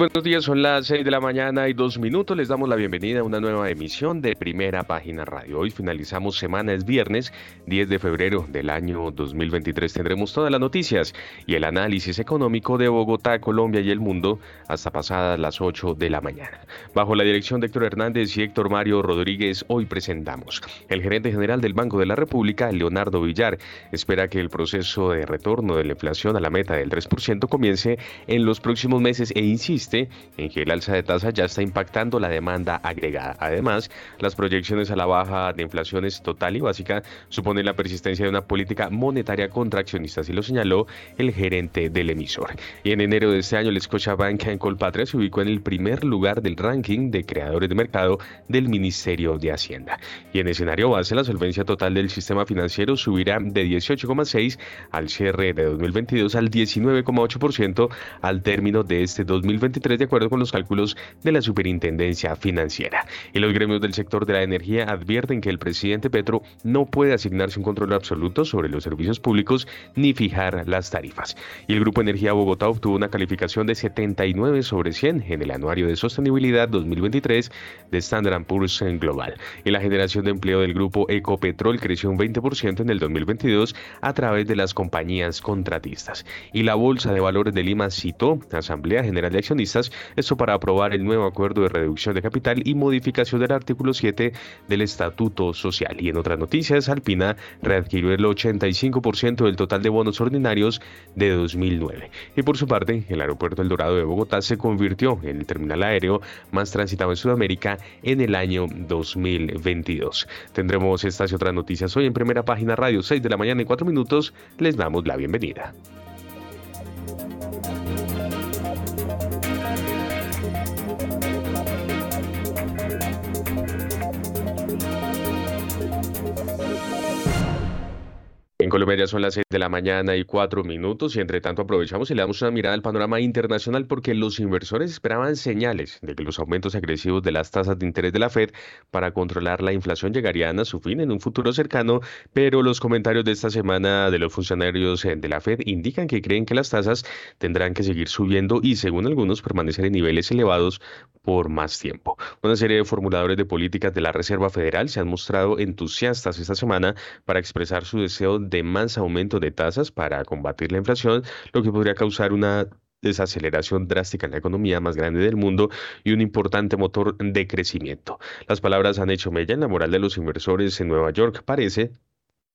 Buenos días, son las 6 de la mañana y dos minutos. Les damos la bienvenida a una nueva emisión de Primera Página Radio. Hoy finalizamos semana, es viernes 10 de febrero del año 2023. Tendremos todas las noticias y el análisis económico de Bogotá, Colombia y el mundo hasta pasadas las 8 de la mañana. Bajo la dirección de Héctor Hernández y Héctor Mario Rodríguez, hoy presentamos. El gerente general del Banco de la República, Leonardo Villar, espera que el proceso de retorno de la inflación a la meta del 3% comience en los próximos meses e insiste en que el alza de tasa ya está impactando la demanda agregada. Además, las proyecciones a la baja de inflaciones total y básica suponen la persistencia de una política monetaria contraccionista, así lo señaló el gerente del emisor. Y en enero de este año, el Scotiabank en Colpatria se ubicó en el primer lugar del ranking de creadores de mercado del Ministerio de Hacienda. Y en escenario base, la solvencia total del sistema financiero subirá de 18,6 al cierre de 2022 al 19,8% al término de este 2023 de acuerdo con los cálculos de la Superintendencia Financiera. Y los gremios del sector de la energía advierten que el presidente Petro no puede asignarse un control absoluto sobre los servicios públicos ni fijar las tarifas. Y el Grupo Energía Bogotá obtuvo una calificación de 79 sobre 100 en el Anuario de Sostenibilidad 2023 de Standard Poor's Global. Y la generación de empleo del grupo Ecopetrol creció un 20% en el 2022 a través de las compañías contratistas. Y la Bolsa de Valores de Lima citó Asamblea General de Accionistas, esto para aprobar el nuevo acuerdo de reducción de capital y modificación del artículo 7 del Estatuto Social. Y en otras noticias, Alpina readquirió el 85% del total de bonos ordinarios de 2009. Y por su parte, el aeropuerto El Dorado de Bogotá se convirtió en el terminal aéreo más transitado en Sudamérica en el año 2022. Tendremos estas y otras noticias hoy en primera página radio 6 de la mañana y 4 minutos. Les damos la bienvenida. Colombia son las 6 de la mañana y 4 minutos y entre tanto aprovechamos y le damos una mirada al panorama internacional porque los inversores esperaban señales de que los aumentos agresivos de las tasas de interés de la Fed para controlar la inflación llegarían a su fin en un futuro cercano, pero los comentarios de esta semana de los funcionarios de la Fed indican que creen que las tasas tendrán que seguir subiendo y según algunos permanecer en niveles elevados por más tiempo. Una serie de formuladores de políticas de la Reserva Federal se han mostrado entusiastas esta semana para expresar su deseo de más aumento de tasas para combatir la inflación, lo que podría causar una desaceleración drástica en la economía más grande del mundo y un importante motor de crecimiento. Las palabras han hecho mella en la moral de los inversores en Nueva York. Parece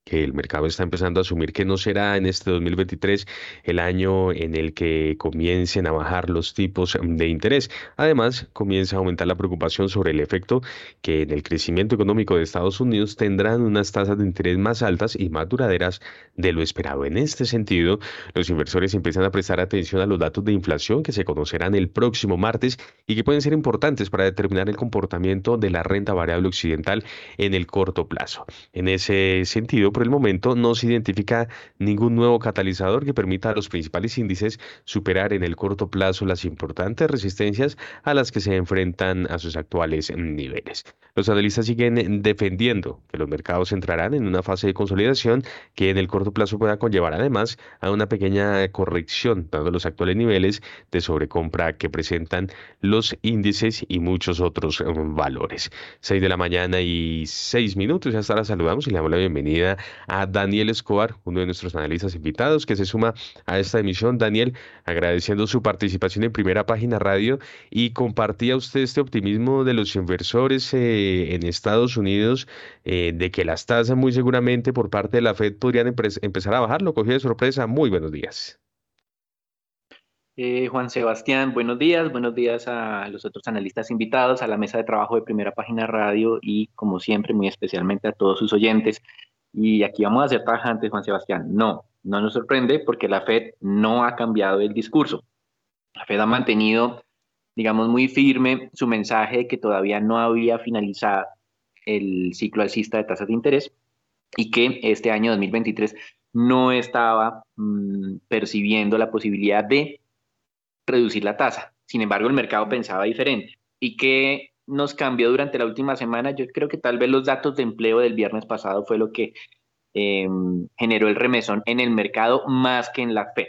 que el mercado está empezando a asumir que no será en este 2023 el año en el que comiencen a bajar los tipos de interés. Además, comienza a aumentar la preocupación sobre el efecto que en el crecimiento económico de Estados Unidos tendrán unas tasas de interés más altas y más duraderas de lo esperado. En este sentido, los inversores empiezan a prestar atención a los datos de inflación que se conocerán el próximo martes y que pueden ser importantes para determinar el comportamiento de la renta variable occidental en el corto plazo. En ese sentido, por el momento no se identifica ningún nuevo catalizador que permita a los principales índices superar en el corto plazo las importantes resistencias a las que se enfrentan a sus actuales niveles. Los analistas siguen defendiendo que los mercados entrarán en una fase de consolidación que en el corto plazo pueda conllevar además a una pequeña corrección, dando los actuales niveles de sobrecompra que presentan los índices y muchos otros valores. 6 de la mañana y 6 minutos, ya hasta la saludamos y le damos la bienvenida a Daniel Escobar, uno de nuestros analistas invitados que se suma a esta emisión. Daniel, agradeciendo su participación en Primera Página Radio y compartía usted este optimismo de los inversores eh, en Estados Unidos eh, de que las tasas muy seguramente por parte de la Fed podrían empezar a bajar. Lo cogió de sorpresa. Muy buenos días. Eh, Juan Sebastián, buenos días, buenos días a los otros analistas invitados, a la mesa de trabajo de Primera Página Radio y, como siempre, muy especialmente a todos sus oyentes. Y aquí vamos a ser tajantes, Juan Sebastián. No, no nos sorprende porque la Fed no ha cambiado el discurso. La Fed ha mantenido, digamos, muy firme su mensaje de que todavía no había finalizado el ciclo alcista de tasas de interés y que este año 2023 no estaba mm, percibiendo la posibilidad de reducir la tasa. Sin embargo, el mercado pensaba diferente. ¿Y qué nos cambió durante la última semana? Yo creo que tal vez los datos de empleo del viernes pasado fue lo que em, generó el remesón en el mercado más que en la Fed.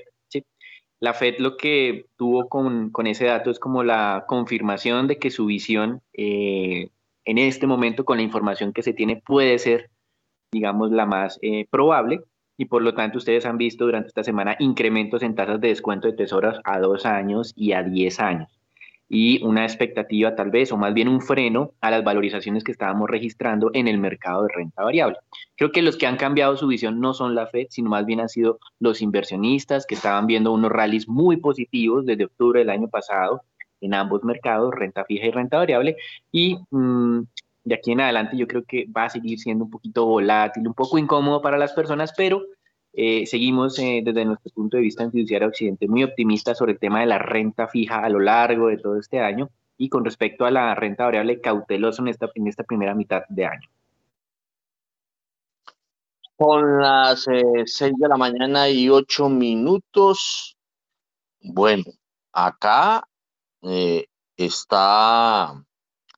La Fed lo que tuvo con, ese dato es como la confirmación de que su visión eh, en este momento con la información que se tiene puede ser, digamos, la más eh, probable y por lo tanto ustedes han visto durante esta semana incrementos en tasas de descuento de tesoros a dos años y a diez años y una expectativa tal vez, o más bien un freno a las valorizaciones que estábamos registrando en el mercado de renta variable. Creo que los que han cambiado su visión no son la Fed, sino más bien han sido los inversionistas que estaban viendo unos rallies muy positivos desde octubre del año pasado en ambos mercados, renta fija y renta variable, y mm, de aquí en adelante yo creo que va a seguir siendo un poquito volátil, un poco incómodo para las personas, pero eh, seguimos eh, desde nuestro punto de vista en Fiduciaria Occidente muy optimistas sobre el tema de la renta fija a lo largo de todo este año y con respecto a la renta variable cauteloso en esta, en esta primera mitad de año. Con las 6 eh, de la mañana y 8 minutos. Bueno, acá está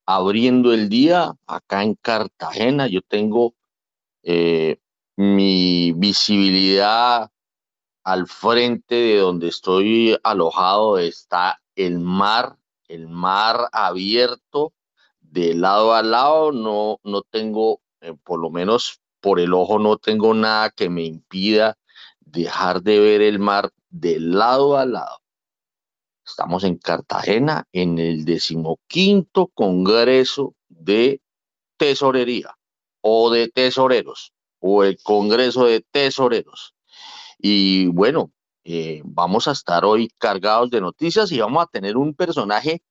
abriendo el día, acá en Cartagena. Yo tengo mi visibilidad al frente de donde estoy alojado está el mar, el mar abierto de lado a lado, no, no tengo, eh, por lo menos por el ojo, no tengo nada que me impida dejar de ver el mar de lado a lado. Estamos en Cartagena en el decimoquinto Congreso de Tesorería o de Tesoreros o el Congreso de Tesoreros. Y bueno, eh, vamos a estar hoy cargados de noticias y vamos a tener un personaje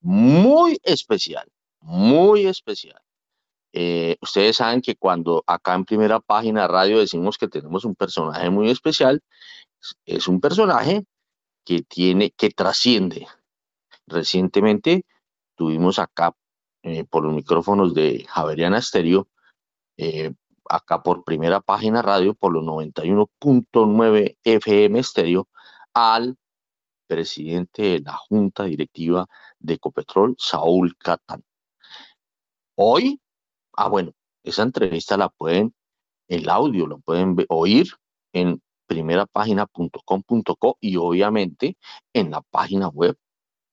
muy especial, muy especial. Eh, ustedes saben que cuando acá en primera página radio decimos que tenemos un personaje muy especial, es un personaje que tiene, que trasciende. Recientemente tuvimos acá eh, por los micrófonos de Javeriana Stereo acá por primera página radio, por los 91.9 FM estéreo, al presidente de la Junta Directiva de Ecopetrol, Saúl Catán. Hoy, ah, bueno, esa entrevista la pueden, el audio lo pueden oír en primerapágina.com.co y obviamente en la página web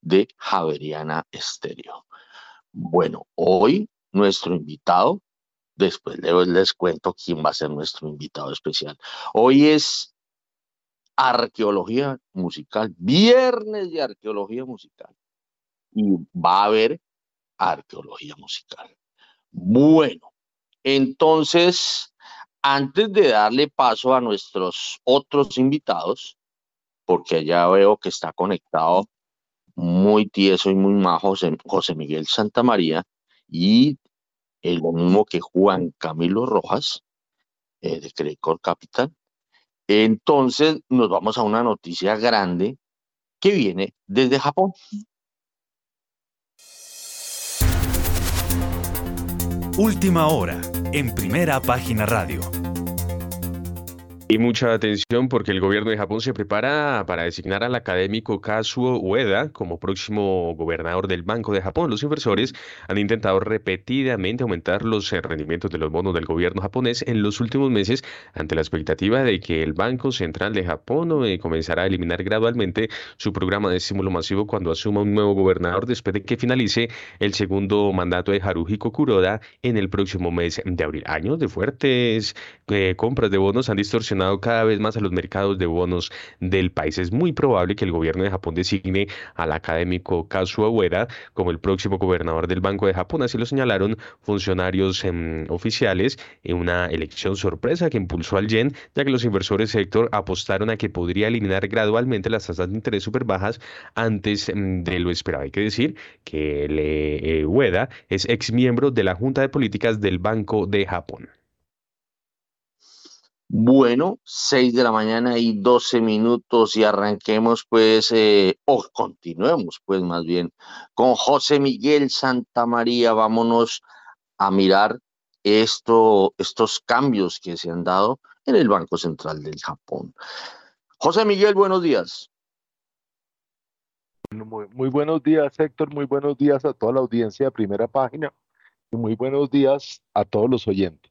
de Javeriana Estéreo. Bueno, hoy nuestro invitado Después les cuento quién va a ser nuestro invitado especial. Hoy es arqueología musical, viernes de arqueología musical. Y va a haber arqueología musical. Bueno, entonces, antes de darle paso a nuestros otros invitados, porque ya veo que está conectado muy tieso y muy majo José Miguel Santamaría, y el mismo que Juan Camilo Rojas, eh, de Credicor Capital. Entonces nos vamos a una noticia grande que viene desde Japón. Última hora, en primera página radio. Y mucha atención porque el gobierno de Japón se prepara para designar al académico Kazuo Ueda como próximo gobernador del Banco de Japón. Los inversores han intentado repetidamente aumentar los eh, rendimientos de los bonos del gobierno japonés en los últimos meses ante la expectativa de que el Banco Central de Japón eh, comenzará a eliminar gradualmente su programa de estímulo masivo cuando asuma un nuevo gobernador después de que finalice el segundo mandato de Haruhiko Kuroda en el próximo mes de abril. Años de fuertes eh, compras de bonos han distorsionado cada vez más a los mercados de bonos del país. Es muy probable que el gobierno de Japón designe al académico Kazuo Ueda como el próximo gobernador del Banco de Japón, así lo señalaron funcionarios em, oficiales en una elección sorpresa que impulsó al yen, ya que los inversores sector apostaron a que podría eliminar gradualmente las tasas de interés súper bajas antes em, de lo esperado. Hay que decir que le, eh, Ueda es ex miembro de la Junta de Políticas del Banco de Japón. Bueno, 6 de la mañana y 12 minutos y arranquemos pues, eh, o continuemos pues más bien, con José Miguel Santa María. Vámonos a mirar esto, estos cambios que se han dado en el Banco Central del Japón. José Miguel, buenos días. Muy, muy, buenos días, Héctor. Muy buenos días a toda la audiencia de primera página y muy buenos días a todos los oyentes.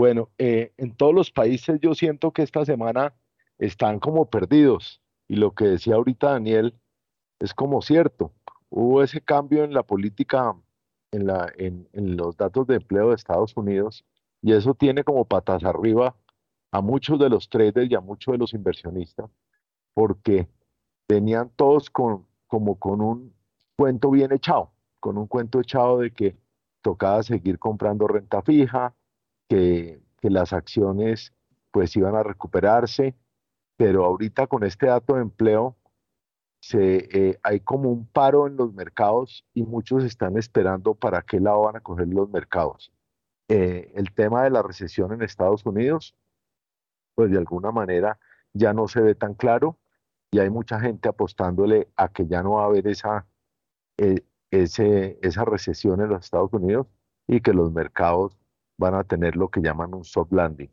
Bueno, eh, en todos los países yo siento que esta semana están como perdidos y lo que decía ahorita Daniel es como cierto. Hubo ese cambio en la política, en, la, en, los datos de empleo de Estados Unidos y eso tiene como patas arriba a muchos de los traders y a muchos de los inversionistas porque venían todos con, como con un cuento bien echado, con un cuento echado de que tocaba seguir comprando renta fija, que, las acciones pues iban a recuperarse, pero ahorita con este dato de empleo se, eh, hay como un paro en los mercados y muchos están esperando para qué lado van a coger los mercados. Eh, el tema de la recesión en Estados Unidos, pues de alguna manera ya no se ve tan claro y hay mucha gente apostándole a que ya no va a haber esa, eh, esa recesión en los Estados Unidos y que los mercados van a tener lo que llaman un soft landing.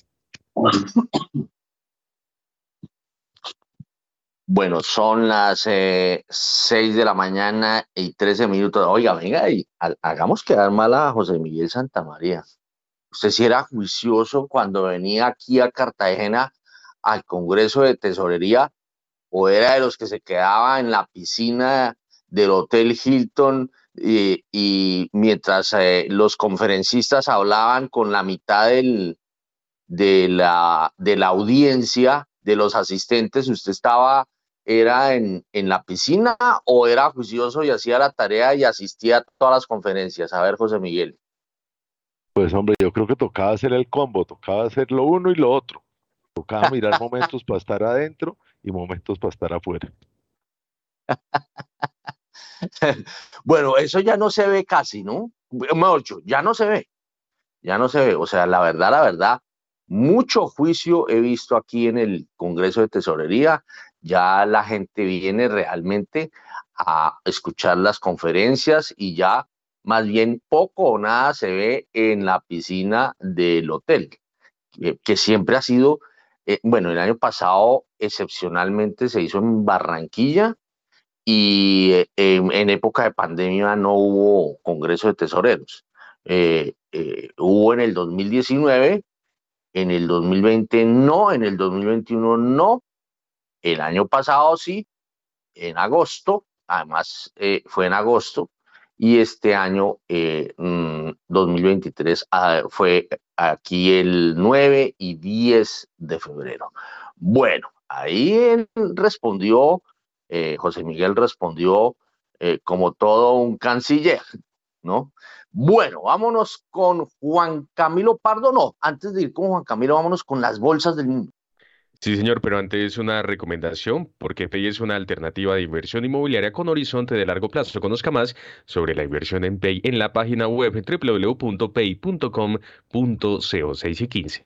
Bueno, son las 6 eh, de la mañana y 13 minutos. Oiga, venga, y hagamos quedar mal a José Miguel Santamaría. Usted sí era juicioso cuando venía aquí a Cartagena al Congreso de Tesorería o era de los que se quedaba en la piscina del Hotel Hilton y, mientras eh, los conferencistas hablaban con la mitad del, de, la, de la audiencia, de los asistentes, usted estaba, era en, en la piscina o era juicioso y hacía la tarea y asistía a todas las conferencias. A ver, José Miguel. Pues hombre, yo creo que tocaba hacer el combo, tocaba hacer lo uno y lo otro. Tocaba mirar momentos para estar adentro y momentos para estar afuera. bueno, eso ya no se ve casi, ¿no? Mejor ya no se ve, ya no se ve. O sea, la verdad, la verdad, mucho juicio he visto aquí en el Congreso de Tesorería. Ya la gente viene realmente a escuchar las conferencias y ya más bien poco o nada se ve en la piscina del hotel, que, siempre ha sido, eh, bueno, el año pasado excepcionalmente se hizo en Barranquilla, y eh, en, época de pandemia no hubo Congreso de Tesoreros. Eh, eh, hubo en el 2019, en el 2020 no, en el 2021 no, el año pasado sí, en agosto, además fue en agosto, y este año 2023 mm, ah, fue aquí el 9 y 10 de febrero. Bueno, ahí él respondió eh, José Miguel respondió eh, como todo un canciller, ¿no? Bueno, vámonos con Juan Camilo Pardo, no, antes de ir con Juan Camilo, vámonos con las bolsas del mundo. Sí, señor, pero antes una recomendación, porque Pay es una alternativa de inversión inmobiliaria con horizonte de largo plazo. Conozca más sobre la inversión en Pay en la página web www.pay.com.co 6 y 15.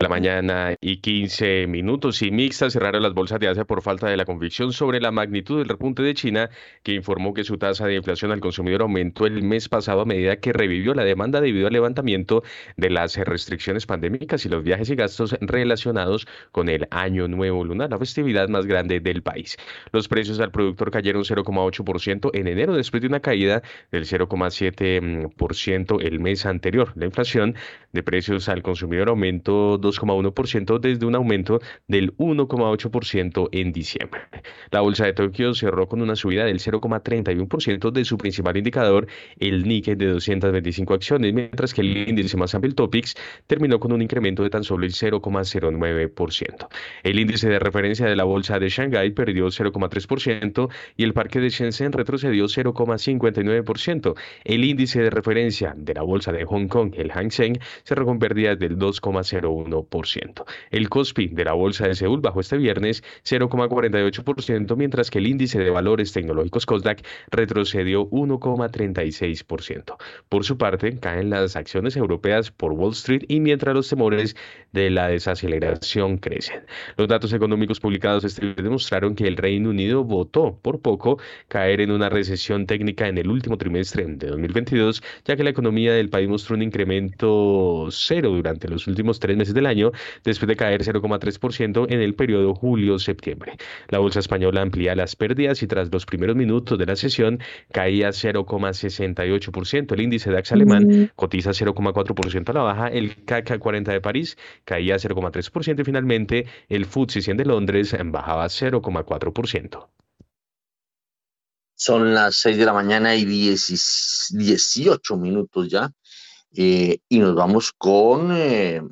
La mañana y 15 minutos y mixtas cerraron las bolsas de Asia por falta de la convicción sobre la magnitud del repunte de China, que informó que su tasa de inflación al consumidor aumentó el mes pasado a medida que revivió la demanda debido al levantamiento de las restricciones pandémicas y los viajes y gastos relacionados con el Año Nuevo Lunar, la festividad más grande del país. Los precios al productor cayeron 0,8% en enero después de una caída del 0,7% el mes anterior. La inflación de precios al consumidor aumentó 2,1% desde un aumento del 1,8% en diciembre. La bolsa de Tokio cerró con una subida del 0,31% de su principal indicador, el Nikkei de 225 acciones, mientras que el índice más amplio Topics terminó con un incremento de tan solo el 0,09%. El índice de referencia de la bolsa de Shanghái perdió 0,3% y el parque de Shenzhen retrocedió 0,59%. El índice de referencia de la bolsa de Hong Kong, el Hang Seng, cerró con pérdidas del 2,01%. 0,1%. El COSPI de la Bolsa de Seúl bajó este viernes 0,48%, mientras que el índice de valores tecnológicos COSDAC retrocedió 1,36%. Por su parte, caen las acciones europeas por Wall Street y mientras los temores de la desaceleración crecen. Los datos económicos publicados este viernes demostraron que el Reino Unido votó por poco caer en una recesión técnica en el último trimestre de 2022, ya que la economía del país mostró un incremento cero durante los últimos tres meses del año, después de caer 0,3% en el periodo julio-septiembre. La bolsa española amplía las pérdidas y tras los primeros minutos de la sesión caía 0,68%. El índice DAX alemán mm. cotiza 0,4% a la baja, el CAC 40 de París caía 0,3% y finalmente el FTSE 100 de Londres bajaba 0,4%. Son las 6 de la mañana y 18 minutos ya. Eh, y nos vamos con eh,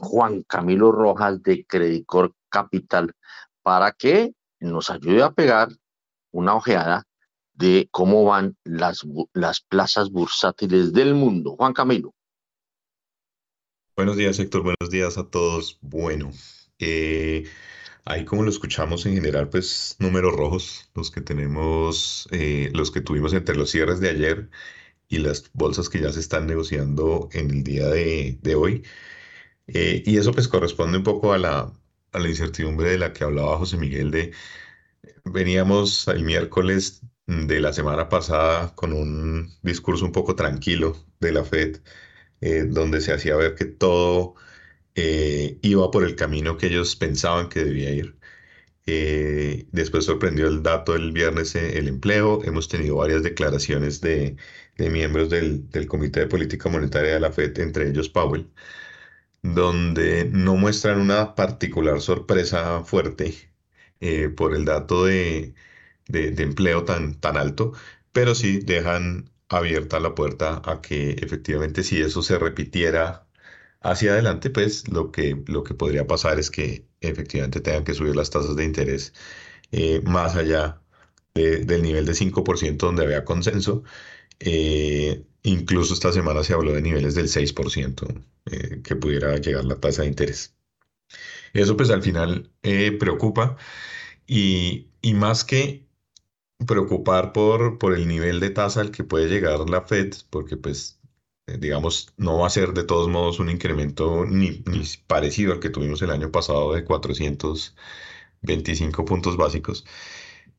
Juan Camilo Rojas de Credicor Capital para que nos ayude a pegar una ojeada de cómo van las, las plazas bursátiles del mundo. Juan Camilo. Buenos días, Héctor. Buenos días a todos. Bueno, eh, Ahí como lo escuchamos en general, pues números rojos, los que tenemos, eh, los que tuvimos entre los cierres de ayer y las bolsas que ya se están negociando en el día de, hoy. Eh, y eso pues corresponde un poco a la, a la incertidumbre de la que hablaba José Miguel de, veníamos el miércoles de la semana pasada con un discurso un poco tranquilo de la Fed, eh, donde se hacía ver que todo eh, iba por el camino que ellos pensaban que debía ir. Después sorprendió el dato el viernes, el empleo. Hemos tenido varias declaraciones de, miembros del, Comité de Política Monetaria de la FED, entre ellos Powell, donde no muestran una particular sorpresa fuerte por el dato de, de, empleo tan, tan alto, pero sí dejan abierta la puerta a que efectivamente si eso se repitiera Hacia adelante, pues lo que, lo que podría pasar es que efectivamente tengan que subir las tasas de interés eh, más allá del nivel de 5% donde había consenso. Eh, incluso esta semana se habló de niveles del 6% eh, que pudiera llegar la tasa de interés. Eso pues al final preocupa y, y, más que preocupar por, por el nivel de tasa al que puede llegar la Fed, porque pues eh, digamos, no va a ser de todos modos un incremento ni, parecido al que tuvimos el año pasado de 425 puntos básicos.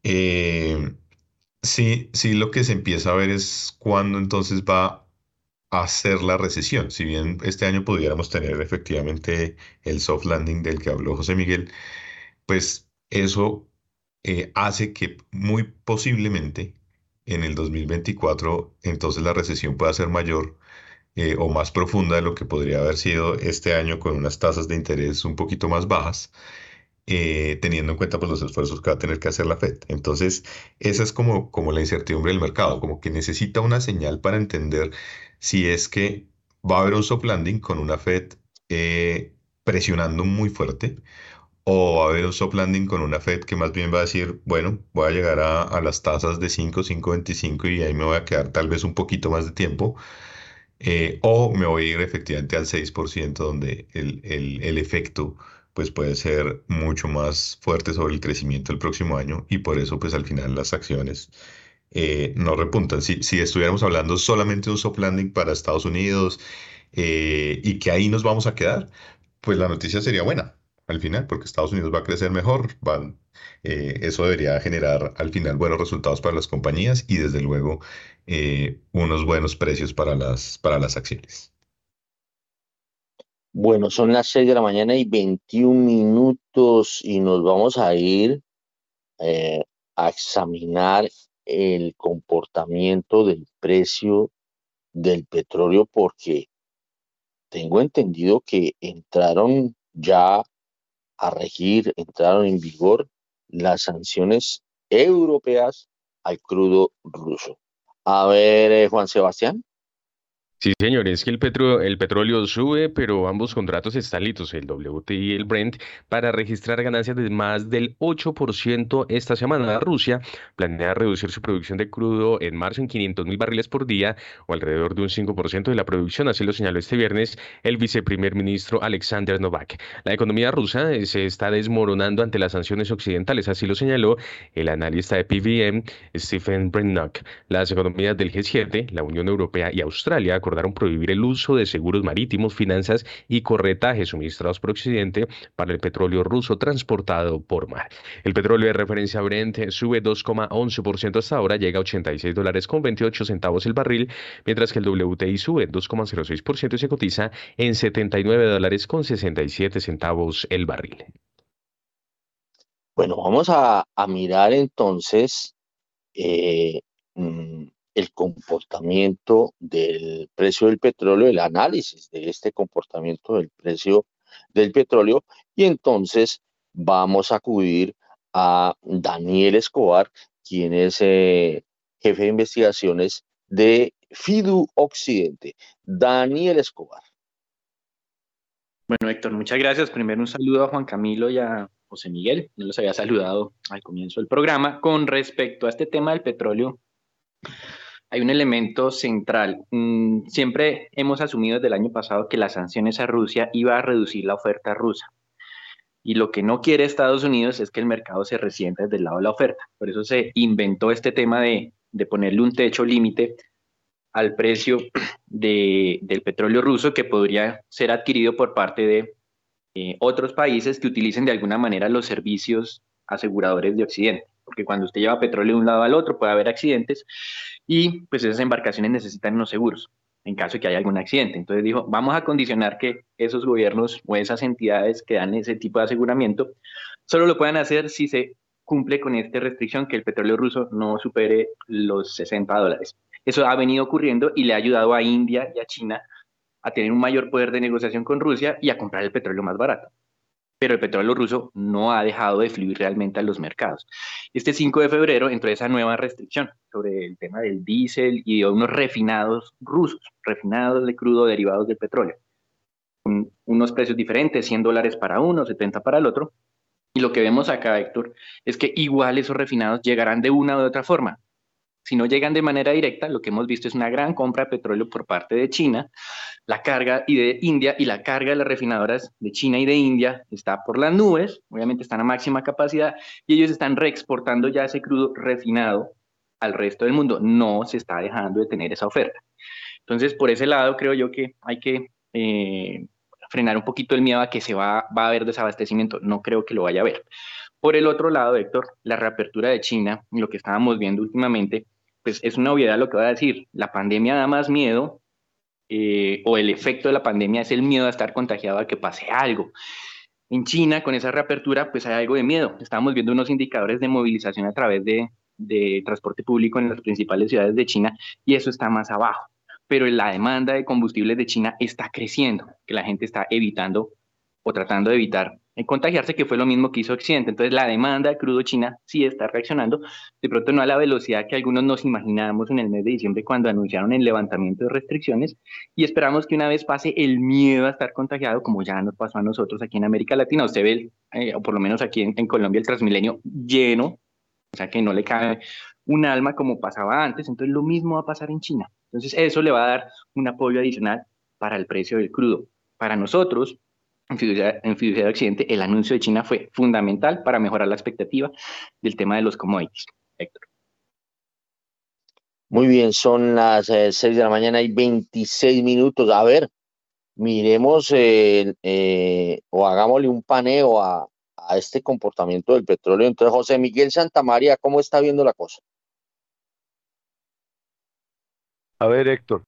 Eh, sí, sí, lo que se empieza a ver es cuándo entonces va a ser la recesión. Si bien este año pudiéramos tener efectivamente el soft landing del que habló José Miguel, pues eso eh, hace que muy posiblemente en el 2024 entonces la recesión pueda ser mayor eh, o más profunda de lo que podría haber sido este año con unas tasas de interés un poquito más bajas, eh, teniendo en cuenta pues, los esfuerzos que va a tener que hacer la Fed. Entonces, esa es como, como la incertidumbre del mercado, como que necesita una señal para entender si es que va a haber un soft landing con una Fed eh, presionando muy fuerte o va a haber un soft landing con una Fed que más bien va a decir, bueno, voy a llegar a, las tasas de 5, 5.25 y ahí me voy a quedar tal vez un poquito más de tiempo eh, o me voy a ir efectivamente al 6%, donde el, el, efecto pues puede ser mucho más fuerte sobre el crecimiento del próximo año y por eso pues al final las acciones eh, no repuntan. Si, si, estuviéramos hablando solamente de un soft landing para Estados Unidos eh, y que ahí nos vamos a quedar, pues la noticia sería buena al final, porque Estados Unidos va a crecer mejor, van, eso debería generar al final buenos resultados para las compañías y desde luego eh, unos buenos precios para las, para las acciones. Bueno, son las 6 de la mañana y 21 minutos y nos vamos a ir eh, a examinar el comportamiento del precio del petróleo porque tengo entendido que entraron ya a regir, entraron en vigor las sanciones europeas al crudo ruso. A ver, eh, Juan Sebastián. Sí, señor, es que el, el petróleo sube, pero ambos contratos están listos, el WTI y el Brent, para registrar ganancias de más del 8% esta semana. Rusia planea reducir su producción de crudo en marzo en 500 mil barriles por día, o alrededor de un 5% de la producción, así lo señaló este viernes el viceprimer ministro Alexander Novak. La economía rusa se está desmoronando ante las sanciones occidentales, así lo señaló el analista de PVM, Stephen Brennock. Las economías del G7, la Unión Europea y Australia acordaron prohibir el uso de seguros marítimos, finanzas y corretajes suministrados por Occidente para el petróleo ruso transportado por mar. El petróleo de referencia Brent sube 2,11% hasta ahora, llega a 86 dólares con 28 centavos el barril, mientras que el WTI sube 2,06% y se cotiza en 79 dólares con 67 centavos el barril. Bueno, vamos a, mirar entonces eh, mm, el comportamiento del precio del petróleo, el análisis de este comportamiento del precio del petróleo y entonces vamos a acudir a Daniel Escobar, quien es eh, jefe de investigaciones de FIDU Occidente. Daniel Escobar. Bueno, Héctor, muchas gracias. Primero un saludo a Juan Camilo y a José Miguel. No los había saludado al comienzo del programa. Con respecto a este tema del petróleo, hay un elemento central. Mm, siempre hemos asumido desde el año pasado que las sanciones a Rusia iba a reducir la oferta rusa. Y lo que no quiere Estados Unidos es que el mercado se resienta desde el lado de la oferta. Por eso se inventó este tema de, ponerle un techo límite al precio del petróleo ruso que podría ser adquirido por parte de eh, otros países que utilicen de alguna manera los servicios aseguradores de Occidente porque cuando usted lleva petróleo de un lado al otro puede haber accidentes y pues esas embarcaciones necesitan unos seguros en caso de que haya algún accidente. Entonces dijo, vamos a condicionar que esos gobiernos o esas entidades que dan ese tipo de aseguramiento solo lo puedan hacer si se cumple con esta restricción que el petróleo ruso no supere los 60 dólares. Eso ha venido ocurriendo y le ha ayudado a India y a China a tener un mayor poder de negociación con Rusia y a comprar el petróleo más barato pero el petróleo ruso no ha dejado de fluir realmente a los mercados. Este 5 de febrero entró esa nueva restricción sobre el tema del diésel y de unos refinados rusos, refinados de crudo derivados del petróleo, con unos precios diferentes, 100 dólares para uno, 70 para el otro. Y lo que vemos acá, Héctor, es que igual esos refinados llegarán de una u otra forma, si no llegan de manera directa, lo que hemos visto es una gran compra de petróleo por parte de China, la carga y de India y la carga de las refinadoras de China y de India está por las nubes, obviamente están a máxima capacidad y ellos están reexportando ya ese crudo refinado al resto del mundo. No se está dejando de tener esa oferta. Entonces, por ese lado, creo yo que hay que eh, frenar un poquito el miedo a que se va, va a haber desabastecimiento. No creo que lo vaya a haber. Por el otro lado, Héctor, la reapertura de China, lo que estábamos viendo últimamente, pues es una obviedad lo que voy a decir. La pandemia da más miedo, eh, o el efecto de la pandemia es el miedo a estar contagiado a que pase algo. En China, con esa reapertura, pues hay algo de miedo. Estamos viendo unos indicadores de movilización a través de, de transporte público en las principales ciudades de China y eso está más abajo. Pero la demanda de combustibles de China está creciendo, que la gente está evitando o tratando de evitar en contagiarse, que fue lo mismo que hizo Occidente. Entonces, la demanda de crudo china sí está reaccionando, de pronto no a la velocidad que algunos nos imaginábamos en el mes de diciembre cuando anunciaron el levantamiento de restricciones, y esperamos que una vez pase el miedo a estar contagiado, como ya nos pasó a nosotros aquí en América Latina, usted ve, eh, o por lo menos aquí en, en Colombia, el Transmilenio lleno, o sea que no le cabe un alma como pasaba antes, entonces lo mismo va a pasar en China. Entonces, eso le va a dar un apoyo adicional para el precio del crudo. Para nosotros, en Fiduciario Occidente, el anuncio de China fue fundamental para mejorar la expectativa del tema de los commodities. Héctor. Muy bien, son las 6 eh, de la mañana y 26 minutos. A ver, miremos eh, eh, o hagámosle un paneo a, a, este comportamiento del petróleo. Entonces, José Miguel Santamaría, ¿cómo está viendo la cosa? A ver, Héctor.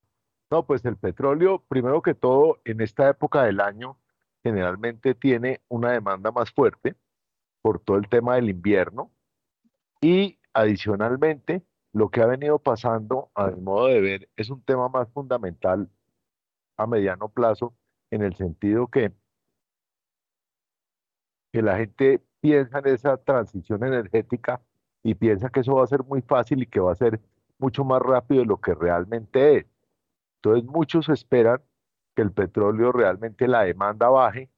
No, pues el petróleo, primero que todo, en esta época del año, generalmente tiene una demanda más fuerte por todo el tema del invierno y adicionalmente lo que ha venido pasando a mi modo de ver es un tema más fundamental a mediano plazo en el sentido que, que la gente piensa en esa transición energética y piensa que eso va a ser muy fácil y que va a ser mucho más rápido de lo que realmente es. Entonces muchos esperan que el petróleo realmente la demanda baje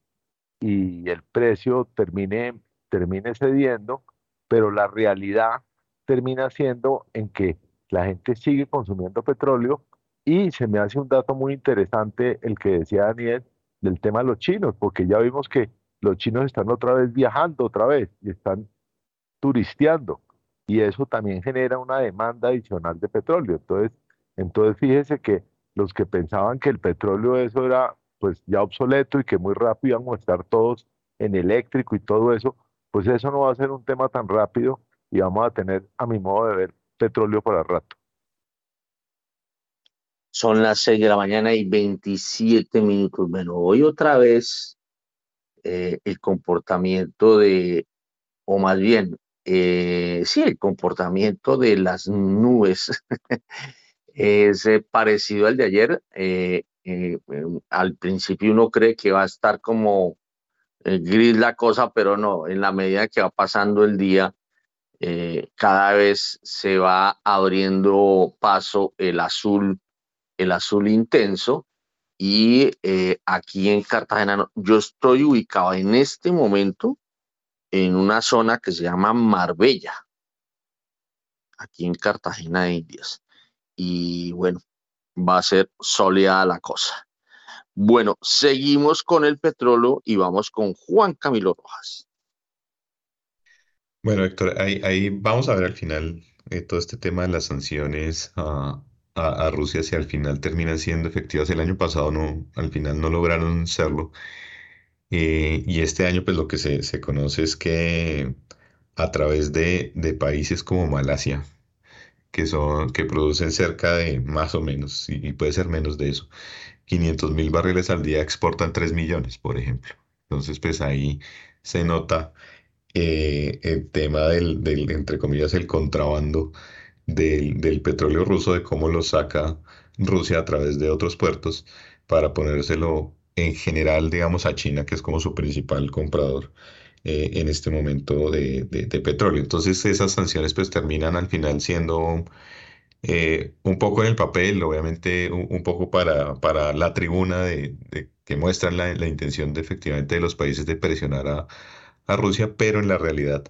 y el precio termine, termine cediendo, pero la realidad termina siendo en que la gente sigue consumiendo petróleo y se me hace un dato muy interesante el que decía Daniel del tema de los chinos, porque ya vimos que los chinos están otra vez viajando otra vez y están turisteando y eso también genera una demanda adicional de petróleo. Entonces, entonces fíjese que los que pensaban que el petróleo eso era pues ya obsoleto y que muy rápido íbamos a estar todos en eléctrico y todo eso, pues eso no va a ser un tema tan rápido y vamos a tener, a mi modo de ver, petróleo para rato. Son las 6 de la mañana y 27 minutos. Bueno, hoy otra vez eh, el comportamiento de, o más bien, eh, sí, el comportamiento de las nubes es eh, parecido al de ayer. al principio uno cree que va a estar como gris la cosa, pero no, en la medida que va pasando el día, cada vez se va abriendo paso el azul el azul intenso. Y eh, aquí en Cartagena, yo estoy ubicado en este momento en una zona que se llama Marbella, aquí en Cartagena de Indias. Y bueno, va a ser soleada la cosa. Bueno, seguimos con el petróleo y vamos con Juan Camilo Rojas. Bueno, Héctor, ahí, vamos a ver al final eh, todo este tema de las sanciones a, a, Rusia si al final terminan siendo efectivas. El año pasado no, al final no lograron serlo. Eh, y este año pues lo que se, se conoce es que a través de, de, países como Malasia, que, son, que producen cerca de más o menos, y, puede ser menos de eso, 500 mil barriles al día exportan 3 millones, por ejemplo. Entonces pues ahí se nota eh, el tema del, del, entre comillas, el contrabando del, petróleo ruso, de cómo lo saca Rusia a través de otros puertos para ponérselo en general, digamos, a China, que es como su principal comprador eh, en este momento de, petróleo. Entonces esas sanciones pues terminan al final siendo eh, un poco en el papel, obviamente un, poco para, para la tribuna de, que muestran la, la, intención de efectivamente de los países de presionar a, a Rusia, pero en la realidad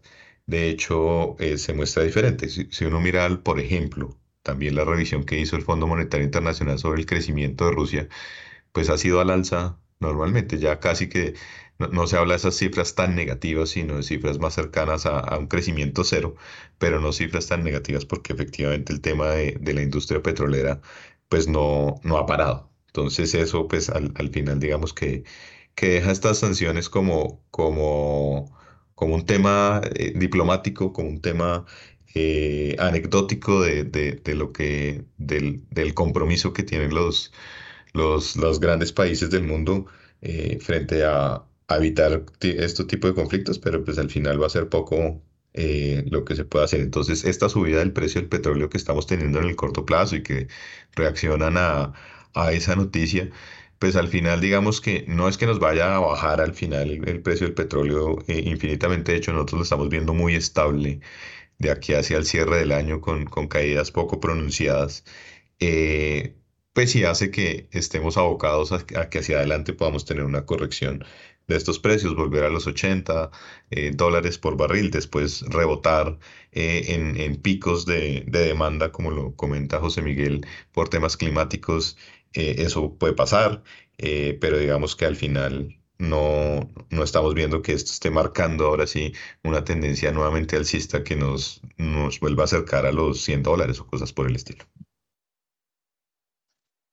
de hecho, eh, se muestra diferente. Si, uno mira, por ejemplo, también la revisión que hizo el Fondo Monetario Internacional sobre el crecimiento de Rusia, pues ha sido al alza normalmente. Ya casi que no, se habla de esas cifras tan negativas, sino de cifras más cercanas a, un crecimiento cero, pero no cifras tan negativas porque efectivamente el tema de, la industria petrolera pues no, no ha parado. Entonces eso pues al, final digamos que, que deja estas sanciones como, como como un tema eh, diplomático, como un tema eh, anecdótico de, de, lo que, del, del, compromiso que tienen los, los, los grandes países del mundo eh, frente a, evitar este tipo de conflictos, pero pues al final va a ser poco lo que se puede hacer. Entonces, esta subida del precio del petróleo que estamos teniendo en el corto plazo y que reaccionan a, a esa noticia, pues al final digamos que no es que nos vaya a bajar al final el, precio del petróleo eh, infinitamente, de hecho nosotros lo estamos viendo muy estable de aquí hacia el cierre del año con, caídas poco pronunciadas, eh, pues sí hace que estemos abocados a, que hacia adelante podamos tener una corrección de estos precios, volver a los 80 eh, dólares por barril, después rebotar en, en, picos de, de demanda, como lo comenta José Miguel, por temas climáticos eh, eso puede pasar, eh, pero digamos que al final no, no estamos viendo que esto esté marcando ahora sí una tendencia nuevamente alcista que nos, nos vuelva a acercar a los 100 dólares o cosas por el estilo.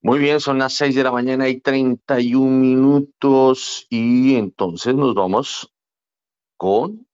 Muy bien, son las 6 de la mañana y 31 minutos y entonces nos vamos con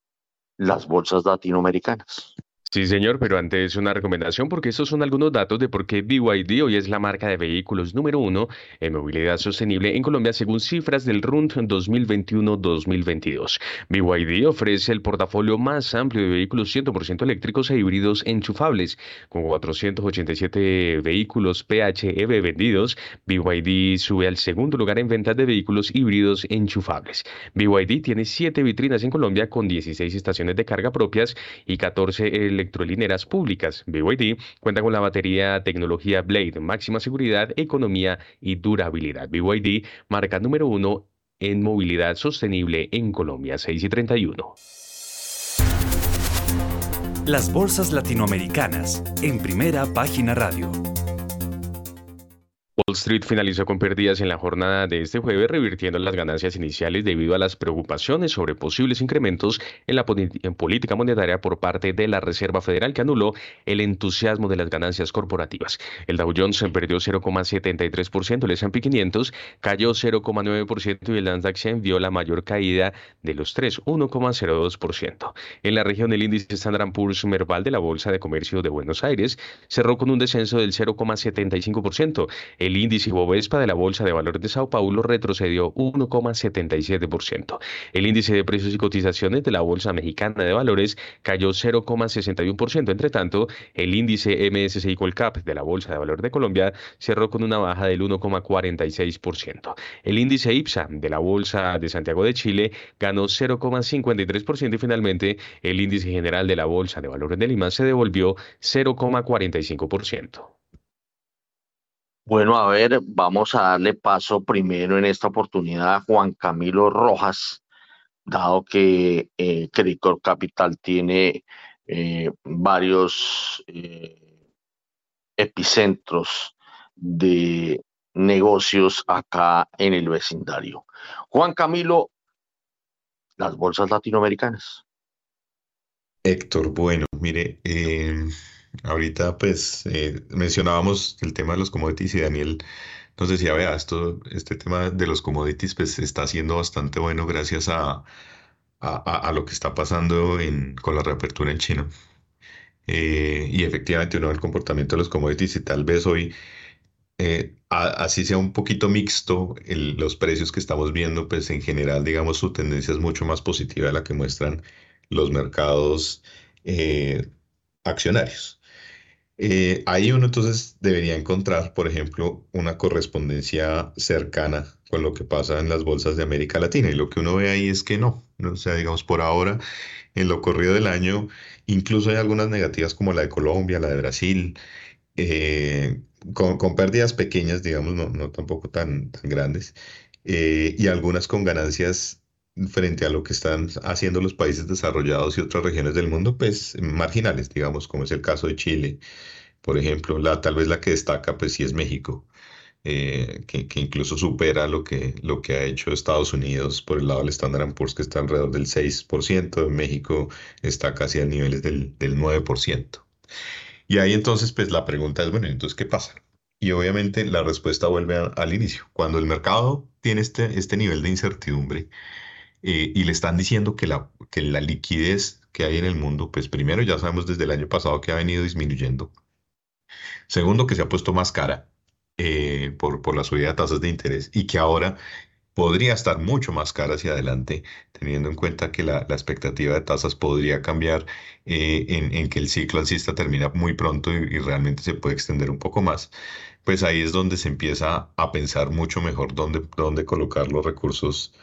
las bolsas latinoamericanas. Sí, señor, pero antes una recomendación porque estos son algunos datos de por qué BYD hoy es la marca de vehículos número uno en movilidad sostenible en Colombia según cifras del RUND 2021-2022. BYD ofrece el portafolio más amplio de vehículos 100% eléctricos e híbridos enchufables. Con 487 vehículos PHEV vendidos, BYD sube al segundo lugar en ventas de vehículos híbridos enchufables. BYD tiene 7 vitrinas en Colombia con 16 estaciones de carga propias y 14 electrolineras públicas. BYD cuenta con la batería tecnología Blade, máxima seguridad, economía y durabilidad. BYD, marca número uno en movilidad sostenible en Colombia, 6 y 31. Las bolsas latinoamericanas en primera página radio. Wall Street finalizó con pérdidas en la jornada de este jueves, revirtiendo las ganancias iniciales debido a las preocupaciones sobre posibles incrementos en la política monetaria por parte de la Reserva Federal, que anuló el entusiasmo de las ganancias corporativas. El Dow Jones perdió 0,73%, el S&P 500 cayó 0,9% y el Nasdaq 100 vio la mayor caída de los tres, 1,02%. En la región, el índice Standard Poor's Merval de la Bolsa de Comercio de Buenos Aires cerró con un descenso del 0,75%. El índice Bovespa de la Bolsa de Valores de Sao Paulo retrocedió 1,77%. El índice de precios y cotizaciones de la Bolsa Mexicana de Valores cayó 0,61%. Entre tanto, el índice MSCI Colcap de la Bolsa de Valores de Colombia cerró con una baja del 1,46%. El índice IPSA de la Bolsa de Santiago de Chile ganó 0,53% y finalmente el índice general de la Bolsa de Valores de Lima se devolvió 0,45%. Bueno, a ver, vamos a darle paso primero en esta oportunidad a Juan Camilo Rojas, dado que eh, Capital tiene eh, varios eh, epicentros de negocios acá en el vecindario. Juan Camilo, las bolsas latinoamericanas. Héctor, bueno, mire, eh, Ahorita, pues, eh, mencionábamos el tema de los commodities y Daniel nos decía, vea, esto, este tema de los commodities, pues, está siendo bastante bueno gracias a, a, lo que está pasando con la reapertura en China. Eh, y efectivamente uno ve el comportamiento de los commodities y tal vez hoy, eh, así sea un poquito mixto los precios que estamos viendo, pues en general, digamos, su tendencia es mucho más positiva de la que muestran los mercados accionarios. Eh, ahí uno entonces debería encontrar, por ejemplo, una correspondencia cercana con lo que pasa en las bolsas de América Latina. Y lo que uno ve ahí es que no. O sea, digamos, por ahora, en lo corrido del año, incluso hay algunas negativas como la de Colombia, la de Brasil, eh, con, pérdidas pequeñas, digamos, no, tampoco tan, tan grandes, eh, y algunas con ganancias frente a lo que están haciendo los países desarrollados y otras regiones del mundo, pues marginales, digamos, como es el caso de Chile, por ejemplo, la, tal vez la que destaca, pues sí es México, eh, que, incluso supera lo que, lo que ha hecho Estados Unidos por el lado del Standard Poor's, que está alrededor del 6%, en México está casi a niveles del, del 9%. Y ahí entonces, pues la pregunta es, bueno, entonces, ¿qué pasa? Y obviamente la respuesta vuelve al inicio. Cuando el mercado tiene este, este nivel de incertidumbre, eh, y le están diciendo que la, que la liquidez que hay en el mundo, pues primero ya sabemos desde el año pasado que ha venido disminuyendo. Segundo, que se ha puesto más cara eh, por, por la subida de tasas de interés y que ahora podría estar mucho más cara hacia adelante, teniendo en cuenta que la, la expectativa de tasas podría cambiar eh, en, que el ciclo alcista termina muy pronto y, y, realmente se puede extender un poco más, pues ahí es donde se empieza a pensar mucho mejor dónde, dónde colocar los recursos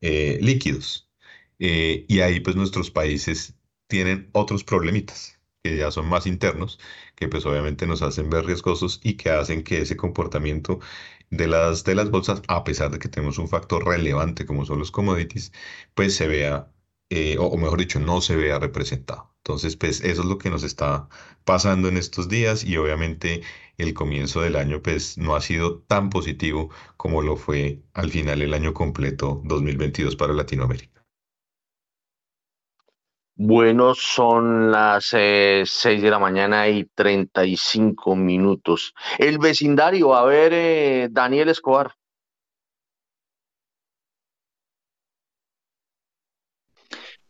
eh, líquidos. Eh, y ahí pues nuestros países tienen otros problemitas que ya son más internos, que pues obviamente nos hacen ver riesgosos y que hacen que ese comportamiento de las, de las bolsas, a pesar de que tenemos un factor relevante como son los commodities, pues se vea, eh, o, mejor dicho, no se vea representado. Entonces, pues eso es lo que nos está pasando en estos días y obviamente el comienzo del año pues no ha sido tan positivo como lo fue al final el año completo 2022 para Latinoamérica. Bueno, son las eh, 6 de la mañana y 35 minutos. El vecindario, a ver, eh, Daniel Escobar.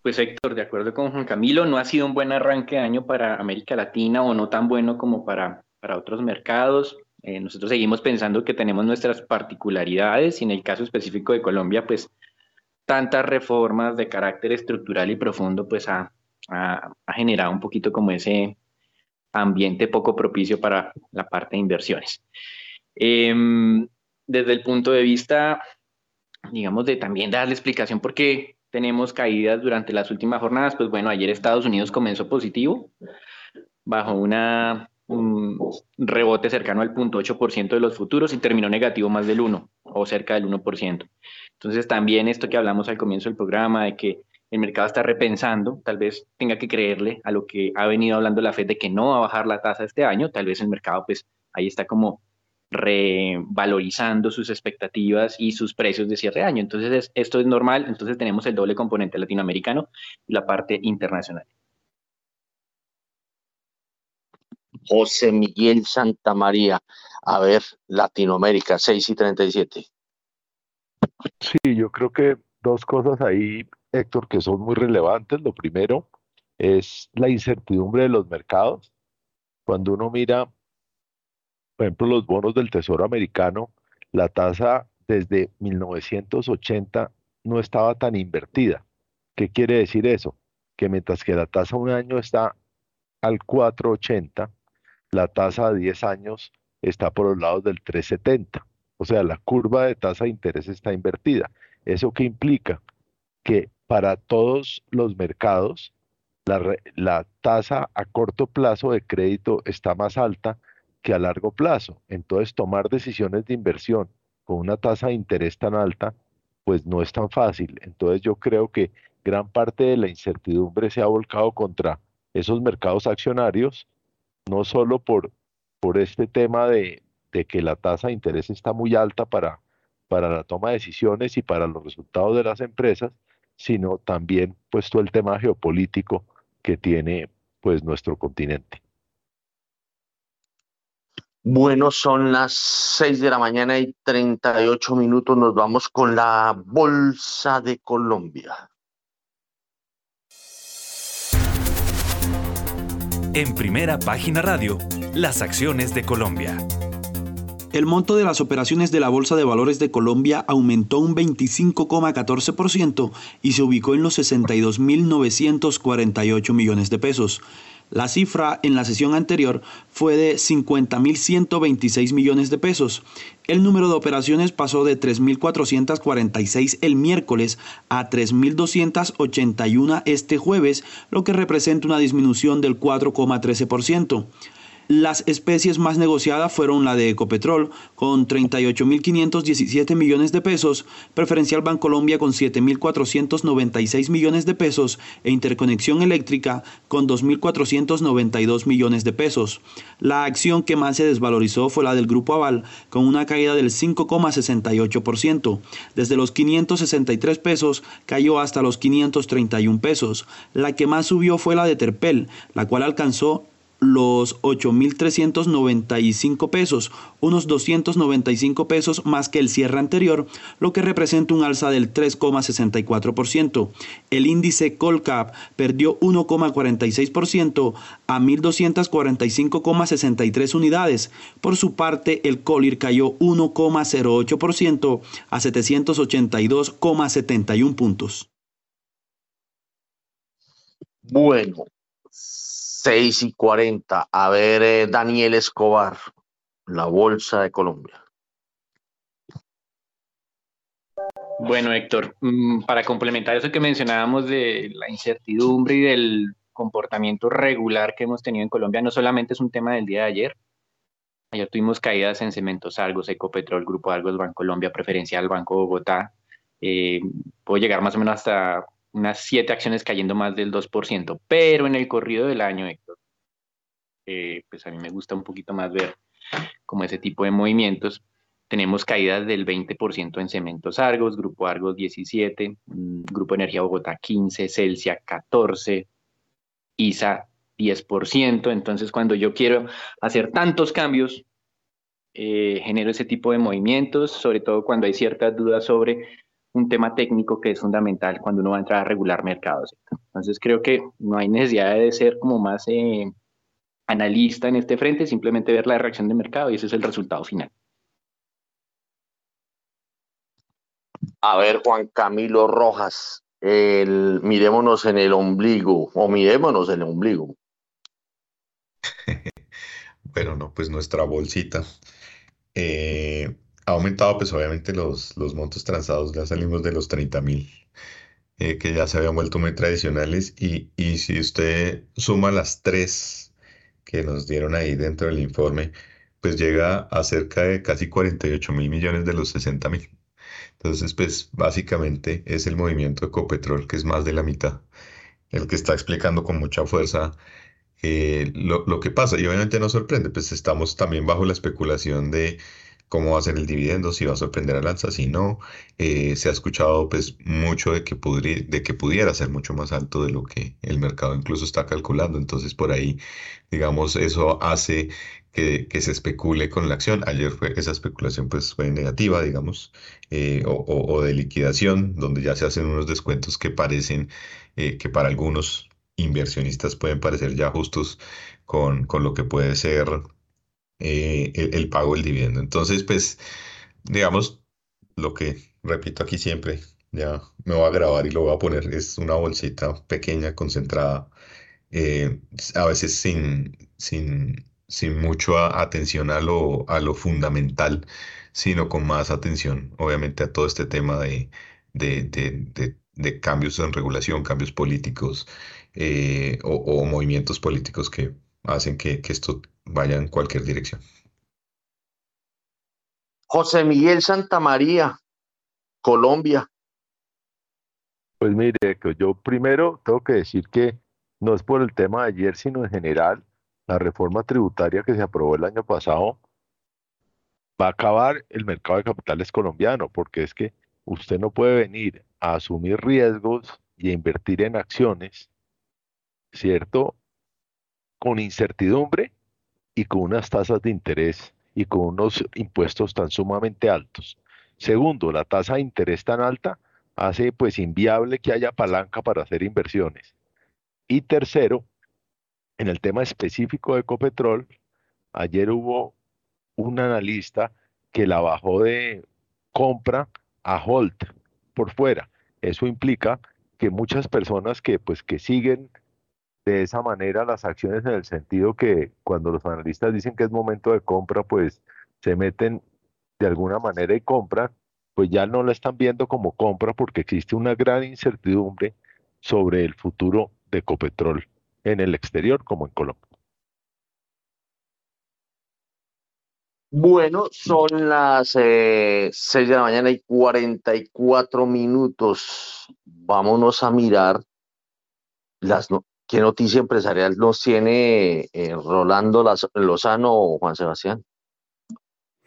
Pues Héctor, de acuerdo con Juan Camilo, no ha sido un buen arranque de año para América Latina o no tan bueno como para para otros mercados. Eh, nosotros seguimos pensando que tenemos nuestras particularidades y en el caso específico de Colombia, pues tantas reformas de carácter estructural y profundo, pues ha, generado un poquito como ese ambiente poco propicio para la parte de inversiones. Em, desde el punto de vista, digamos, de también darle explicación por qué tenemos caídas durante las últimas jornadas, pues bueno, ayer Estados Unidos comenzó positivo, bajo una, un rebote cercano al 0.8% de los futuros y terminó negativo más del 1 o cerca del 1%. Entonces también esto que hablamos al comienzo del programa de que el mercado está repensando, tal vez tenga que creerle a lo que ha venido hablando la Fed de que no va a bajar la tasa este año, tal vez el mercado pues ahí está como revalorizando sus expectativas y sus precios de cierre de año. Entonces esto es normal, entonces tenemos el doble componente latinoamericano y la parte internacional. José Miguel Santa María, a ver, Latinoamérica, 6 y 37. Sí, yo creo que dos cosas ahí Héctor, que son muy relevantes. Lo primero es la incertidumbre de los mercados. Cuando uno mira, por ejemplo, los bonos del Tesoro americano, la tasa desde 1980 no estaba tan invertida. ¿Qué quiere decir eso? Que mientras que la tasa un año está al 480, la tasa de 10 años está por los lados del 370. O sea, la curva de tasa de interés está invertida. ¿Eso qué implica? Que para todos los mercados, la, tasa a corto plazo de crédito está más alta que a largo plazo. Entonces, tomar decisiones de inversión con una tasa de interés tan alta, pues no es tan fácil. Entonces, yo creo que gran parte de la incertidumbre se ha volcado contra esos mercados accionarios, no solo por, por este tema de, de que la tasa de interés está muy alta para, para la toma de decisiones y para los resultados de las empresas, sino también pues todo el tema geopolítico que tiene pues nuestro continente. Bueno, son las 6 de la mañana y 38 minutos. Nos vamos con la Bolsa de Colombia. En primera página radio, las acciones de Colombia. El monto de las operaciones de la Bolsa de Valores de Colombia aumentó un 25,14% y se ubicó en los 62.948 millones de pesos. La cifra en la sesión anterior fue de 50.126 millones de pesos. El número de operaciones pasó de 3.446 el miércoles a 3.281 este jueves, lo que representa una disminución del 4,13%. Las especies más negociadas fueron la de Ecopetrol con 38.517 millones de pesos, Preferencial Bancolombia con 7.496 millones de pesos e Interconexión Eléctrica con 2.492 millones de pesos. La acción que más se desvalorizó fue la del Grupo Aval con una caída del 5,68%. Desde los 563 pesos cayó hasta los 531 pesos. La que más subió fue la de Terpel, la cual alcanzó los 8.395 pesos, unos 295 pesos más que el cierre anterior, lo que representa un alza del 3,64%. El índice Colcap perdió 1,46% a 1.245,63 unidades. Por su parte, el Colir cayó 1,08% a 782,71 puntos. Bueno, 6 y 40. A ver, eh, Daniel Escobar, la Bolsa de Colombia. Bueno, Héctor, mm, para complementar eso que mencionábamos de la incertidumbre y del comportamiento regular que hemos tenido en Colombia, no solamente es un tema del día de ayer. Ayer tuvimos caídas en Cementos Argos, Ecopetrol, Grupo Argos, Colombia, Preferencial, Banco Bogotá. Eh, puedo llegar más o menos hasta unas siete acciones cayendo más del 2%, pero en el corrido del año, Héctor, eh, pues a mí me gusta un poquito más ver como ese tipo de movimientos. Tenemos caídas del 20% en Cementos Argos, Grupo Argos 17, mm, Grupo Energía Bogotá 15, Celsia 14, ISA 10%. Entonces, cuando yo quiero hacer tantos cambios, eh, genero ese tipo de movimientos, sobre todo cuando hay ciertas dudas sobre un tema técnico que es fundamental cuando uno va a entrar a regular mercados. Entonces creo que no hay necesidad de ser como más eh, analista en este frente, simplemente ver la reacción de mercado y ese es el resultado final. A ver, Juan Camilo Rojas, el, mirémonos en el ombligo, o mirémonos en el ombligo. bueno, no, pues nuestra bolsita. Eh, ha aumentado pues obviamente los, los montos transados, ya salimos de los 30 mil, eh, que ya se habían vuelto muy tradicionales y, y, si usted suma las tres que nos dieron ahí dentro del informe, pues llega a cerca de casi 48 mil millones de los 60 mil. Entonces, pues básicamente es el movimiento Ecopetrol, que es más de la mitad, el que está explicando con mucha fuerza eh, lo, lo, que pasa. Y obviamente nos sorprende, pues estamos también bajo la especulación de cómo va a ser el dividendo, si va a sorprender al alza, si no. Eh, se ha escuchado pues mucho de que, de que pudiera ser mucho más alto de lo que el mercado incluso está calculando. Entonces por ahí, digamos, eso hace que, se especule con la acción. Ayer fue, esa especulación pues fue negativa, digamos, eh, o, de liquidación, donde ya se hacen unos descuentos que parecen eh, que para algunos inversionistas pueden parecer ya justos con, con lo que puede ser eh, el, pago del dividendo. Entonces, pues, digamos, lo que repito aquí siempre, ya me voy a grabar y lo voy a poner, es una bolsita pequeña, concentrada, eh, a veces sin, sin, sin atención a lo, a lo fundamental, sino con más atención, obviamente, a todo este tema de, de, cambios en regulación, cambios políticos eh, o, movimientos políticos que hacen que, que esto vaya en cualquier dirección. José Miguel Santamaría, Colombia. Pues mire, yo primero tengo que decir que no es por el tema de ayer, sino en general, la reforma tributaria que se aprobó el año pasado va a acabar el mercado de capitales colombiano, porque es que usted no puede venir a asumir riesgos y a invertir en acciones, ¿cierto? Con incertidumbre y con unas tasas de interés y con unos impuestos tan sumamente altos. Segundo, la tasa de interés tan alta hace pues inviable que haya palanca para hacer inversiones. Y tercero, en el tema específico de Ecopetrol, ayer hubo un analista que la bajó de compra a hold por fuera. Eso implica que muchas personas que pues que siguen de esa manera las acciones en el sentido que cuando los analistas dicen que es momento de compra, pues se meten de alguna manera y compran, pues ya no la están viendo como compra porque existe una gran incertidumbre sobre el futuro de Ecopetrol en el exterior como en Colombia. Bueno, son las eh, 6 de la mañana y 44 minutos. Vámonos a mirar las, ¿Qué noticia empresarial nos tiene eh, Rolando Lozano o Juan Sebastián?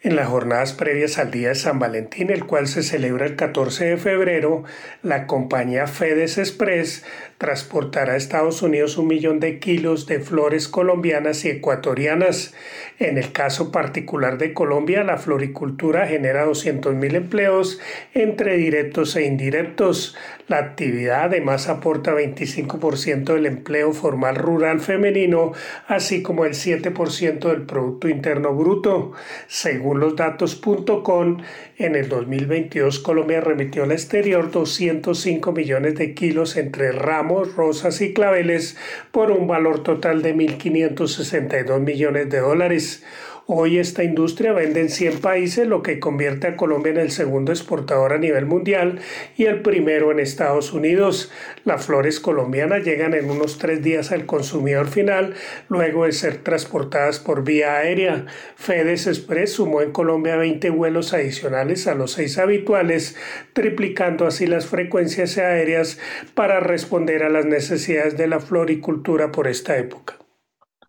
En las jornadas previas al Día de San Valentín, el cual se celebra el 14 de febrero, la compañía FedEx Express transportará a Estados Unidos un millón de kilos de flores colombianas y ecuatorianas. En el caso particular de Colombia, la floricultura genera 200.000 empleos entre directos e indirectos. La actividad además aporta 25% del empleo formal rural femenino, así como el 7% del Producto Interno Bruto. Según los datos.com, en el 2022 Colombia remitió al exterior 205 millones de kilos entre ramos, rosas y claveles por un valor total de 1.562 millones de dólares. Hoy esta industria vende en 100 países, lo que convierte a Colombia en el segundo exportador a nivel mundial y el primero en Estados Unidos. Las flores colombianas llegan en unos tres días al consumidor final, luego de ser transportadas por vía aérea. FedEx Express sumó en Colombia 20 vuelos adicionales a los seis habituales, triplicando así las frecuencias aéreas para responder a las necesidades de la floricultura por esta época.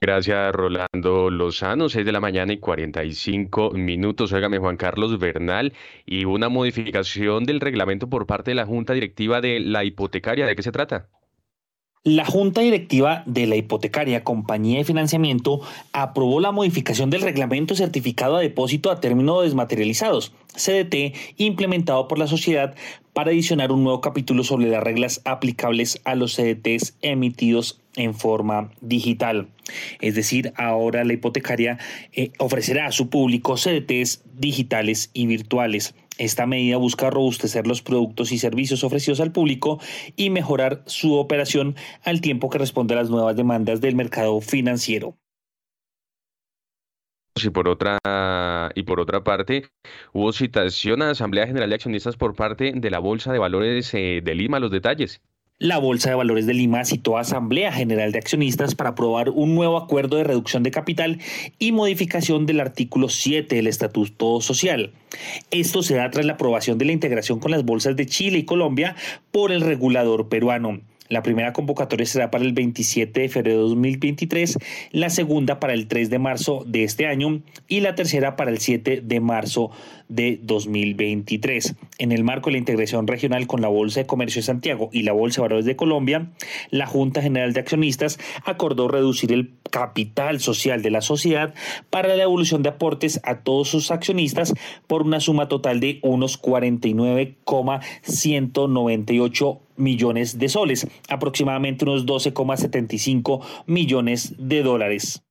Gracias, Rolando Lozano, 6 de la mañana y 45 minutos. Óigame, Juan Carlos Bernal, y una modificación del reglamento por parte de la Junta Directiva de la Hipotecaria. ¿De qué se trata? La Junta Directiva de la Hipotecaria Compañía de Financiamiento aprobó la modificación del reglamento certificado a depósito a término desmaterializados, CDT, implementado por la sociedad para adicionar un nuevo capítulo sobre las reglas aplicables a los CDTs emitidos en forma digital. Es decir, ahora la hipotecaria eh, ofrecerá a su público CDTs digitales y virtuales. Esta medida busca robustecer los productos y servicios ofrecidos al público y mejorar su operación al tiempo que responde a las nuevas demandas del mercado financiero. Y por otra, y por otra parte, hubo citación a Asamblea General de Accionistas por parte de la Bolsa de Valores eh, de Lima. Los detalles. La Bolsa de Valores de Lima citó a Asamblea General de Accionistas para aprobar un nuevo acuerdo de reducción de capital y modificación del artículo 7 del Estatuto Social. Esto se da tras la aprobación de la integración con las bolsas de Chile y Colombia por el regulador peruano. La primera convocatoria será para el 27 de febrero de 2023, la segunda para el 3 de marzo de este año y la tercera para el 7 de marzo de 2023. En el marco de la integración regional con la Bolsa de Comercio de Santiago y la Bolsa de Valores de Colombia, la Junta General de Accionistas acordó reducir el capital social de la sociedad para la evolución de aportes a todos sus accionistas por una suma total de unos 49,198 millones de soles, aproximadamente unos 12,75 millones de dólares.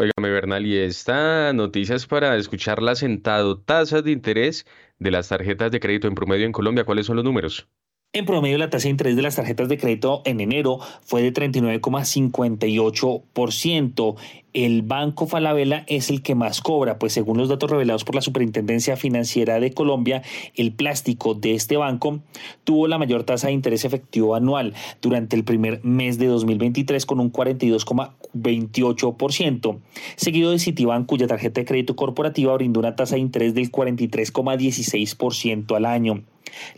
Óigame, Bernal, y esta noticia es para escucharla sentado. Tasas de interés de las tarjetas de crédito en promedio en Colombia, ¿cuáles son los números? En promedio, la tasa de interés de las tarjetas de crédito en enero fue de 39,58%. El Banco Falabella es el que más cobra, pues según los datos revelados por la Superintendencia Financiera de Colombia, el plástico de este banco tuvo la mayor tasa de interés efectivo anual durante el primer mes de 2023 con un 42,28%, seguido de Citibank cuya tarjeta de crédito corporativa brindó una tasa de interés del 43,16% al año.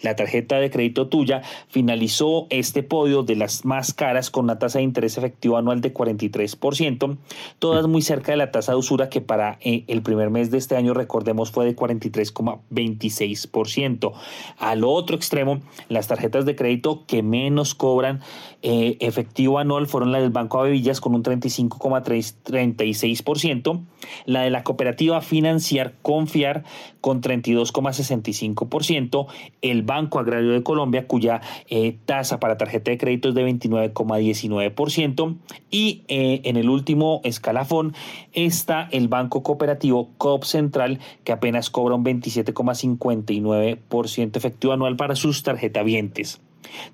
La tarjeta de crédito tuya finalizó este podio de las más caras con una tasa de interés efectivo anual de 43%, todas muy cerca de la tasa de usura que para eh, el primer mes de este año, recordemos, fue de 43,26%. Al otro extremo, las tarjetas de crédito que menos cobran eh, efectivo anual fueron las del Banco Avevillas con un 35,36%, la de la cooperativa Financiar Confiar con 32,65%, el Banco Agrario de Colombia, cuya eh, tasa para tarjeta de crédito es de 29,19%, y eh, en el último escalafón está el Banco Cooperativo COP Central, que apenas cobra un 27,59% efectivo anual para sus tarjetavientes.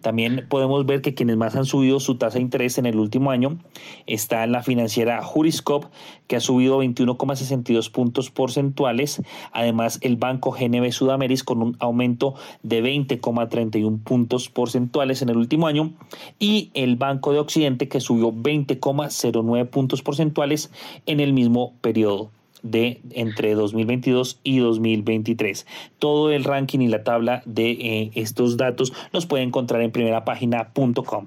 También podemos ver que quienes más han subido su tasa de interés en el último año está la financiera Juriscop, que ha subido 21,62 puntos porcentuales. Además, el Banco GNB Sudameris con un aumento de 20,31 puntos porcentuales en el último año. Y el Banco de Occidente, que subió 20,09 puntos porcentuales en el mismo periodo de entre 2022 y 2023. Todo el ranking y la tabla de eh, estos datos los puede encontrar en primerapágina.com.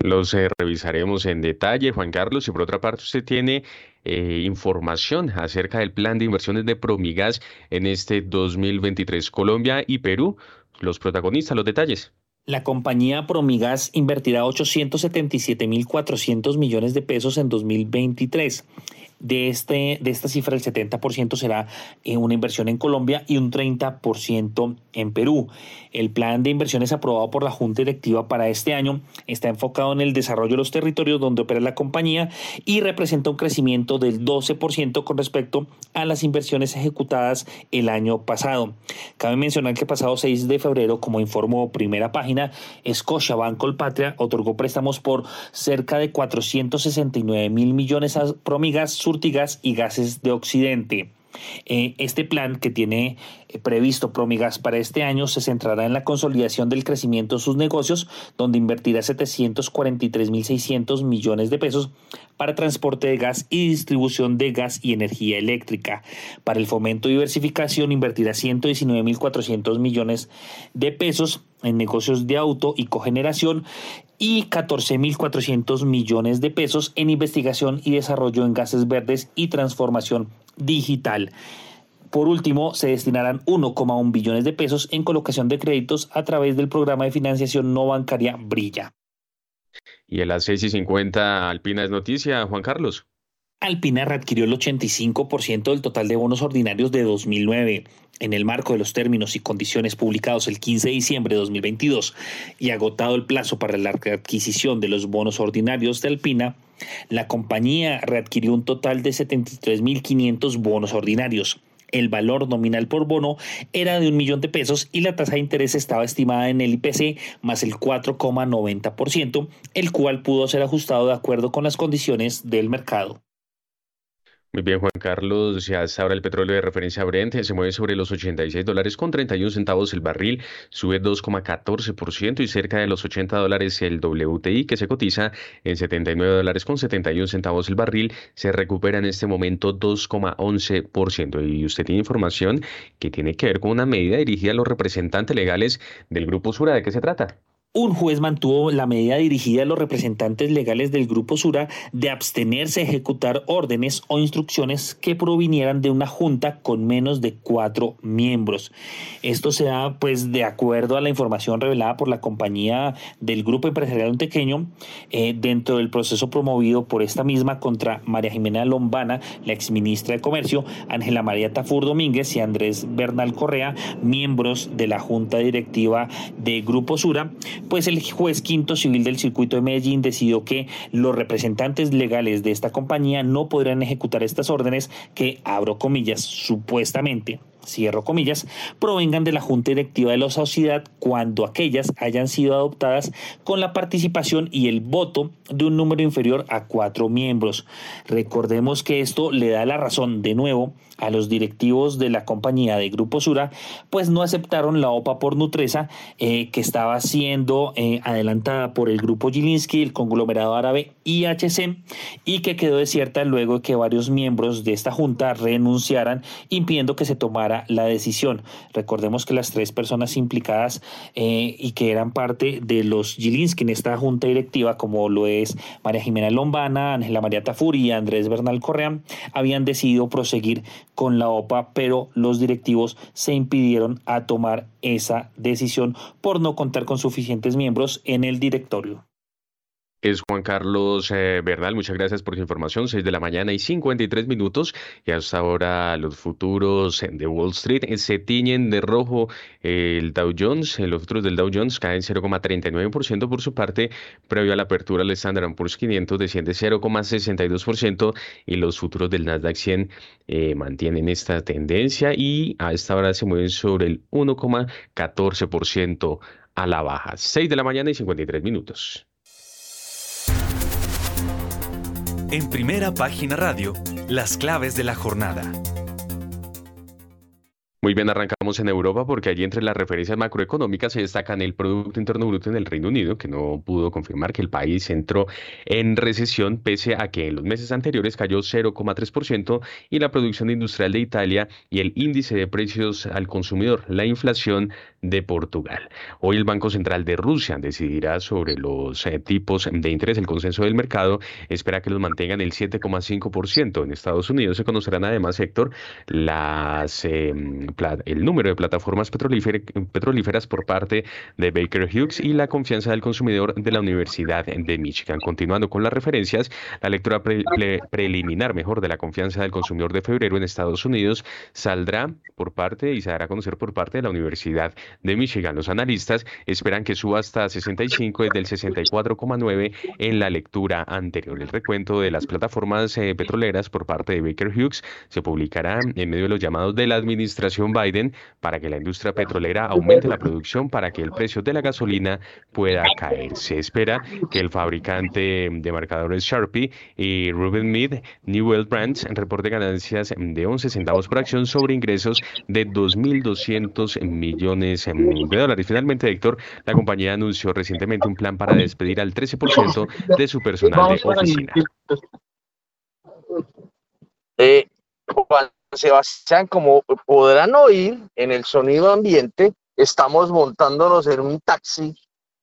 Los eh, revisaremos en detalle, Juan Carlos, y por otra parte usted tiene eh, información acerca del plan de inversiones de Promigas en este 2023. Colombia y Perú, los protagonistas, los detalles. La compañía Promigas invertirá 877.400 millones de pesos en 2023. De, este, de esta cifra, el 70% será en una inversión en Colombia y un 30% en Perú. El plan de inversiones aprobado por la Junta Directiva para este año está enfocado en el desarrollo de los territorios donde opera la compañía y representa un crecimiento del 12% con respecto a las inversiones ejecutadas el año pasado. Cabe mencionar que pasado 6 de febrero, como informó primera página, Scotiabank Colpatria otorgó préstamos por cerca de 469 mil millones a Promigas Surtigas y Gases de Occidente. Eh, este plan que tiene eh, previsto Promigas para este año se centrará en la consolidación del crecimiento de sus negocios, donde invertirá 743.600 millones de pesos para transporte de gas y distribución de gas y energía eléctrica. Para el fomento y diversificación invertirá 119.400 millones de pesos en negocios de auto y cogeneración y 14.400 millones de pesos en investigación y desarrollo en gases verdes y transformación digital. Por último, se destinarán 1,1 billones de pesos en colocación de créditos a través del programa de financiación no bancaria Brilla. Y en las 6 y 50, Alpina es noticia, Juan Carlos. Alpina readquirió el 85% del total de bonos ordinarios de 2009. En el marco de los términos y condiciones publicados el 15 de diciembre de 2022 y agotado el plazo para la readquisición de los bonos ordinarios de Alpina, la compañía readquirió un total de 73.500 bonos ordinarios. El valor nominal por bono era de un millón de pesos y la tasa de interés estaba estimada en el IPC más el 4,90%, el cual pudo ser ajustado de acuerdo con las condiciones del mercado. Muy bien, Juan Carlos. Ya hasta ahora el petróleo de referencia Brent se mueve sobre los 86 dólares con 31 centavos el barril, sube 2,14% y cerca de los 80 dólares el WTI que se cotiza en 79 dólares con 71 centavos el barril, se recupera en este momento 2,11%. Y usted tiene información que tiene que ver con una medida dirigida a los representantes legales del Grupo Sura. ¿De qué se trata? Un juez mantuvo la medida dirigida a los representantes legales del Grupo Sura de abstenerse a ejecutar órdenes o instrucciones que provinieran de una junta con menos de cuatro miembros. Esto se da pues de acuerdo a la información revelada por la compañía del Grupo Empresarial Untequeño eh, dentro del proceso promovido por esta misma contra María Jimena Lombana, la exministra de Comercio, Ángela María Tafur Domínguez y Andrés Bernal Correa, miembros de la junta directiva de Grupo Sura, pues el juez quinto civil del circuito de Medellín decidió que los representantes legales de esta compañía no podrán ejecutar estas órdenes que, abro comillas, supuestamente cierro comillas, provengan de la Junta Directiva de la Sociedad cuando aquellas hayan sido adoptadas con la participación y el voto de un número inferior a cuatro miembros. Recordemos que esto le da la razón de nuevo a los directivos de la compañía de Grupo Sura, pues no aceptaron la OPA por Nutresa eh, que estaba siendo eh, adelantada por el Grupo Gilinski, el conglomerado árabe IHC, y que quedó desierta luego de que varios miembros de esta junta renunciaran, impidiendo que se tomara la decisión. Recordemos que las tres personas implicadas eh, y que eran parte de los Gilinski en esta junta directiva, como lo es María Jimena Lombana, Ángela María Tafuri y Andrés Bernal Correa, habían decidido proseguir con la OPA, pero los directivos se impidieron a tomar esa decisión por no contar con suficientes miembros en el directorio es Juan Carlos eh, Bernal. Muchas gracias por su información. 6 de la mañana y 53 minutos. Y hasta ahora los futuros de Wall Street eh, se tiñen de rojo. El Dow Jones, eh, los futuros del Dow Jones caen 0,39% por su parte. Previo a la apertura, el Standard Poor's 500 desciende 0,62% y los futuros del Nasdaq 100 mantienen esta tendencia y a esta hora se mueven sobre el 1,14% a la baja. 6 de la mañana y 53 minutos. En primera página radio, las claves de la jornada. Muy bien, arrancamos en Europa porque allí entre las referencias macroeconómicas se destacan el Producto Interno Bruto en el Reino Unido, que no pudo confirmar que el país entró en recesión pese a que en los meses anteriores cayó 0,3% y la producción industrial de Italia y el índice de precios al consumidor, la inflación de Portugal. Hoy el Banco Central de Rusia decidirá sobre los eh, tipos de interés. El consenso del mercado espera que los mantengan el 7,5%. En Estados Unidos se conocerán además, Héctor, las... Em, el número de plataformas petrolíferas por parte de Baker Hughes y la confianza del consumidor de la Universidad de Michigan. Continuando con las referencias, la lectura preliminar, mejor, de la confianza del consumidor de febrero en Estados Unidos saldrá por parte y se dará a conocer por parte de la Universidad de Michigan. Los analistas esperan que suba hasta 65 desde el 64,9 en la lectura anterior. El recuento de las plataformas eh, petroleras por parte de Baker Hughes se publicará en medio de los llamados de la administración Biden para que la industria petrolera aumente la producción para que el precio de la gasolina pueda caer. Se espera que el fabricante de marcadores Sharpie y Ruben Mead Newell Brands reporte ganancias de 11 centavos por acción sobre ingresos de 2.200 millones de dólares. Finalmente, Héctor, la compañía anunció recientemente un plan para despedir al 13% de su personal de oficina. Eh, Sebastián, como podrán oír en el sonido ambiente, estamos montándonos en un taxi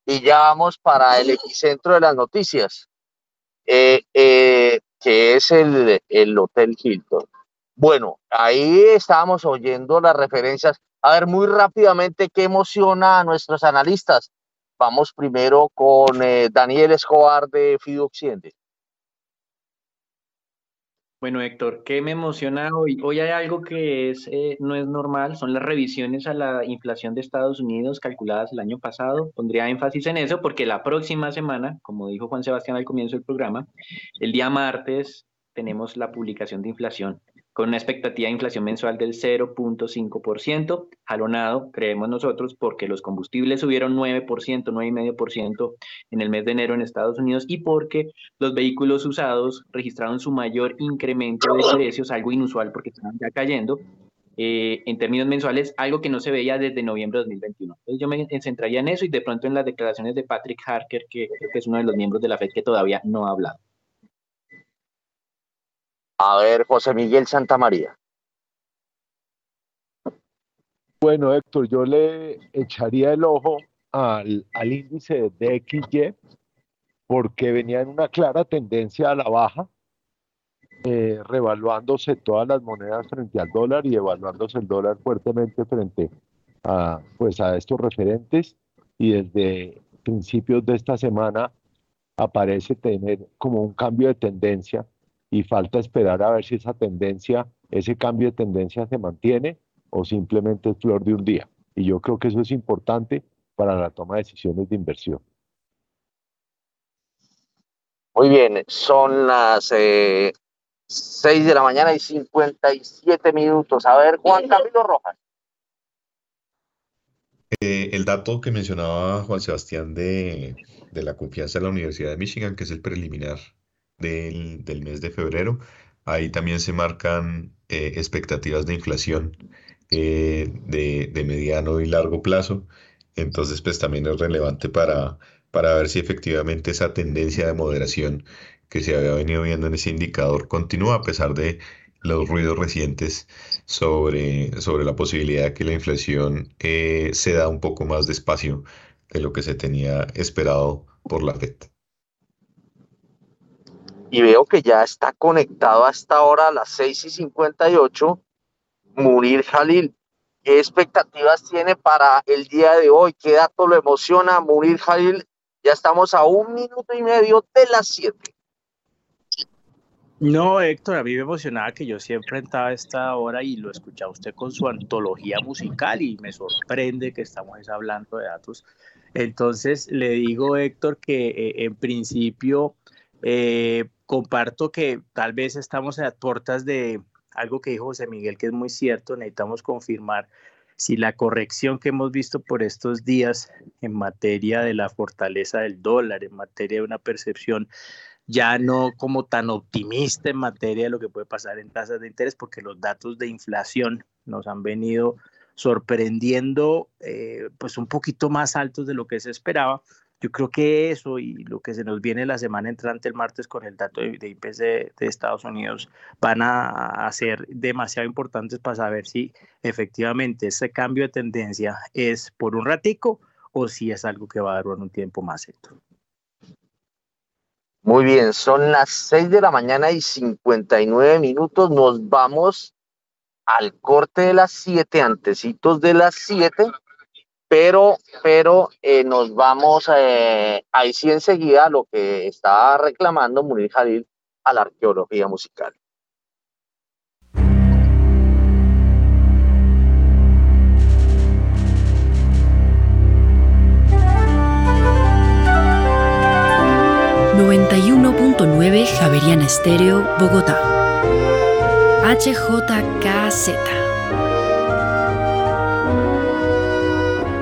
y ya vamos para el epicentro de las noticias, eh, eh, que es el, el Hotel Hilton. Bueno, ahí estábamos oyendo las referencias. A ver, muy rápidamente, ¿qué emociona a nuestros analistas? Vamos primero con eh, Daniel Escobar de Fido Occidente. Bueno, Héctor, ¿qué me emociona hoy? Hoy hay algo que es, eh, no es normal, son las revisiones a la inflación de Estados Unidos calculadas el año pasado. Pondría énfasis en eso porque la próxima semana, como dijo Juan Sebastián al comienzo del programa, el día martes tenemos la publicación de inflación con una expectativa de inflación mensual del 0.5%, jalonado, creemos nosotros, porque los combustibles subieron 9%, 9,5% en el mes de enero en Estados Unidos y porque los vehículos usados registraron su mayor incremento de precios, algo inusual porque están ya cayendo, eh, en términos mensuales, algo que no se veía desde noviembre de 2021. Entonces yo me centraría en eso y de pronto en las declaraciones de Patrick Harker, que creo que es uno de los miembros de la FED que todavía no ha hablado. A ver, José Miguel Santamaría. Bueno, Héctor, yo le echaría el ojo al, al índice de XY porque venía en una clara tendencia a la baja, eh, revaluándose todas las monedas frente al dólar y evaluándose el dólar fuertemente frente a, pues, a estos referentes. Y desde principios de esta semana aparece tener como un cambio de tendencia y falta esperar a ver si esa tendencia, ese cambio de tendencia se mantiene o simplemente es flor de un día. Y yo creo que eso es importante para la toma de decisiones de inversión. Muy bien, son las eh, 6 de la mañana y 57 minutos. A ver, Juan Camilo Rojas. Eh, el dato que mencionaba Juan Sebastián de, de la confianza de la Universidad de Michigan, que es el preliminar del, mes de febrero. Ahí también se marcan eh, expectativas de inflación eh, de, mediano y largo plazo. Entonces, pues también es relevante para, para ver si efectivamente esa tendencia de moderación que se había venido viendo en ese indicador continúa a pesar de los ruidos recientes sobre, sobre la posibilidad de que la inflación eh, se da un poco más despacio de lo que se tenía esperado por la FED y veo que ya está conectado hasta ahora a las 6 y 58 Munir Jalil. ¿Qué expectativas tiene para el día de hoy? ¿Qué dato lo emociona? Munir Jalil, ya estamos a un minuto y medio de las 7. No, Héctor, a mí me emocionaba que yo siempre entraba a esta hora y lo escuchaba usted con su antología musical y me sorprende que estamos hablando de datos. Entonces le digo, Héctor, que eh, en principio eh, comparto que tal vez estamos a puertas de algo que dijo José Miguel, que es muy cierto, necesitamos confirmar si la corrección que hemos visto por estos días en materia de la fortaleza del dólar, en materia de una percepción ya no como tan optimista en materia de lo que puede pasar en tasas de interés, porque los datos de inflación nos han venido sorprendiendo eh, pues un poquito más altos de lo que se esperaba yo creo que eso y lo que se nos viene la semana entrante el martes con el dato de, IPC de, Estados Unidos van a, ser demasiado importantes para saber si efectivamente ese cambio de tendencia es por un ratico o si es algo que va a durar un tiempo más. Muy bien, son las 6 de la mañana y 59 minutos. Nos vamos al corte de las 7, antecitos de las 7 pero, pero eh, nos vamos eh, ahí sí enseguida a lo que estaba reclamando Munir Jalil a la arqueología musical. ...91.9 Javeriana Estéreo, Bogotá. HJKZ.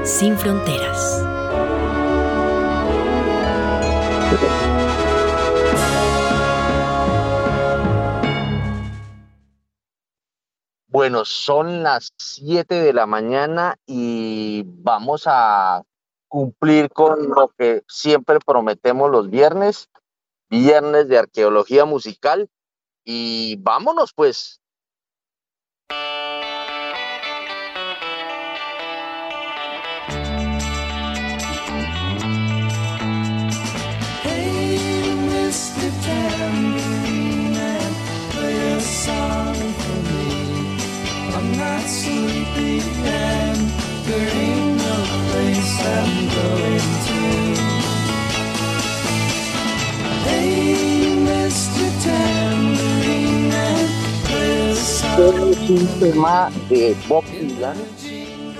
Sin fronteras. Bueno, son las 7 de la mañana y vamos a cumplir con lo que siempre prometemos los viernes, viernes de arqueología musical. Y vámonos pues, es un tema de Bob Dylan,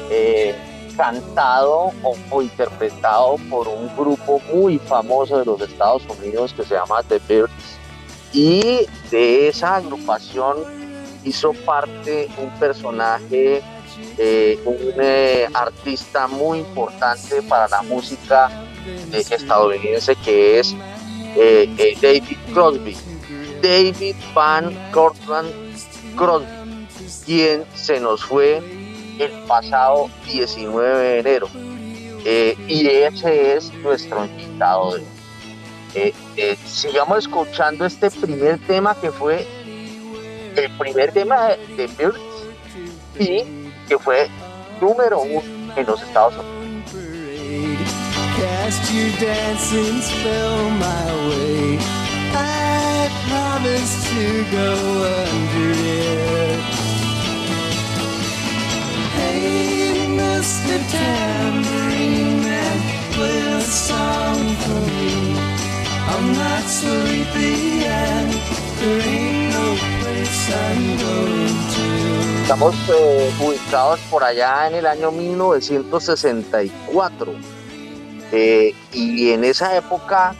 eh, cantado o, interpretado por un grupo muy famoso de los Estados Unidos que se llama The Birds. Y de esa agrupación hizo parte un personaje, eh, un eh, artista muy importante para la música estadounidense que es David Crosby. David Van Cortland Crosby, quien se nos fue el pasado 19 de enero. y ese es nuestro invitado de hoy. Eh, eh, sigamos escuchando este primer tema que fue el primer tema de, Birds y que fue número uno en los Estados Unidos. Cast your my way. I promise to go under it. Hey, Mr. Tambourine Man, play a song for me. Estamos eh, ubicados por allá en el año 1964 eh, y en esa época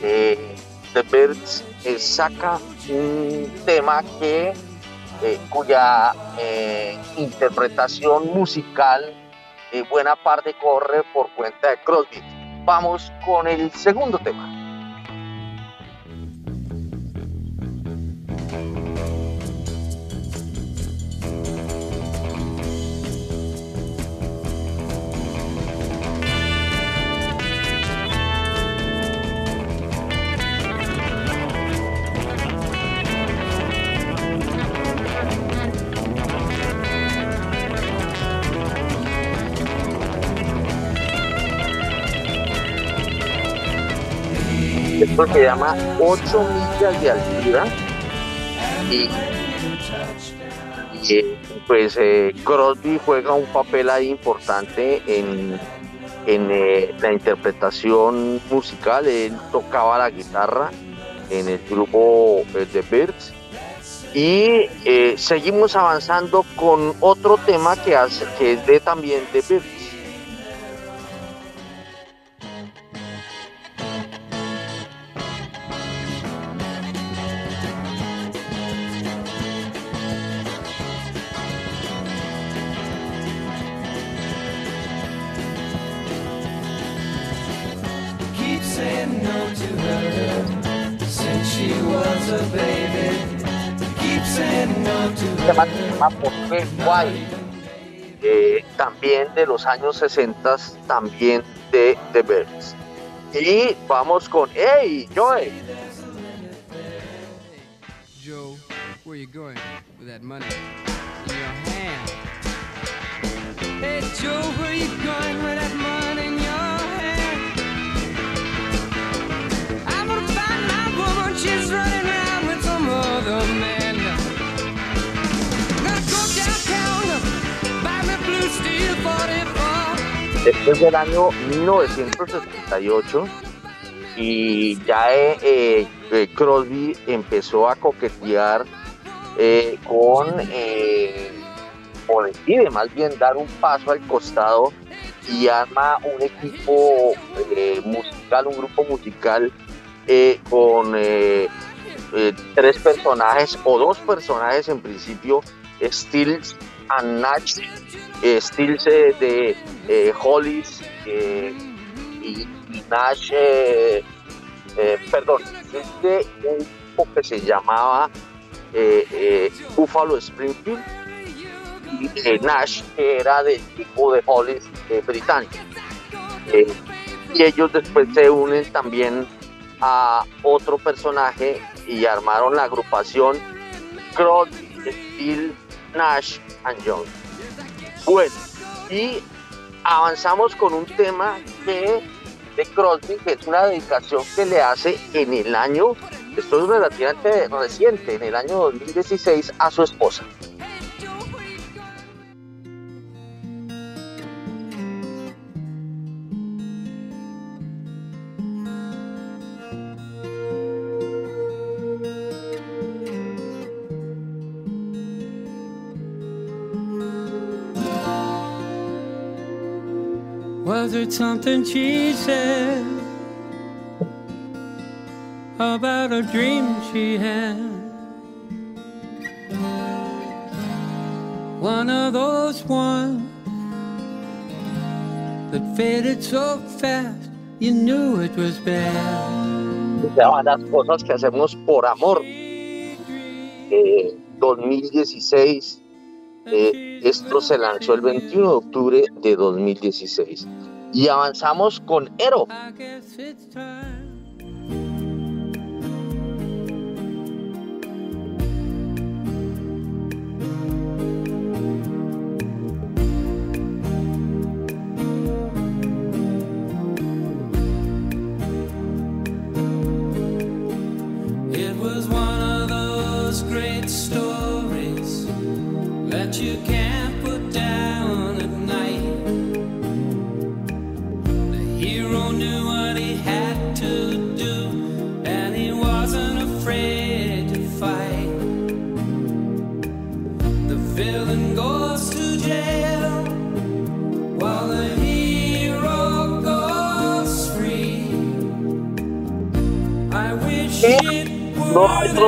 eh, The Birds saca un tema que cuya interpretación musical buena parte corre por cuenta de Crosby. Vamos con el segundo tema. Se llama 8 millas de altura y, pues eh, Crosby juega un papel ahí importante en, eh, la interpretación musical. Él tocaba la guitarra en el grupo eh, The Birds. Y seguimos avanzando con otro tema que, hace, que es de también The Birds. Eh, también de los años 60, también de The Birds. Y vamos con, hey, Joey. Joe, where you going with that money in your hand? Hey Joe, where you going with that money in your hand? I'm gonna find my woman, she's running around with some other man. Después del año 1968 y ya eh, eh, Crosby empezó a coquetear eh, con, o decide más bien dar un paso al costado y arma un equipo musical, un grupo musical con tres personajes o dos personajes en principio, Stills and Stills de eh, Hollis eh, y, Nash, eh, perdón, de un grupo que se llamaba Buffalo Springfield y Nash era del tipo de Hollis británico. y ellos después se unen también a otro personaje y armaron la agrupación Crosby, Steel, Nash and Young. Bueno, y avanzamos con un tema que, de Crosby, que es una dedicación que le hace en el año, esto es relativamente reciente, en el año 2016, a su esposa. It something she said about a dream she had? one of those ones that faded so fast you knew it was bad. Las cosas que hacemos por amor. Eh, 2016. Eh, esto se lanzó el 21 de octubre de 2016. Y avanzamos con Ero.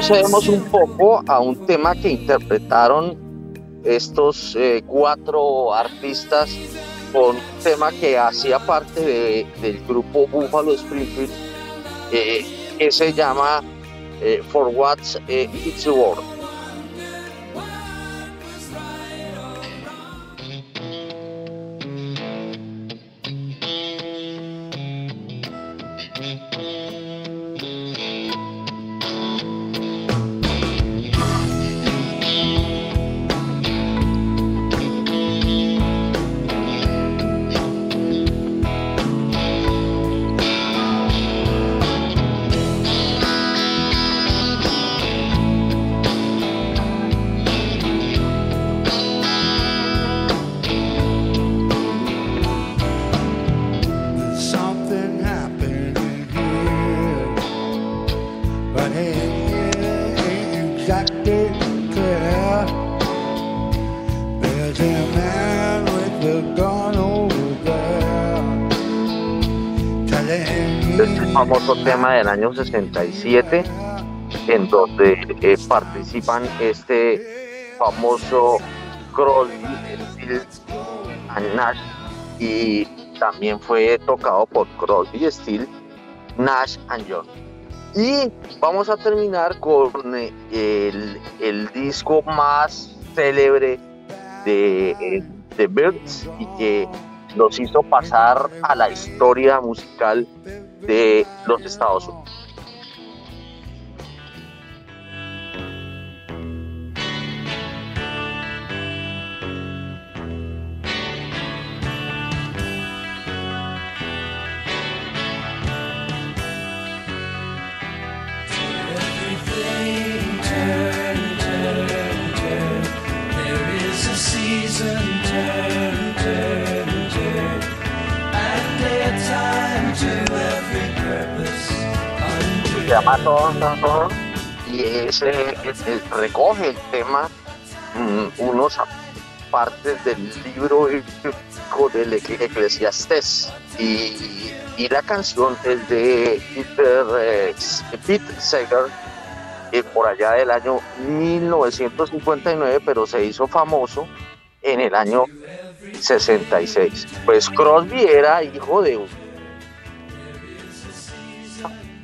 Retrocedemos un poco a un tema que interpretaron estos eh, cuatro artistas con un tema que hacía parte de- del grupo Buffalo Springfield eh, que se llama eh, For What's It's Worth. Del año 67 en donde eh, participan este famoso Crosby, and Nash y también fue tocado por Crosby, Stills, Nash and Young. Y vamos a terminar con eh, el, el disco más célebre de eh, The Birds y que los hizo pasar a la historia musical de los Estados Unidos. Y ese recoge el tema, mm, unos partes del libro del Ecle- Eclesiastés y, y la canción es de Peter, eh, Seeger eh, por allá del año 1959 pero se hizo famoso en el año 66 pues Crosby era hijo de un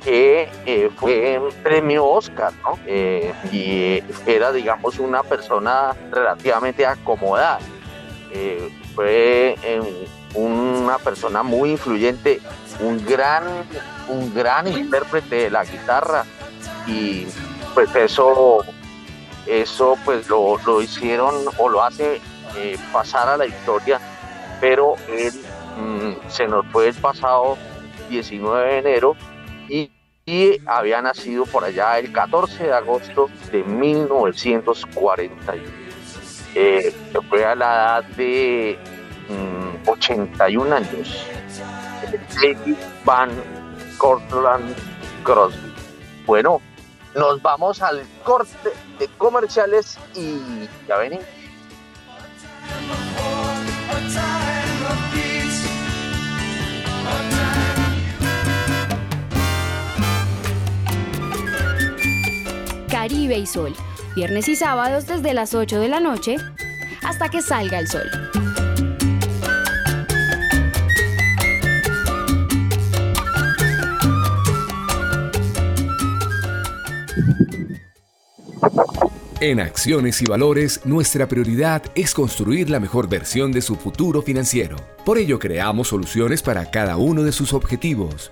que eh, fue premio Oscar, ¿no? Eh, y era, digamos, una persona relativamente acomodada. Eh, fue eh, una persona muy influyente, un gran, un gran intérprete de la guitarra y pues eso, eso pues lo, lo hicieron o lo hace eh, pasar a la historia, pero él mm, se nos fue el pasado 19 de enero y, y había nacido por allá el 14 de agosto de 1941. Eh, fue a la edad de mm, 81 años. David Van Cortland Crosby. Bueno, nos vamos al corte de comerciales y ya ven. Caribe y Sol, viernes y sábados desde las 8 de la noche, hasta que salga el sol. En Acciones y Valores, nuestra prioridad es construir la mejor versión de su futuro financiero. Por ello, creamos soluciones para cada uno de sus objetivos.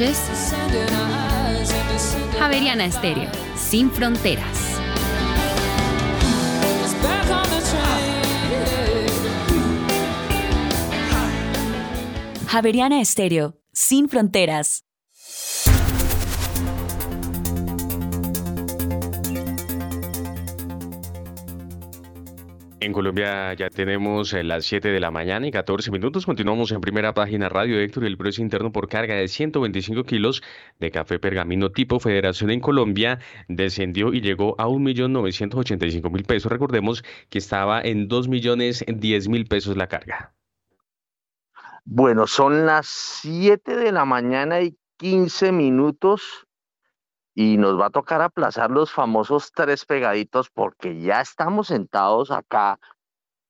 Noches, Javeriana Estéreo, sin fronteras. Javeriana Estéreo, sin fronteras. En Colombia ya tenemos eh, las 7 de la mañana y 14 minutos. Continuamos en primera página Radio Héctor y el precio interno por carga de 125 kilos de café pergamino tipo Federación en Colombia descendió y llegó a 1.985.000 pesos. Recordemos que estaba en 2.010.000 pesos la carga. Bueno, son las 7 de la mañana y 15 minutos y nos va a tocar aplazar los famosos tres pegaditos porque ya estamos sentados acá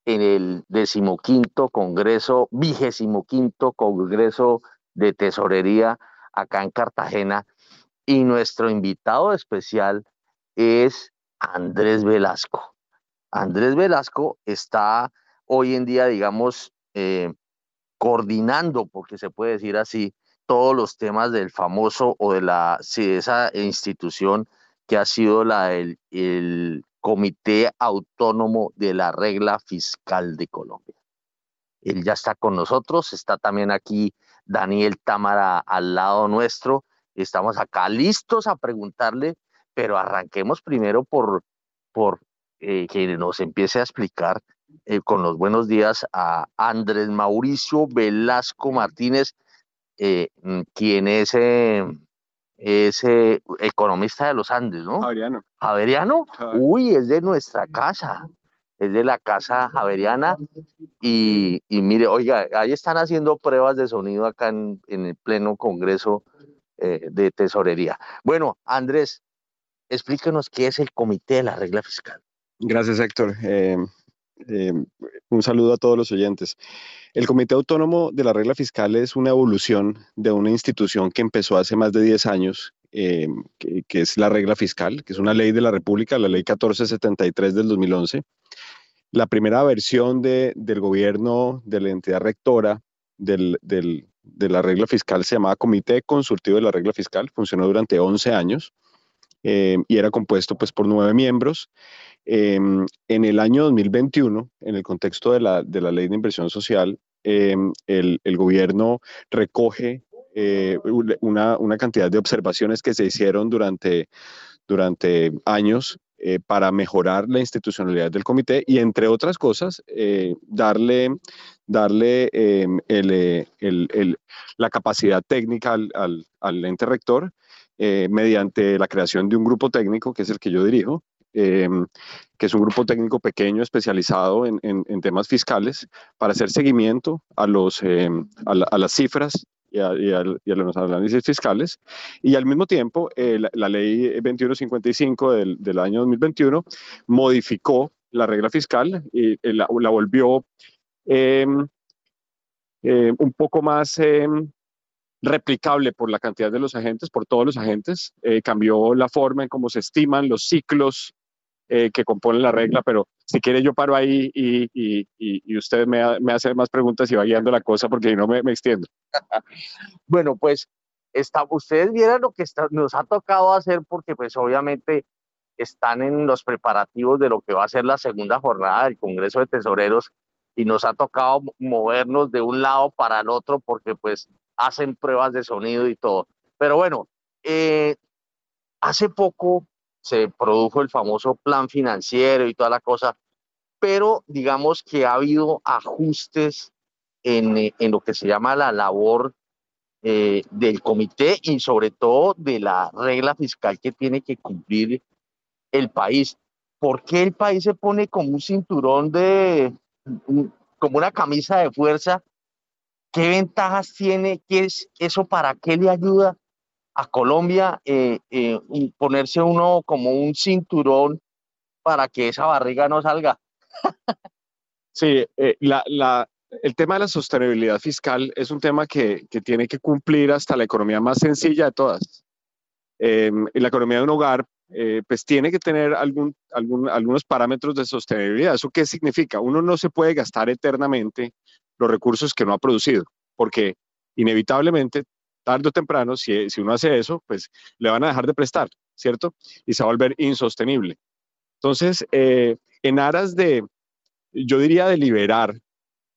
en el decimoquinto Congreso, vigésimo quinto Congreso de Tesorería acá en Cartagena y nuestro invitado especial es Andrés Velasco. Andrés Velasco está hoy en día, digamos, eh, coordinando, porque se puede decir así, todos los temas del famoso o de la sí, esa institución que ha sido la del el Comité Autónomo de la Regla Fiscal de Colombia. Él ya está con nosotros, está también aquí Daniel Támara al lado nuestro. Estamos acá listos a preguntarle, pero arranquemos primero por, por eh, que nos empiece a explicar eh, con los buenos días a Andrés Mauricio Velasco Martínez, eh, quien es, eh, es eh, economista de los Andes, ¿no? Javeriano. ¿Javeriano? Uy, es de nuestra casa. es de la Casa Javeriana. Y, mire, oiga, ahí están haciendo pruebas de sonido acá en, el pleno Congreso eh, de Tesorería. Bueno, Andrés, explíquenos qué es el Comité de la Regla Fiscal. Gracias, Héctor. Eh, eh, un saludo a todos los oyentes. El Comité Autónomo de la Regla Fiscal es una evolución de una institución que empezó hace más de 10 años, que, es la regla fiscal, que es una ley de la República, la ley 1473 del 2011 la primera versión de, del gobierno de la entidad rectora del, del, de la regla fiscal se llamaba Comité Consultivo de la Regla Fiscal, funcionó durante 11 años eh, y era compuesto pues, por nueve miembros. Em, en el año 2021, en el contexto de la, de la ley de inversión social, em, el, el, gobierno recoge eh, una, una, cantidad de observaciones que se hicieron durante, durante años eh, para mejorar la institucionalidad del comité y, entre otras cosas, eh, darle, darle em, eh, la capacidad técnica al, ente rector mediante la creación de un grupo técnico, que es el que yo dirijo, em, que es un grupo técnico pequeño especializado en, temas fiscales, para hacer seguimiento a, los, em, a, las cifras y a, los análisis fiscales. Y al mismo tiempo, eh, la, ley 2155 del, del, año 2021 modificó la regla fiscal y eh, la, volvió em, em, un poco más replicable por la cantidad de los agentes, por todos los agentes. Eh, cambió la forma en cómo se estiman los ciclos eh, que componen la regla, pero si quiere yo paro ahí y, y, y, usted me, me, hace más preguntas y va guiando la cosa porque no me, me extiendo. bueno, pues está, ustedes vieran lo que está, nos ha tocado hacer porque pues obviamente están en los preparativos de lo que va a ser la segunda jornada del Congreso de Tesoreros y nos ha tocado movernos de un lado para el otro porque pues hacen pruebas de sonido y todo. Pero bueno, eh, hace poco se produjo el famoso plan financiero y toda la cosa, pero digamos que ha habido ajustes en, eh, en lo que se llama la labor eh, del comité y sobre todo de la regla fiscal que tiene que cumplir el país. ¿Por qué el país se pone como un cinturón de, como una camisa de fuerza? ¿Qué ventajas tiene? ¿Qué es eso? ¿Para qué le ayuda? A Colombia eh, eh, ponerse uno como un cinturón para que esa barriga no salga. sí, eh, la, la, el tema de la sostenibilidad fiscal es un tema que, que tiene que cumplir hasta la economía más sencilla de todas. Em, la economía de un hogar, pues tiene que tener algún, algún, algunos parámetros de sostenibilidad. ¿Eso qué significa? Uno no se puede gastar eternamente los recursos que no ha producido, porque inevitablemente tarde o temprano, si, si uno hace eso, pues le van a dejar de prestar, ¿cierto? Y se va a volver insostenible. Entonces, eh, en aras de, yo diría, de liberar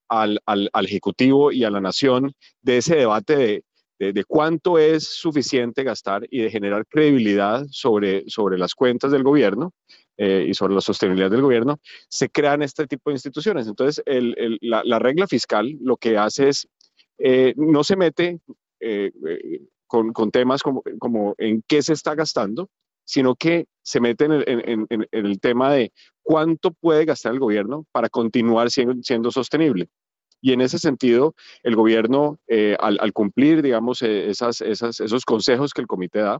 al, al, Ejecutivo y a la Nación de ese debate de, de, cuánto es suficiente gastar y de generar credibilidad sobre, sobre las cuentas del gobierno eh, y sobre la sostenibilidad del gobierno, se crean este tipo de instituciones. Entonces, el, el, la, la, regla fiscal lo que hace es, eh, no se mete eh, eh, con, temas como, en qué se está gastando, sino que se mete en el, tema de cuánto puede gastar el gobierno para continuar siendo, sostenible. Y en ese sentido, el gobierno, eh, al, cumplir, digamos, esos consejos que el comité da,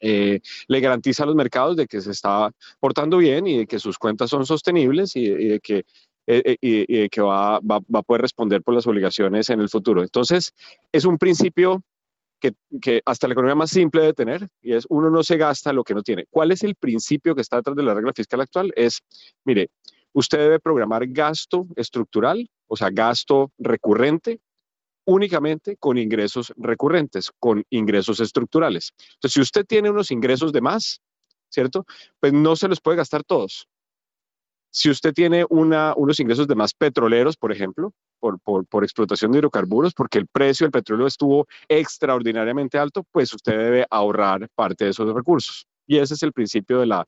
le garantiza a los mercados de que se está portando bien y de que sus cuentas son sostenibles y, y de que eh, eh, que va, va, va, a poder responder por las obligaciones en el futuro. Entonces, es un principio que, que, hasta la economía más simple de tener y es uno no se gasta lo que no tiene. ¿Cuál es el principio que está detrás de la regla fiscal actual? Es, mire, usted debe programar gasto estructural, o sea, gasto recurrente, únicamente con ingresos recurrentes, con ingresos estructurales. Entonces, si usted tiene unos ingresos de más, ¿cierto? Pues no se los puede gastar todos. Si usted tiene una, unos ingresos de más petroleros, por ejemplo, por, por, por, explotación de hidrocarburos, porque el precio del petróleo estuvo extraordinariamente alto, pues usted debe ahorrar parte de esos recursos. Y ese es el principio de la,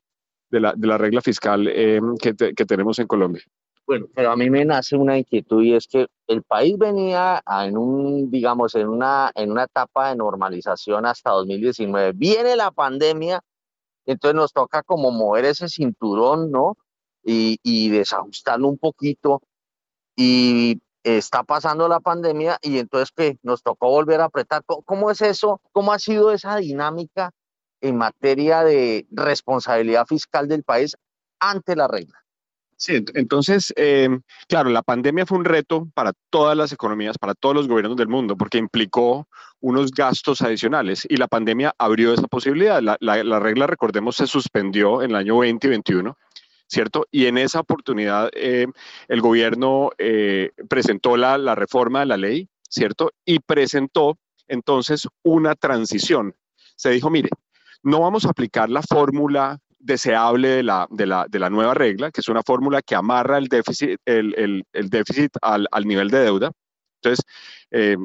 de la, de la regla fiscal eh, que, te, que tenemos en Colombia. Bueno, pero a mí me nace una inquietud y es que el país venía en un, digamos, en una, en una etapa de normalización hasta 2019. Viene la pandemia, entonces nos toca como mover ese cinturón, ¿no? Y, y desajustarlo un poquito y está pasando la pandemia y entonces que nos tocó volver a apretar. ¿Cómo es eso? ¿Cómo ha sido esa dinámica en materia de responsabilidad fiscal del país ante la regla? Sí, entonces, eh, claro, la pandemia fue un reto para todas las economías, para todos los gobiernos del mundo, porque implicó unos gastos adicionales y la pandemia abrió esa posibilidad. La, la, regla, recordemos, se suspendió en el año 2021. ¿Cierto? Y en esa oportunidad eh, el gobierno eh, presentó la, la reforma de la ley, ¿cierto? Y presentó entonces una transición. Se dijo, mire, no vamos a aplicar la fórmula deseable de la, de la, de la nueva regla, que es una fórmula que amarra el déficit, el, el, el déficit al, al, nivel de deuda. Entonces, eh,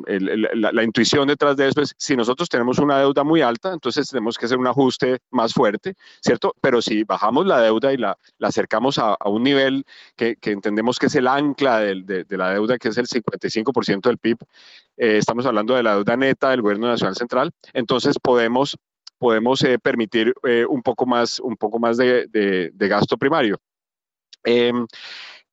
la, intuición detrás de eso es, si nosotros tenemos una deuda muy alta, entonces tenemos que hacer un ajuste más fuerte, ¿cierto? Pero si bajamos la deuda y la, acercamos a, un nivel que, entendemos que es el ancla de, la deuda, que es el 55% del PIB, eh, estamos hablando de la deuda neta del Gobierno Nacional Central, entonces podemos eh, permitir un poco más, de, de, gasto primario. Eh,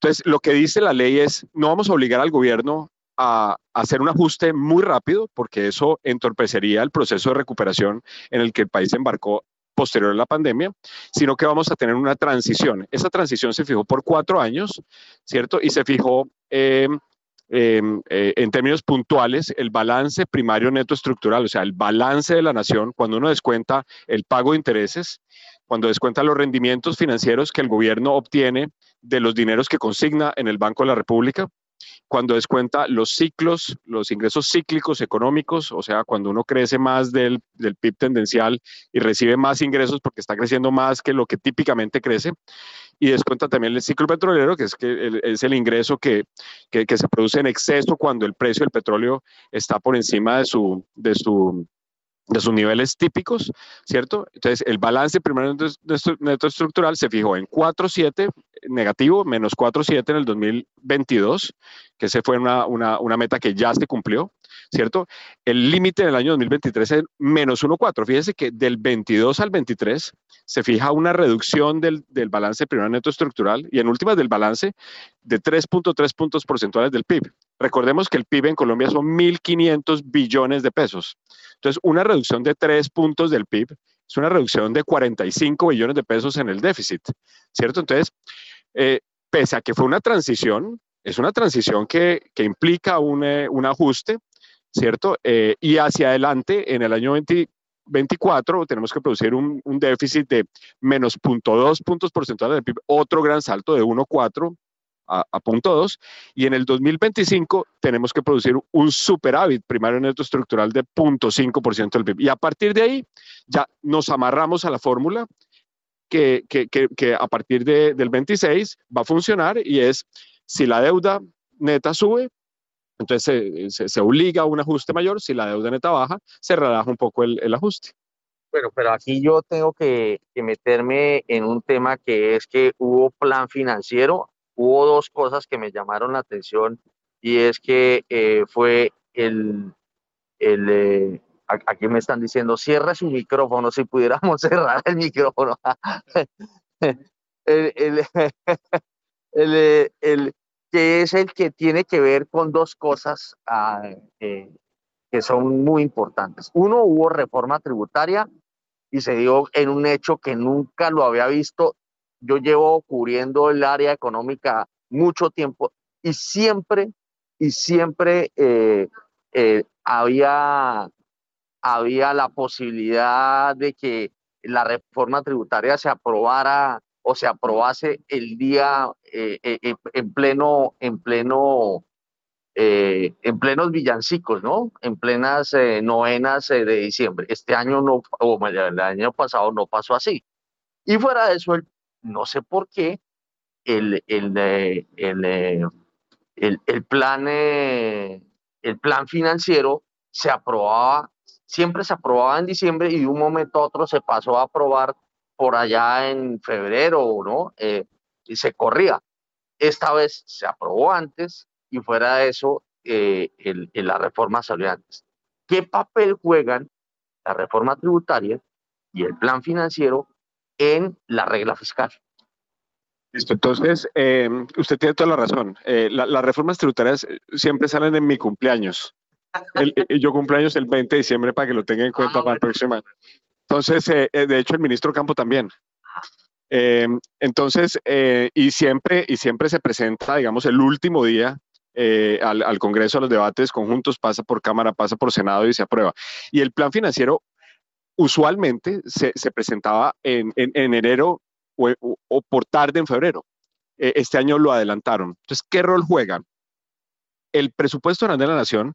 entonces, lo que dice la ley es, no vamos a obligar al gobierno a, hacer un ajuste muy rápido, porque eso entorpecería el proceso de recuperación en el que el país embarcó posterior a la pandemia, sino que vamos a tener una transición. Esa transición se fijó por cuatro años, ¿cierto? Y se fijó eh, eh, eh, en términos puntuales el balance primario neto estructural, o sea, el balance de la nación, cuando uno descuenta el pago de intereses, cuando descuenta los rendimientos financieros que el gobierno obtiene de los dineros que consigna en el Banco de la República, cuando descuenta los ciclos, los ingresos cíclicos económicos, o sea, cuando uno crece más del, del, PIB tendencial y recibe más ingresos porque está creciendo más que lo que típicamente crece, y descuenta también el ciclo petrolero, que es, que el, es el ingreso que, que, que, se produce en exceso cuando el precio del petróleo está por encima de su, de su, de sus niveles típicos, ¿cierto? Entonces, el balance primario neto estructural se fijó en 4,7 negativo, menos 4,7 en el 2022, que ese fue una, una meta que ya se cumplió, ¿cierto? El límite en el año 2023 es menos 1,4. Fíjese que del 22 al 23 se fija una reducción del, del balance primario neto estructural y en últimas del balance de 3.3 puntos porcentuales del PIB. Recordemos que el PIB en Colombia son 1.500 billones de pesos. Entonces, una reducción de 3 puntos del PIB es una reducción de 45 billones de pesos en el déficit, ¿cierto? Entonces, eh, pese a que fue una transición, es una transición que, que implica un, eh, un, ajuste, ¿cierto? Eh, y hacia adelante, en el año 2024, tenemos que producir un, un déficit de menos 0.2 puntos porcentuales del PIB, otro gran salto de 1,4 a, a, punto 2 y en el 2025 tenemos que producir un superávit primario neto estructural de 0.5% del PIB. Y a partir de ahí ya nos amarramos a la fórmula que, que, que, que a partir de, del 26 va a funcionar y es si la deuda neta sube, entonces se, se, obliga a un ajuste mayor, si la deuda neta baja, se relaja un poco el, el ajuste. Bueno, pero aquí yo tengo que, que, meterme en un tema que es que hubo plan financiero hubo dos cosas que me llamaron la atención y es que eh, fue el, el eh, aquí me están diciendo, cierra su micrófono, si pudiéramos cerrar el micrófono. el, el, el, que es el que tiene que ver con dos cosas ah, que son muy importantes. Uno, hubo reforma tributaria y se dio en un hecho que nunca lo había visto yo llevo cubriendo el área económica mucho tiempo y siempre, y siempre eh, eh, había, había la posibilidad de que la reforma tributaria se aprobara o se aprobase el día eh, eh en pleno, en pleno, eh, en plenos villancicos, ¿no? En plenas eh, novenas de diciembre. Este año no, o el año pasado no pasó así. Y fuera de eso, el no sé por qué, el, el, el, el, el plan, el plan financiero se aprobaba, siempre se aprobaba en diciembre y de un momento a otro se pasó a aprobar por allá en febrero, ¿no? Eh, y se corría. Esta vez se aprobó antes y fuera de eso, eh, el, la reforma salió antes. ¿Qué papel juegan la reforma tributaria y el plan financiero en la regla fiscal. entonces, eh, usted tiene toda la razón. Eh, las reformas tributarias eh, siempre salen en mi cumpleaños. yo cumpleaños el 20 de diciembre para que lo tenga en cuenta ah, para el próximo año. Entonces, de hecho, el ministro Campo también. entonces, y, siempre, y siempre se presenta, digamos, el último día al, Congreso a los debates conjuntos, pasa por Cámara, pasa por Senado y se aprueba. Y el plan financiero usualmente se, presentaba en, en, enero o, por tarde en febrero. Este año lo adelantaron. Entonces, ¿qué rol juegan? El presupuesto de la Nación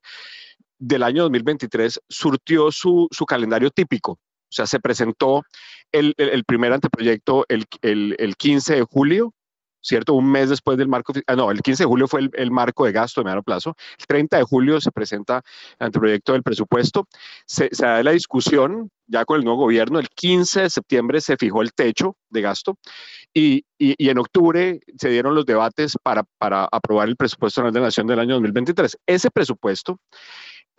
del año 2023 surtió su, calendario típico. O sea, se presentó el, primer anteproyecto el, el, 15 de julio, ¿cierto? Un mes después del marco, ah, no, el 15 de julio fue el, marco de gasto de mediano plazo, el 30 de julio se presenta el anteproyecto del presupuesto, se, se da la discusión ya con el nuevo gobierno, el 15 de septiembre se fijó el techo de gasto y, y, en octubre se dieron los debates para, para aprobar el presupuesto nacional de la Nación del año 2023. Ese presupuesto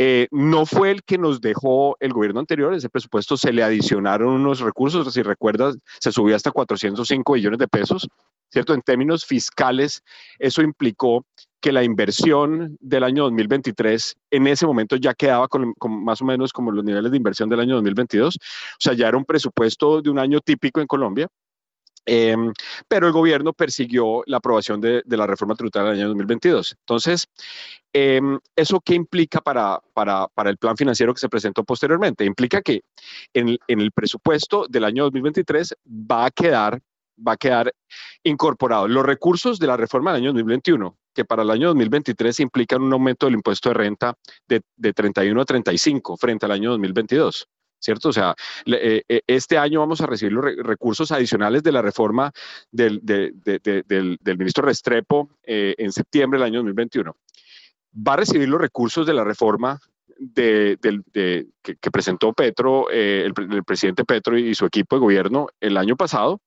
eh, no fue el que nos dejó el gobierno anterior, ese presupuesto se le adicionaron unos recursos, si recuerdas, se subió hasta 405 billones de pesos, ¿cierto? En términos fiscales, eso implicó que la inversión del año 2023 en ese momento ya quedaba con, más o menos como los niveles de inversión del año 2022, o sea, ya era un presupuesto de un año típico en Colombia, Em, pero el gobierno persiguió la aprobación de, la reforma tributaria del año 2022. Entonces, em, ¿eso qué implica para, para, para, el plan financiero que se presentó posteriormente? Implica que en, en, el presupuesto del año 2023 va a quedar va a quedar incorporado los recursos de la reforma del año 2021, que para el año 2023 implican un aumento del impuesto de renta de, de 31 a 35 frente al año 2022. ¿Cierto? O sea, eh, eh, este año vamos a recibir los recursos adicionales de la reforma del, del, ministro Restrepo eh, en septiembre del año 2021. Va a recibir los recursos de la reforma de, que, presentó Petro, el, presidente Petro y su equipo de gobierno el año pasado.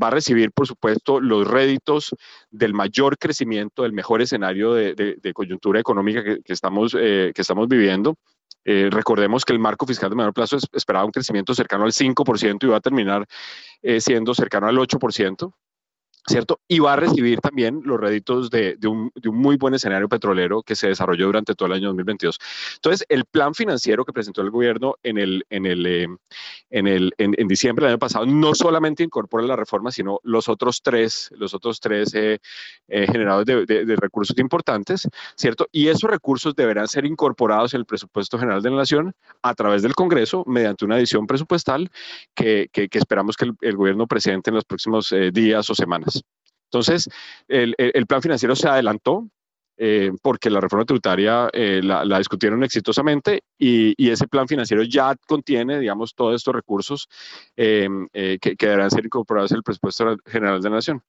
Va a recibir, por supuesto, los réditos del mayor crecimiento, del mejor escenario de, coyuntura económica que, estamos, que estamos viviendo eh, recordemos que el marco fiscal de menor plazo esperaba un crecimiento cercano al 5% y va a terminar eh, siendo cercano al 8%. ¿Cierto? Y va a recibir también los réditos de, un, muy buen escenario petrolero que se desarrolló durante todo el año 2022. Entonces, el plan financiero que presentó el gobierno en, el, en, el, eh, en, el, en, diciembre del año pasado no solamente incorpora la reforma, sino los otros tres, los otros tres eh, eh, generadores de, recursos importantes, ¿cierto? Y esos recursos deberán ser incorporados en el presupuesto general de la Nación a través del Congreso mediante una edición presupuestal que, que, esperamos que el, el, gobierno presente en los próximos días o semanas. Entonces, el, plan financiero se adelantó eh, porque la reforma tributaria eh, la, discutieron exitosamente y, ese plan financiero ya contiene, digamos, todos estos recursos eh, que, deberán ser incorporados en el presupuesto general de la Nación.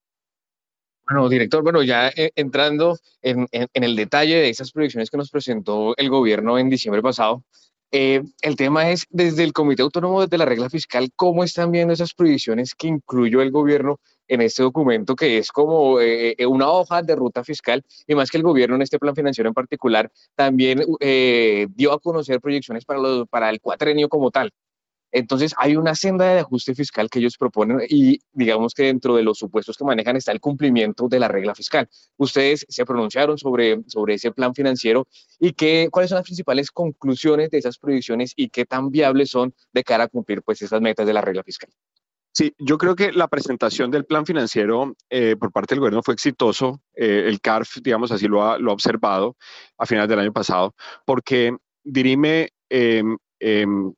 Bueno, director, bueno, ya entrando en, el detalle de esas proyecciones que nos presentó el gobierno en diciembre pasado, el tema es desde el Comité Autónomo de la Regla Fiscal, ¿cómo están viendo esas proyecciones que incluyó el gobierno en este documento que es como eh, eh, una hoja de ruta fiscal y más que el gobierno en este plan financiero en particular también eh, dio a conocer proyecciones para, el cuatrenio como tal. Entonces hay una senda de ajuste fiscal que ellos proponen y digamos que dentro de los supuestos que manejan está el cumplimiento de la regla fiscal. Ustedes se pronunciaron sobre, sobre ese plan financiero y qué, cuáles son las principales conclusiones de esas proyecciones y qué tan viables son de cara a cumplir pues esas metas de la regla fiscal. Sí, yo creo que la presentación del plan financiero eh, por parte del gobierno fue exitoso. Eh, el CARF, digamos así, lo ha, lo ha observado a finales del año pasado, porque dirime em, em,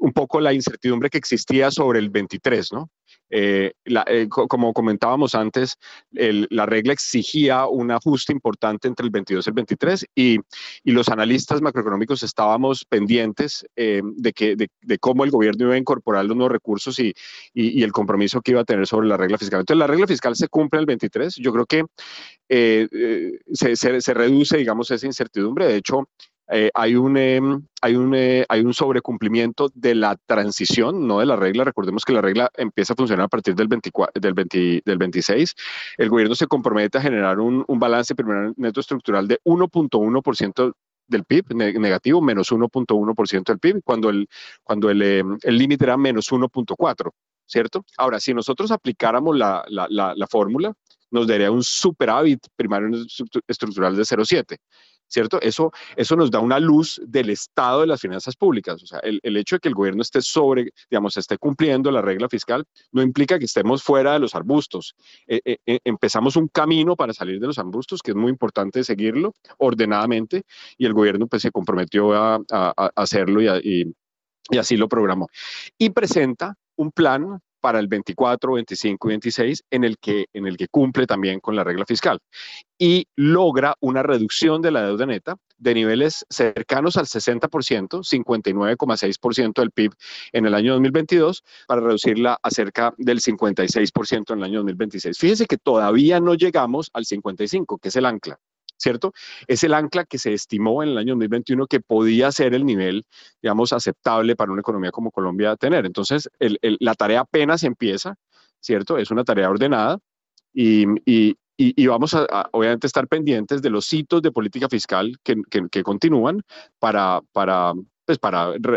un poco la incertidumbre que existía sobre el 23, ¿no? Eh, eh, como comentábamos antes, la regla exigía un ajuste importante entre el 22 y el 23 y, los analistas macroeconómicos estábamos pendientes eh, de, que, de, cómo el gobierno iba a incorporar los nuevos recursos y, y, el compromiso que iba a tener sobre la regla fiscal. Entonces, la regla fiscal se cumple el 23. Yo creo que se, se, se reduce, digamos, esa incertidumbre. De hecho, eh, hay, un, em, hay, un, eh, hay un sobrecumplimiento de la transición, no de la regla. Recordemos que la regla empieza a funcionar a partir del, 24, del, 20, del 26. El gobierno se compromete a generar un, un balance primario neto estructural de 1.1% del PIB, negativo, menos 1.1% del PIB, cuando el cuando el em, límite era menos 1.4%. ¿cierto? Ahora, si nosotros aplicáramos la, fórmula, nos daría un superávit primario estructural de 0,7. ¿Cierto? Eso, eso nos da una luz del estado de las finanzas públicas. O sea, el, hecho de que el gobierno esté sobre, digamos, esté cumpliendo la regla fiscal no implica que estemos fuera de los arbustos. Eh, eh, eh, empezamos un camino para salir de los arbustos que es muy importante seguirlo ordenadamente y el gobierno pues se comprometió a, hacerlo y, y así lo programó. Y presenta un plan para el 24, 25 y 26 en el que, en el que cumple también con la regla fiscal y logra una reducción de la deuda neta de niveles cercanos al 60%, 59,6% del PIB en el año 2022, para reducirla a cerca del 56% en el año 2026. Fíjese que todavía no llegamos al 55, que es el ancla. ¿Cierto? Es el ancla que se estimó en el año 2021 que podía ser el nivel, digamos, aceptable para una economía como Colombia tener. Entonces, la tarea apenas empieza, ¿cierto? Es una tarea ordenada y, vamos a, obviamente, estar pendientes de los hitos de política fiscal que, continúan para, pues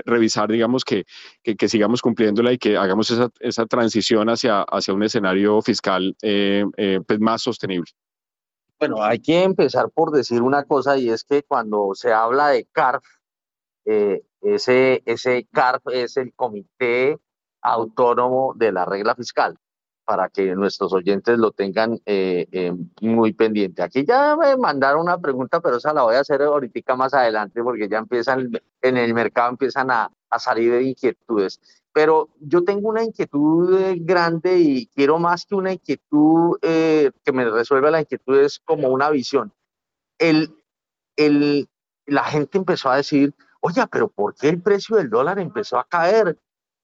revisar, digamos, que, sigamos cumpliéndola y que hagamos esa, transición hacia, hacia un escenario fiscal eh, eh, pues más sostenible. Bueno, hay que empezar por decir una cosa y es que cuando se habla de CARF, eh, ese, ese CARF es el Comité Autónomo de la Regla Fiscal, para que nuestros oyentes lo tengan eh, eh, muy pendiente. Aquí ya me mandaron una pregunta, pero esa la voy a hacer ahorita más adelante porque ya empiezan, en el mercado empiezan a, a salir inquietudes pero yo tengo una inquietud eh, grande y quiero más que una inquietud eh, que me resuelva la inquietud, es como una visión. El, el, la gente empezó a decir, oye, pero ¿por qué el precio del dólar empezó a caer?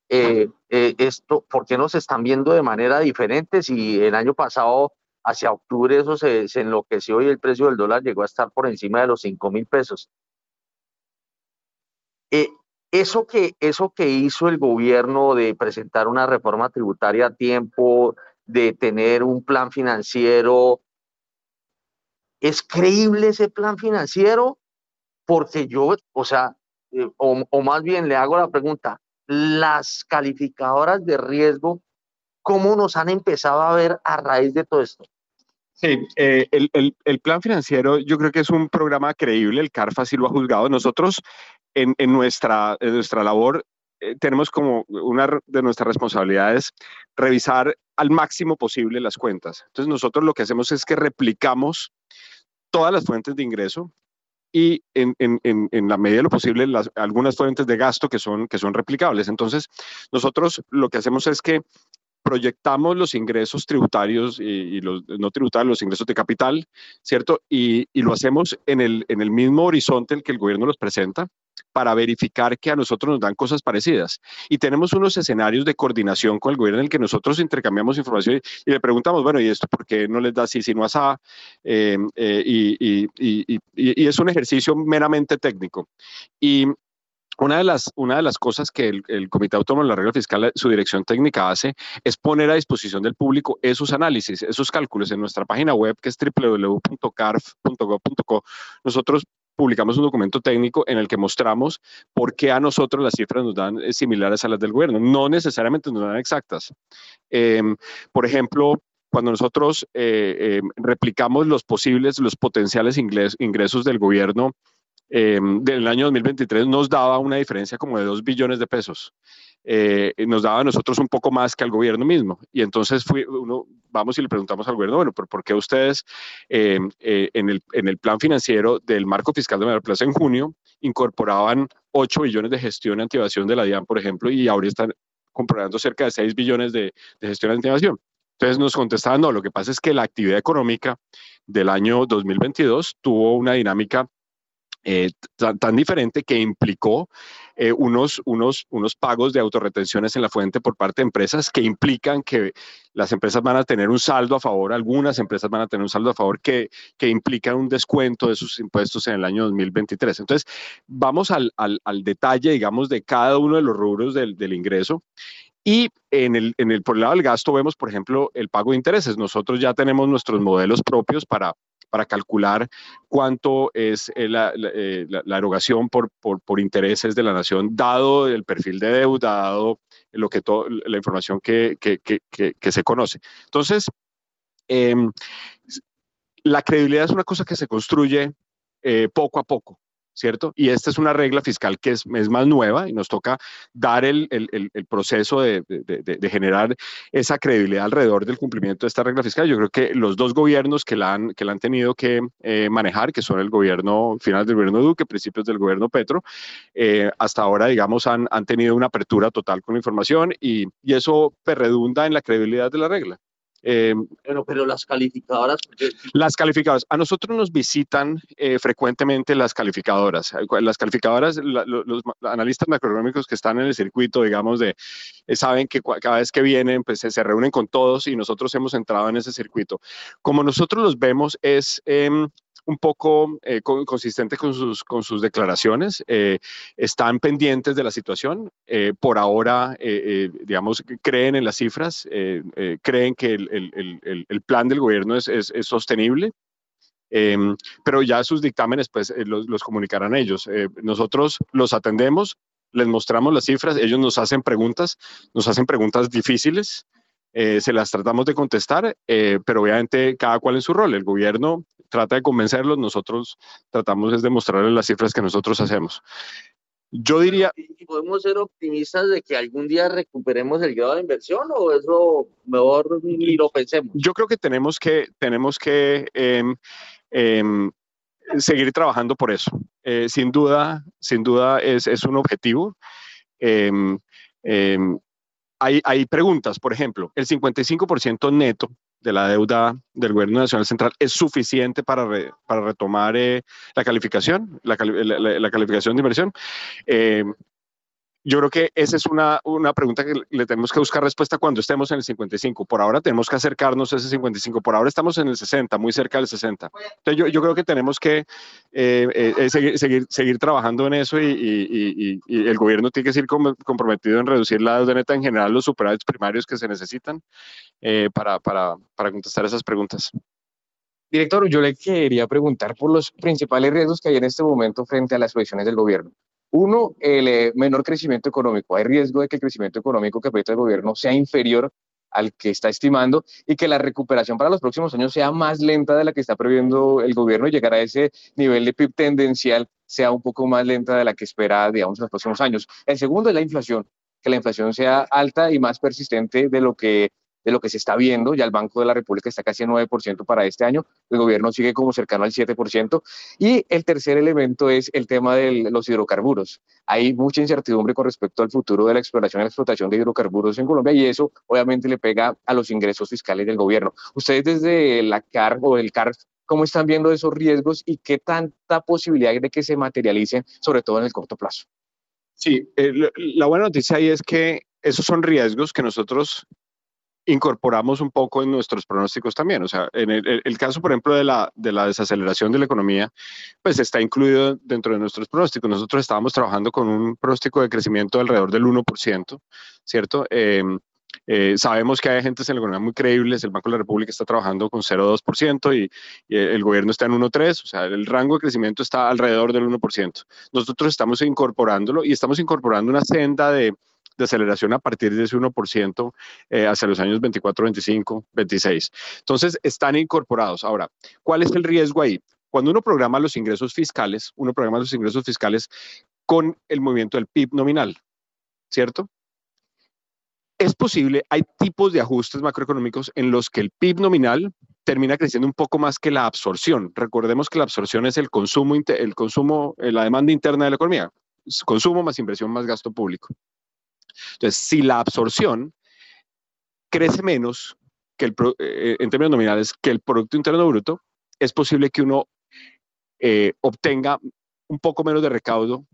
Eh, esto, ¿Por qué nos están viendo de manera diferente si el año pasado, hacia octubre, eso se, se enloqueció y el precio del dólar llegó a estar por encima de los 5 mil pesos? Eso que, eso que hizo el gobierno de presentar una reforma tributaria a tiempo, de tener un plan financiero, ¿es creíble ese plan financiero? Porque yo, o sea, eh, o, más bien le hago la pregunta, las calificadoras de riesgo, ¿cómo nos han empezado a ver a raíz de todo esto? Sí, eh, el, el, el, plan financiero yo creo que es un programa creíble, el CARFA sí lo ha juzgado. Nosotros en, nuestra, nuestra labor eh, tenemos como una de nuestras responsabilidades revisar al máximo posible las cuentas. Entonces nosotros lo que hacemos es que replicamos todas las fuentes de ingreso y en, la medida de lo posible las, algunas fuentes de gasto que son, que son replicables. Entonces nosotros lo que hacemos es que proyectamos los ingresos tributarios y, los no tributarios, los ingresos de capital, ¿cierto? Y, y, lo hacemos en el, en el mismo horizonte en que el gobierno los presenta para verificar que a nosotros nos dan cosas parecidas. Y tenemos unos escenarios de coordinación con el gobierno en el que nosotros intercambiamos información y, le preguntamos, bueno, ¿y esto por qué no les da así, si no así? Eh, eh, y, y, y, es un ejercicio meramente técnico. Y una de las, una de las cosas que el, Comité Autónomo de la Regla Fiscal, su dirección técnica hace, es poner a disposición del público esos análisis, esos cálculos en nuestra página web que es www.carf.gov.co. Nosotros publicamos un documento técnico en el que mostramos por qué a nosotros las cifras nos dan eh, similares a las del gobierno. No necesariamente nos dan exactas. Em, por ejemplo, cuando nosotros eh, em, replicamos los posibles, los potenciales ingresos del gobierno em, del año 2023, nos daba una diferencia como de 2 billones de pesos. Eh, nos daba a nosotros un poco más que al gobierno mismo. Y entonces fui, uno, vamos y le preguntamos al gobierno, bueno, ¿por, qué ustedes eh, eh, en, el, en el plan financiero del marco fiscal de Mayor Plaza en junio incorporaban 8 billones de gestión y activación de la DIAN, por ejemplo, y ahora están comprobando cerca de 6 billones de, de gestión y activación? Entonces nos contestaban, no, lo que pasa es que la actividad económica del año 2022 tuvo una dinámica eh, tan, diferente que implicó eh, unos, unos, unos pagos de autorretenciones en la fuente por parte de empresas que implican que las empresas van a tener un saldo a favor, algunas empresas van a tener un saldo a favor que, que implican un descuento de sus impuestos en el año 2023. Entonces, vamos al, al, al detalle, digamos, de cada uno de los rubros del, del ingreso. Y en el, en el, por el lado del gasto vemos, por ejemplo, el pago de intereses. Nosotros ya tenemos nuestros modelos propios para para calcular cuánto es eh, la, la, erogación por, intereses de la nación, dado el perfil de deuda, dado lo que la información que, se conoce. Entonces, em, la credibilidad es una cosa que se construye poco a poco. ¿Cierto? Y esta es una regla fiscal que es, es más nueva y nos toca dar el, el, el proceso de, de, generar esa credibilidad alrededor del cumplimiento de esta regla fiscal. Yo creo que los dos gobiernos que la han, que han tenido que eh, manejar, que son el gobierno final del gobierno Duque, principios del gobierno Petro, eh, hasta ahora, digamos, han, han tenido una apertura total con la información y, y eso redunda en la credibilidad de la regla. Eh, pero, pero las calificadoras. Las calificadoras. A nosotros nos visitan eh, frecuentemente las calificadoras. Las calificadoras, los analistas macroeconómicos que están en el circuito, digamos, de, eh, saben que cada vez que vienen, pues se, reúnen con todos y nosotros hemos entrado en ese circuito. Como nosotros los vemos, es em, un poco eh, consistente con sus, con sus declaraciones, eh, están pendientes de la situación, eh, por ahora, digamos, creen en las cifras, creen que el, el, el, plan del gobierno es, es, sostenible. Em, pero ya sus dictámenes pues los, los comunicarán ellos. nosotros los atendemos, les mostramos las cifras, ellos nos hacen preguntas, nos hacen preguntas difíciles, se las tratamos de contestar, pero obviamente cada cual en su rol. El gobierno trata de convencerlos, nosotros tratamos es de mostrarles las cifras que nosotros hacemos. Yo diría... ¿Y podemos ser optimistas de que algún día recuperemos el grado de inversión o eso mejor ni lo pensemos? Yo creo que tenemos que, tenemos que em, em, seguir trabajando por eso. Eh, sin duda, sin duda es, es un objetivo. Em, hay, hay preguntas, por ejemplo, el 55% neto de la deuda del Gobierno Nacional Central es suficiente para, para retomar eh, la calificación, la, la, calificación de inversión. Eh, yo creo que esa es una, una pregunta que le tenemos que buscar respuesta cuando estemos en el 55. Por ahora tenemos que acercarnos a ese 55. Por ahora estamos en el 60, muy cerca del 60. Entonces yo, yo creo que tenemos que eh, eh, eh, seguir, seguir, seguir, trabajando en eso y, el gobierno tiene que seguir comprometido en reducir la deuda neta en general, los superávits primarios que se necesitan para, para, para contestar esas preguntas. Director, yo le quería preguntar por los principales riesgos que hay en este momento frente a las proyecciones del gobierno. Uno, el eh, menor crecimiento económico. Hay riesgo de que el crecimiento económico que proyecta el gobierno sea inferior al que está estimando y que la recuperación para los próximos años sea más lenta de la que está previendo el gobierno y llegar a ese nivel de PIB tendencial sea un poco más lenta de la que espera, digamos, en los próximos años. El segundo es la inflación, que la inflación sea alta y más persistente de lo que de lo que se está viendo. Ya el Banco de la República está casi en 9% para este año, el gobierno sigue como cercano al 7%. Y el tercer elemento es el tema de los hidrocarburos. Hay mucha incertidumbre con respecto al futuro de la exploración y la explotación de hidrocarburos en Colombia y eso obviamente le pega a los ingresos fiscales del gobierno. Ustedes desde la CAR o el CAR ¿Cómo están viendo esos riesgos y qué tanta posibilidad de que se materialicen, sobre todo en el corto plazo? Sí, eh, la buena noticia ahí es que esos son riesgos que nosotros incorporamos un poco en nuestros pronósticos también. O sea, en el, caso, por ejemplo, de la, de la desaceleración de la economía, pues está incluido dentro de nuestros pronósticos. Nosotros estábamos trabajando con un pronóstico de crecimiento de alrededor del 1%, ¿cierto? Em, eh, sabemos que hay agentes en la economía muy creíbles, el Banco de la República está trabajando con 0,2% y, y, el gobierno está en 1,3%, o sea, el rango de crecimiento está alrededor del 1%. Nosotros estamos incorporándolo y estamos incorporando una senda de, de aceleración a partir de ese 1% eh, hacia los años 24, 25, 26. Entonces, están incorporados. Ahora, ¿cuál es el riesgo ahí? Cuando uno programa los ingresos fiscales, uno programa los ingresos fiscales con el movimiento del PIB nominal, ¿cierto? Es posible, hay tipos de ajustes macroeconómicos en los que el PIB nominal termina creciendo un poco más que la absorción. Recordemos que la absorción es el consumo, el consumo, eh, la demanda interna de la economía, consumo más inversión más gasto público. Entonces, si la absorción crece menos que el, eh, en términos nominales que el Producto Interno Bruto, es posible que uno eh, obtenga un poco menos de recaudo,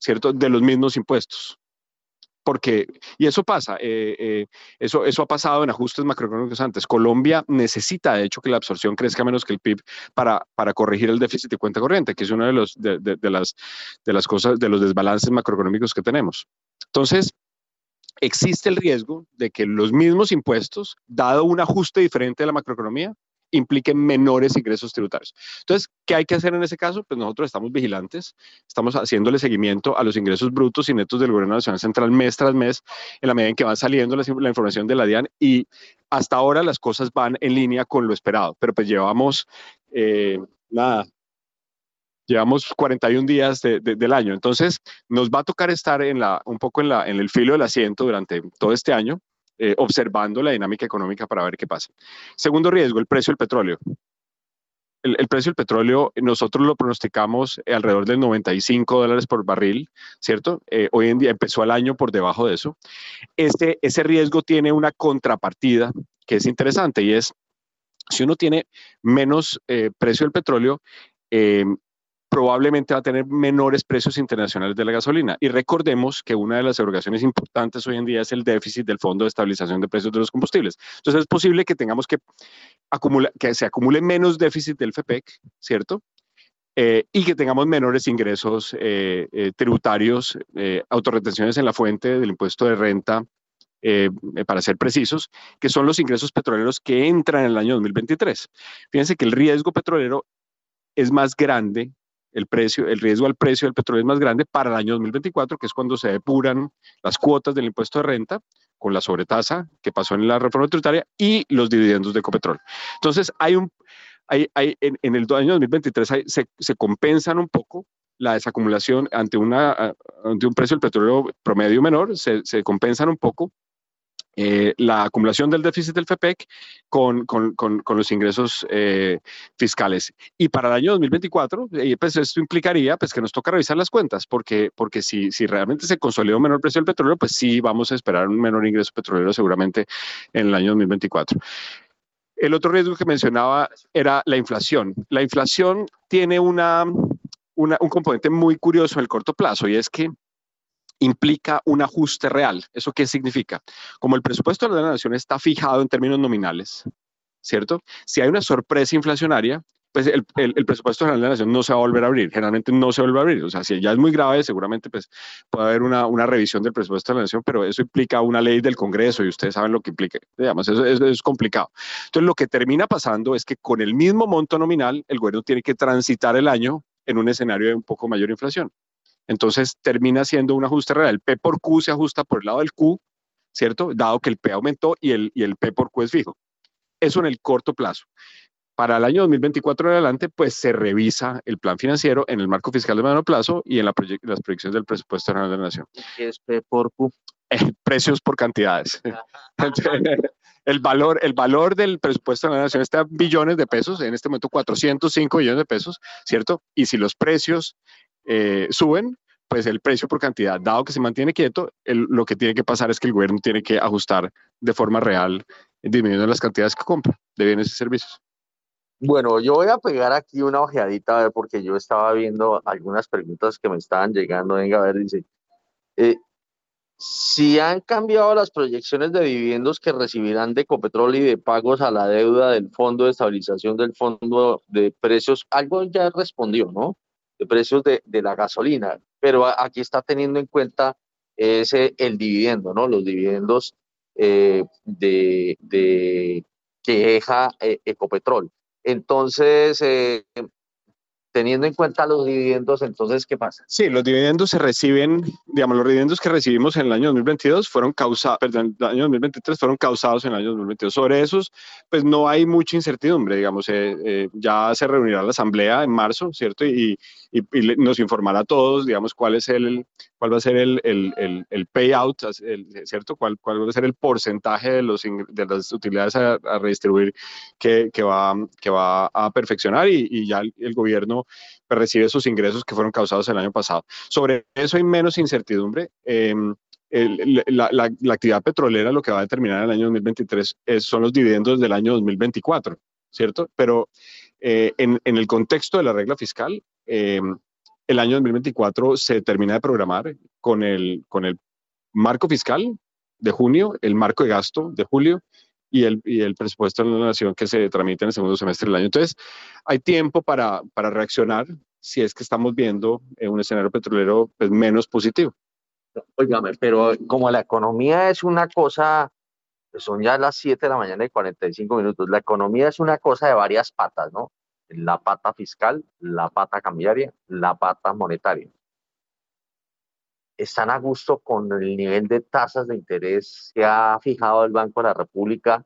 ¿cierto?, de los mismos impuestos. Porque, y eso pasa, eh, eso, eso ha pasado en ajustes macroeconómicos antes. Colombia necesita, de hecho, que la absorción crezca menos que el PIB para, para corregir el déficit de cuenta corriente, que es uno de, los, de, de las, de las cosas, de los desbalances macroeconómicos que tenemos. Entonces, existe el riesgo de que los mismos impuestos, dado un ajuste diferente de la macroeconomía, impliquen menores ingresos tributarios. Entonces, ¿qué hay que hacer en ese caso? Pues nosotros estamos vigilantes, estamos haciéndole seguimiento a los ingresos brutos y netos del Gobierno Nacional Central mes tras mes, en la medida en que van saliendo la, información de la DIAN y hasta ahora las cosas van en línea con lo esperado, pero pues llevamos, eh, nada, llevamos 41 días del año, entonces nos va a tocar estar en la, un poco en, el filo del asiento durante todo este año, eh, observando la dinámica económica para ver qué pasa. Segundo riesgo, el precio del petróleo. El, precio del petróleo, nosotros lo pronosticamos alrededor de 95 dólares por barril, ¿cierto? Eh, hoy en día empezó el año por debajo de eso. Este, ese riesgo tiene una contrapartida que es interesante y es, si uno tiene menos eh, precio del petróleo, probablemente va a tener menores precios internacionales de la gasolina. Y recordemos que una de las erogaciones importantes hoy en día es el déficit del Fondo de Estabilización de Precios de los Combustibles. Entonces es posible que tengamos que, acumular, que se acumule menos déficit del FPEC, ¿cierto? Eh, y que tengamos menores ingresos eh, eh, tributarios, autorretenciones en la fuente del impuesto de renta, para ser precisos, que son los ingresos petroleros que entran en el año 2023. Fíjense que el riesgo petrolero es más grande el precio, el riesgo al precio del petróleo es más grande para el año 2024, que es cuando se depuran las cuotas del impuesto de renta con la sobretasa que pasó en la reforma tributaria y los dividendos de Ecopetrol. Entonces, hay un, hay, hay, en, el año 2023 se, se compensan un poco la desacumulación ante, una, ante un precio del petróleo promedio menor, se, se compensan un poco eh, la acumulación del déficit del con, con, con, los ingresos eh, fiscales. Y para el año 2024, eh, pues esto implicaría pues, que nos toca revisar las cuentas, porque, porque si, si realmente se consolida un menor precio del petróleo, pues sí vamos a esperar un menor ingreso petrolero seguramente en el año 2024. El otro riesgo que mencionaba era la inflación. La inflación tiene una, una, un componente muy curioso en el corto plazo y es que implica un ajuste real. ¿Eso qué significa? Como el presupuesto de la nación está fijado en términos nominales, ¿cierto? Si hay una sorpresa inflacionaria, pues el, presupuesto general de la nación no se va a volver a abrir, generalmente no se vuelve a abrir, o sea, si ya es muy grave, seguramente pues puede haber una, revisión del presupuesto de la nación, pero eso implica una ley del Congreso y ustedes saben lo que implica, digamos, eso, eso es complicado. Entonces, lo que termina pasando es que con el mismo monto nominal, el gobierno tiene que transitar el año en un escenario de un poco mayor inflación. Entonces termina siendo un ajuste real. El P por Q se ajusta por el lado del Q, ¿cierto? Dado que el P aumentó y el, y el P por Q es fijo. Eso en el corto plazo. Para el año 2024 en adelante, pues se revisa el plan financiero en el marco fiscal de mediano plazo y en las proyecciones del presupuesto general de la Nación. ¿Qué es P por Q? Eh, precios por cantidades. el, valor, el valor del presupuesto de la Nación está en billones de pesos, en este momento 405 billones de pesos, ¿cierto? Y si los precios eh, suben, pues el precio por cantidad, dado que se mantiene quieto, lo que tiene que pasar es que el gobierno tiene que ajustar de forma real, disminuyendo las cantidades que compra de bienes y servicios. Bueno, yo voy a pegar aquí una ojeadita, porque yo estaba viendo algunas preguntas que me estaban llegando. Venga, a ver, dice, eh, si han cambiado las proyecciones de dividendos que recibirán de Ecopetrol y de pagos a la deuda del Fondo de Estabilización del Fondo de Precios, algo ya respondió, ¿no? Precios de, de la gasolina, pero aquí está teniendo en cuenta ese, el dividendo, ¿no? Los dividendos eh, de, de, que deja eh, Ecopetrol. Entonces, eh, teniendo en cuenta los dividendos, entonces, ¿qué pasa? Sí, los dividendos se reciben, digamos, los dividendos que recibimos en el año 2022 fueron causados, perdón, el año 2023 fueron causados en el año 2022. Sobre esos, pues no hay mucha incertidumbre, digamos, eh, eh, ya se reunirá la asamblea en marzo, ¿cierto? Y, nos informará a todos, digamos, cuál es el, cuál va a ser el, el, el, payout, ¿cierto? ¿Cuál, ¿Cuál va a ser el porcentaje de, los, de las utilidades a, redistribuir que, que, va, que va a perfeccionar y, y ya el gobierno pues, recibe esos ingresos que fueron causados el año pasado. Sobre eso hay menos incertidumbre. Em, la, la, actividad petrolera lo que va a determinar el año 2023 son los dividendos del año 2024, ¿cierto? Pero eh, en, en, el contexto de la regla fiscal, em, el año 2024 se termina de programar con el, con el marco fiscal de junio, el marco de gasto de julio y el, y el presupuesto de la nación que se tramita en el segundo semestre del año. Entonces, hay tiempo para, para reaccionar si es que estamos viendo un escenario petrolero pues, menos positivo. Óigame, pero como la economía es una cosa son ya las 7 de la mañana y 45 minutos. La economía es una cosa de varias patas, ¿no? La pata fiscal, la pata cambiaria, la pata monetaria. Están a gusto con el nivel de tasas de interés que ha fijado el Banco de la República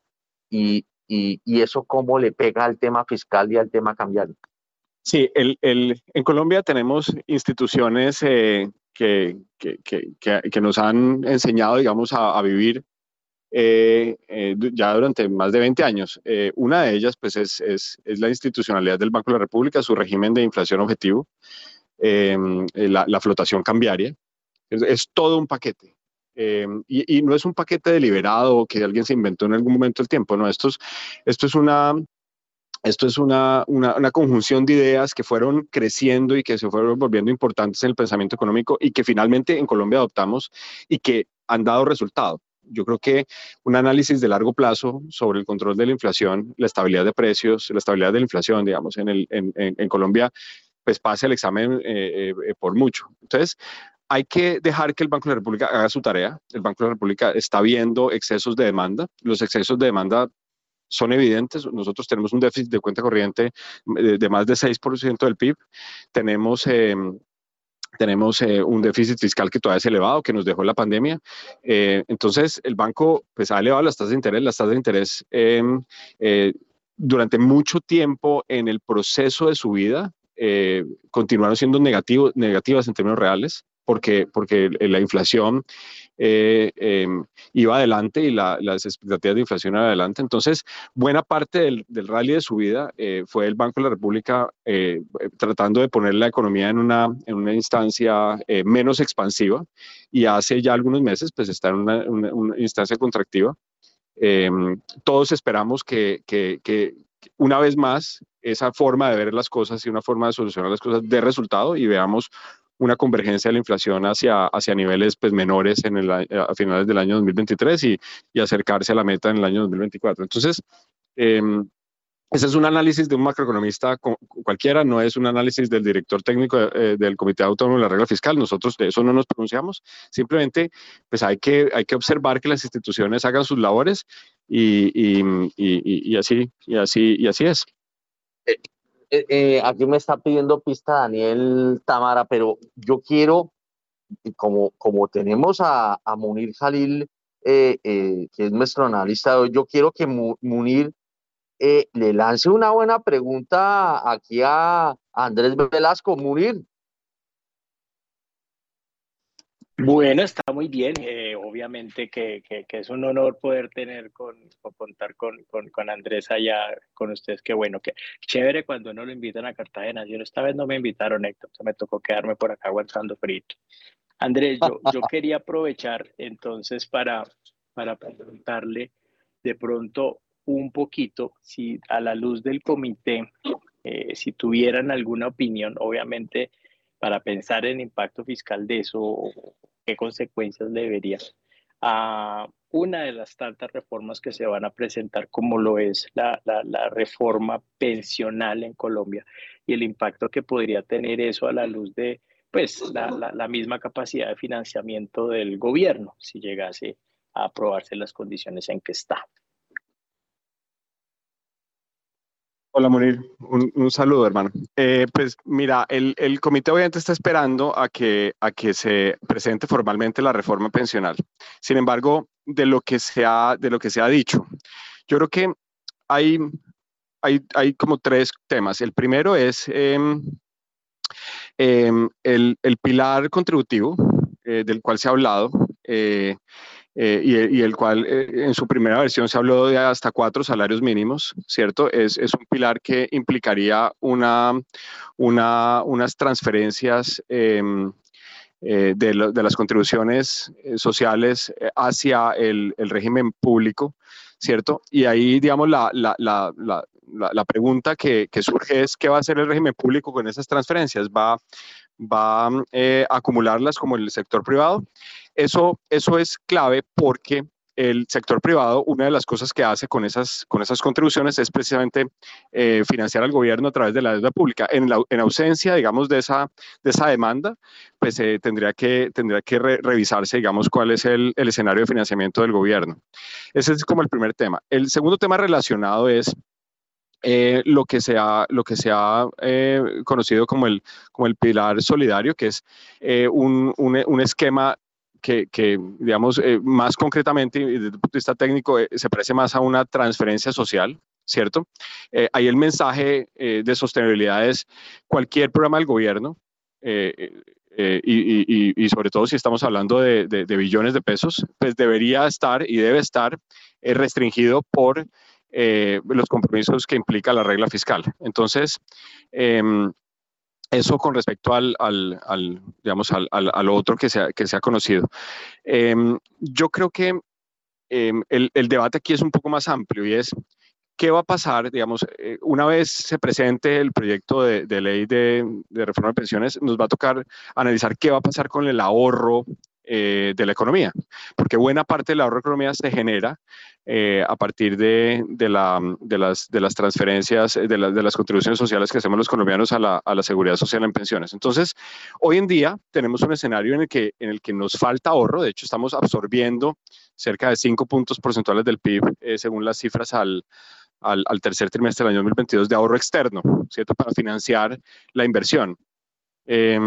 y, y, eso cómo le pega al tema fiscal y al tema cambiario. Sí, el, el, en Colombia tenemos instituciones eh, que, que, que, que, nos han enseñado, digamos, a, a vivir eh, eh, ya durante más de 20 años. Eh, una de ellas, pues, es, es, es, la institucionalidad del Banco de la República, su régimen de inflación objetivo, em, la, la, flotación cambiaria. Es, es, todo un paquete. Em, y, y, no es un paquete deliberado que alguien se inventó en algún momento del tiempo, no, esto es, esto es una, esto es una, una, una, conjunción de ideas que fueron creciendo y que se fueron volviendo importantes en el pensamiento económico y que finalmente en Colombia adoptamos y que han dado resultado. Yo creo que un análisis de largo plazo sobre el control de la inflación, la estabilidad de precios, la estabilidad de la inflación, digamos, en, el, en, Colombia, pues pase el examen eh, eh, por mucho. Entonces, hay que dejar que el Banco de la República haga su tarea. El Banco de la República está viendo excesos de demanda. Los excesos de demanda son evidentes. Nosotros tenemos un déficit de cuenta corriente de, más de 6% del PIB. Tenemos... Eh, tenemos eh, un déficit fiscal que todavía es elevado, que nos dejó la pandemia. Eh, entonces, el banco pues, ha elevado las tasas de interés. Las tasas de interés em, eh, durante mucho tiempo en el proceso de su vida continuaron siendo negativo, negativas en términos reales porque, porque la inflación eh, eh, iba adelante y la, las expectativas de inflación iban adelante. Entonces, buena parte del, del rally de su vida eh, fue el Banco de la República eh, tratando de poner la economía en una, en una instancia eh, menos expansiva y hace ya algunos meses pues está en una, una, una instancia contractiva. todos esperamos que, que, que una vez más esa forma de ver las cosas y una forma de solucionar las cosas dé resultado y veamos una convergencia de la inflación hacia, hacia niveles pues, menores en el, a finales del año 2023 y, y acercarse a la meta en el año 2024. Entonces, eh, ese es un análisis de un macroeconomista cualquiera, no es un análisis del director técnico eh, del Comité Autónomo de la Regla Fiscal. Nosotros de eso no nos pronunciamos. Simplemente, pues hay que, hay que observar que las instituciones hagan sus labores y, y, y, y así, y, así, y así es. Eh, eh, aquí me está pidiendo pista Daniel Tamara, pero yo quiero, como, como tenemos a, a Munir Jalil, eh, eh, que es nuestro analista yo quiero que Munir le lance una buena pregunta aquí a Andrés Velasco. Munir. Bueno, está muy bien. Eh, obviamente que, que, que, es un honor poder tener con, o contar con, con, con, Andrés allá con ustedes. Qué bueno, que chévere cuando no lo invitan a Cartagena. Yo esta vez no me invitaron, Héctor, me tocó quedarme por acá aguantando frito. Andrés, yo, yo quería aprovechar entonces para, para preguntarle de pronto un poquito si a la luz del comité, eh, si tuvieran alguna opinión, obviamente para pensar en impacto fiscal de eso, qué consecuencias debería a una de las tantas reformas que se van a presentar, como lo es la, la, la, reforma pensional en Colombia y el impacto que podría tener eso a la luz de pues, la, la misma capacidad de financiamiento del gobierno, si llegase a aprobarse las condiciones en que está. Hola, Munir. Un, un saludo, hermano. Eh, pues mira, el, el, comité obviamente está esperando a que, a que se presente formalmente la reforma pensional. Sin embargo, de lo que se ha, de lo que se ha dicho, yo creo que hay, hay, hay como tres temas. El primero es eh, eh, el, el, pilar contributivo eh, del cual se ha hablado. Eh, eh, y, y, el cual eh, en su primera versión se habló de hasta cuatro salarios mínimos, ¿cierto? Es, es un pilar que implicaría una, una, unas transferencias eh, de, lo, de, las contribuciones eh, sociales hacia el, el, régimen público, ¿cierto? Y ahí, digamos, la, la, la, la pregunta que, que, surge es, ¿qué va a hacer el régimen público con esas transferencias? ¿Va, va eh, a acumularlas como el sector privado? Eso, eso es clave porque el sector privado, una de las cosas que hace con esas, con esas contribuciones es precisamente eh, financiar al gobierno a través de la deuda pública. En, la, en ausencia, digamos, de esa, de esa demanda, pues eh, tendría que, tendría que revisarse, digamos, cuál es el, el, escenario de financiamiento del gobierno. Ese es como el primer tema. El segundo tema relacionado es eh, lo que se ha, lo que se ha conocido como el, como el pilar solidario, que es un, un, un esquema que, digamos, eh, más concretamente, desde el punto de vista técnico, eh, se parece más a una transferencia social, ¿cierto? Eh, ahí el mensaje de sostenibilidad es cualquier programa del gobierno, y, sobre todo si estamos hablando de, de, billones de pesos, pues debería estar y debe estar restringido por los compromisos que implica la regla fiscal. Entonces, em, eso con respecto al, al, digamos, al, al, otro que se ha, que se conocido. Em, yo creo que em, el, el, debate aquí es un poco más amplio y es qué va a pasar, digamos, eh, una vez se presente el proyecto de, de ley de, de, reforma de pensiones, nos va a tocar analizar qué va a pasar con el ahorro eh, de la economía, porque buena parte del ahorro de economía se genera eh, a partir de, de, la, de, las, transferencias, de, las contribuciones sociales que hacemos los colombianos a la, seguridad social en pensiones. Entonces, hoy en día tenemos un escenario en el que, nos falta ahorro, de hecho estamos absorbiendo cerca de 5 puntos porcentuales del PIB, eh, según las cifras al, tercer trimestre del año 2022 de ahorro externo, ¿cierto? Para financiar la inversión. Eh,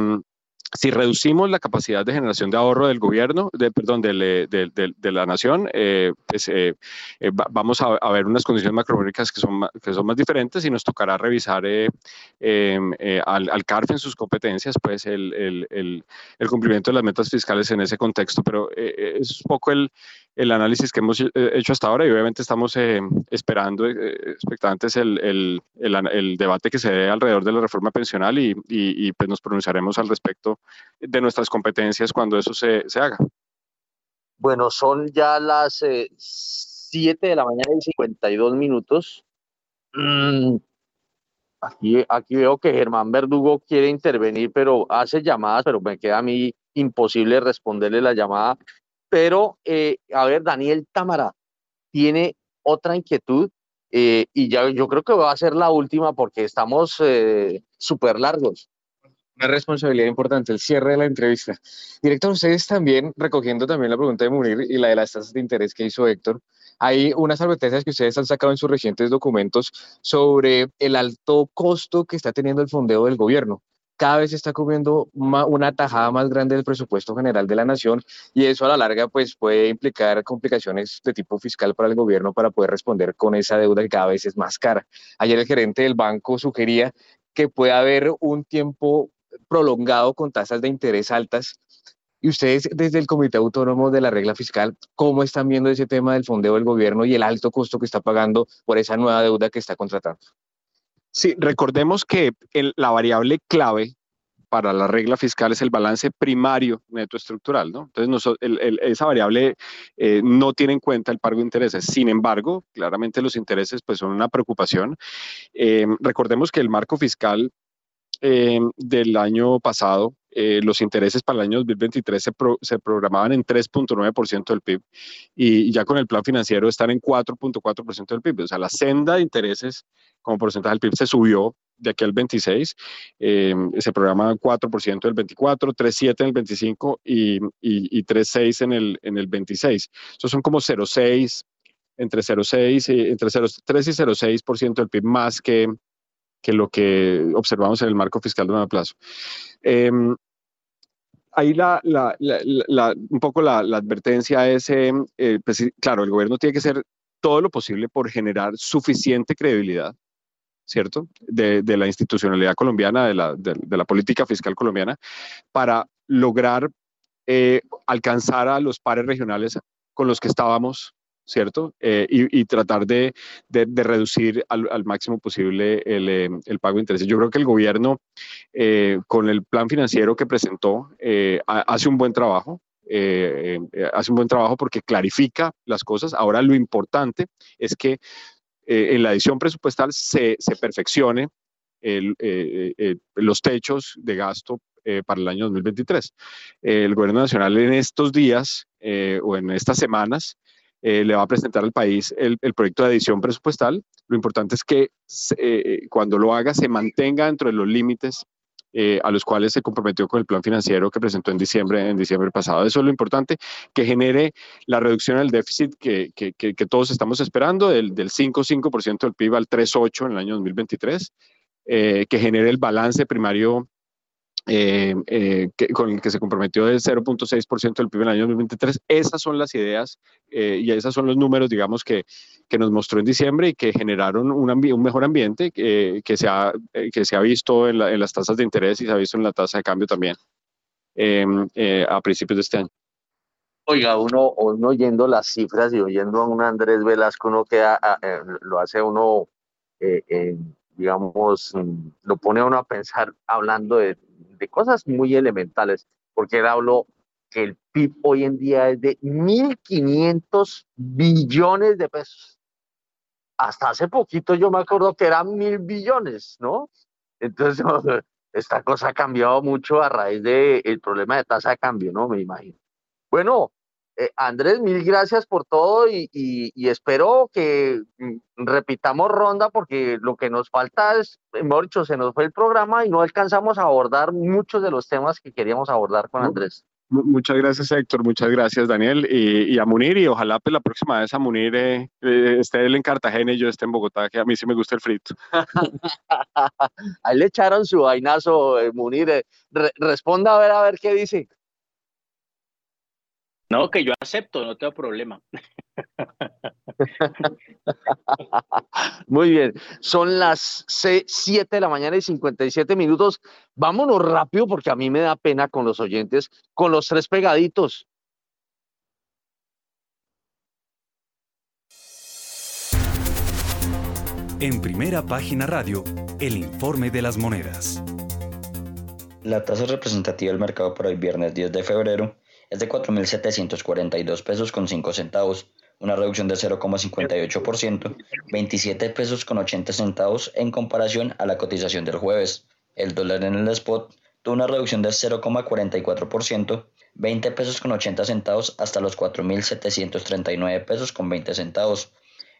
si reducimos la capacidad de generación de ahorro del gobierno, de, perdón, de, de, de la nación, eh, pues, eh, eh, vamos a, ver unas condiciones macroeconómicas que son, que son más diferentes y nos tocará revisar em, al, al, CARF en sus competencias, pues el, el, cumplimiento de las metas fiscales en ese contexto. Pero es un poco el, análisis que hemos hecho hasta ahora y obviamente estamos esperando, expectantes el, debate que se dé alrededor de la reforma pensional y, y, y pues nos pronunciaremos al respecto de nuestras competencias cuando eso se, se haga. Bueno, son ya las eh, 7 de la mañana y 52 minutos. Mm, aquí, aquí veo que Germán Verdugo quiere intervenir, pero hace llamadas, pero me queda a mí imposible responderle la llamada. Pero, eh, a ver, Daniel Tamara tiene otra inquietud eh, y ya yo creo que va a ser la última porque estamos eh, súper largos una responsabilidad importante, el cierre de la entrevista. Director, ustedes también, recogiendo también la pregunta de Munir y la de las tasas de interés que hizo Héctor, hay unas advertencias que ustedes han sacado en sus recientes documentos sobre el alto costo que está teniendo el fondeo del gobierno. Cada vez se está cubriendo una, una tajada más grande del presupuesto general de la nación y eso a la larga pues puede implicar complicaciones de tipo fiscal para el gobierno para poder responder con esa deuda que cada vez es más cara. Ayer el gerente del banco sugería que puede haber un tiempo prolongado con tasas de interés altas. Y ustedes desde el Comité Autónomo de la Regla Fiscal, ¿cómo están viendo ese tema del fondeo del gobierno y el alto costo que está pagando por esa nueva deuda que está contratando? Sí, recordemos que el, la variable clave para la regla fiscal es el balance primario neto estructural, ¿no? Entonces, el, el, esa variable eh, no tiene en cuenta el pago de intereses. Sin embargo, claramente los intereses pues, son una preocupación. Eh, recordemos que el marco fiscal eh, del año pasado, eh, los intereses para el año 2023 se, pro, programaban en 3.9% del PIB y ya con el plan financiero están en 4.4% del PIB. O sea, la senda de intereses como porcentaje del PIB se subió de aquí al 26, eh, se programa 4% del 24, 3.7 en el 25 y, y, y 3.6 en el, en el 26. Esos son como 0.6, entre 0.6 y entre 0.3 y 0.6% del PIB más que, que lo que observamos en el marco fiscal de medio plazo. Eh, ahí la, la, la, un poco la, advertencia es, eh, pues, claro, el gobierno tiene que hacer todo lo posible por generar suficiente credibilidad, ¿cierto?, de, de la institucionalidad colombiana, de la, de, de la, política fiscal colombiana, para lograr eh, alcanzar a los pares regionales con los que estábamos ¿cierto? Eh, y, tratar de, de, reducir al, máximo posible el, eh, el, pago de intereses. Yo creo que el gobierno, eh, con el plan financiero que presentó, hace un buen trabajo. Hace un buen trabajo porque clarifica las cosas. Ahora lo importante es que en la edición presupuestal se, se perfeccione los techos de gasto para el año 2023. el gobierno nacional en estos días o en estas semanas eh, le va a presentar al país el, proyecto de adición presupuestal. Lo importante es que eh, cuando lo haga se mantenga dentro de los límites eh, a los cuales se comprometió con el plan financiero que presentó en diciembre, en diciembre pasado. Eso es lo importante, que genere la reducción del déficit que, que, que, todos estamos esperando, del, del 5,5% del PIB al 3,8% en el año 2023, que genere el balance primario eh, eh, con el que se comprometió del 0.6% del PIB en el año 2023. Esas son las ideas eh, y esos son los números, digamos, que, que nos mostró en diciembre y que generaron un, un mejor ambiente que, se ha, que se ha visto en, las tasas de interés y se ha visto en la tasa de cambio también em, a principios de este año. Oiga, uno, uno oyendo las cifras y oyendo a un Andrés Velasco, uno queda, lo hace uno, digamos, lo pone a uno a pensar hablando de, cosas muy elementales, porque él habló que el PIB hoy en día es de 1.500 billones de pesos. Hasta hace poquito yo me acuerdo que eran mil billones, ¿no? Entonces, esta cosa ha cambiado mucho a raíz del problema de tasa de cambio, ¿no? Me imagino. Bueno, eh, Andrés, mil gracias por todo y, espero que mm, repitamos ronda porque lo que nos falta es, mejor dicho, se nos fue el programa y no alcanzamos a abordar muchos de los temas que queríamos abordar con Andrés. Muchas gracias, Héctor. Muchas gracias, Daniel. Y, a Munir, y ojalá pues, la próxima vez a Munir eh, eh, esté él en Cartagena y yo esté en Bogotá, que a mí sí me gusta el frito. Ahí le echaron su vainazo, Munir. responda a ver, a ver qué dice. No, que yo acepto, no tengo problema. Muy bien, son las 7 de la mañana y 57 minutos. Vámonos rápido porque a mí me da pena con los oyentes, con los tres pegaditos. En primera página radio, el informe de las monedas. La tasa representativa del mercado para el viernes 10 de febrero es de 4.742 pesos con 5 centavos, una reducción de 0,58%, 27 pesos con 80 centavos en comparación a la cotización del jueves. El dólar en el spot tuvo una reducción de 0,44%, 20 pesos con 80 centavos hasta los 4.739 pesos con 20 centavos.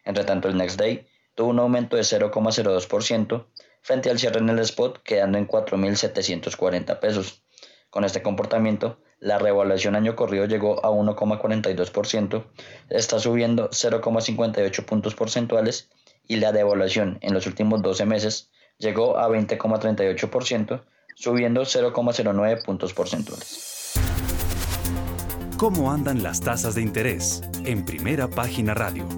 Entre tanto, el next day tuvo un aumento de 0,02% frente al cierre en el spot quedando en 4.740 pesos. Con este comportamiento, la revaluación año corrido llegó a 1,42%, está subiendo 0,58 puntos porcentuales y la devaluación en los últimos 12 meses llegó a 20,38%, subiendo 0,09 puntos porcentuales. ¿Cómo andan las tasas de interés? En primera página radio.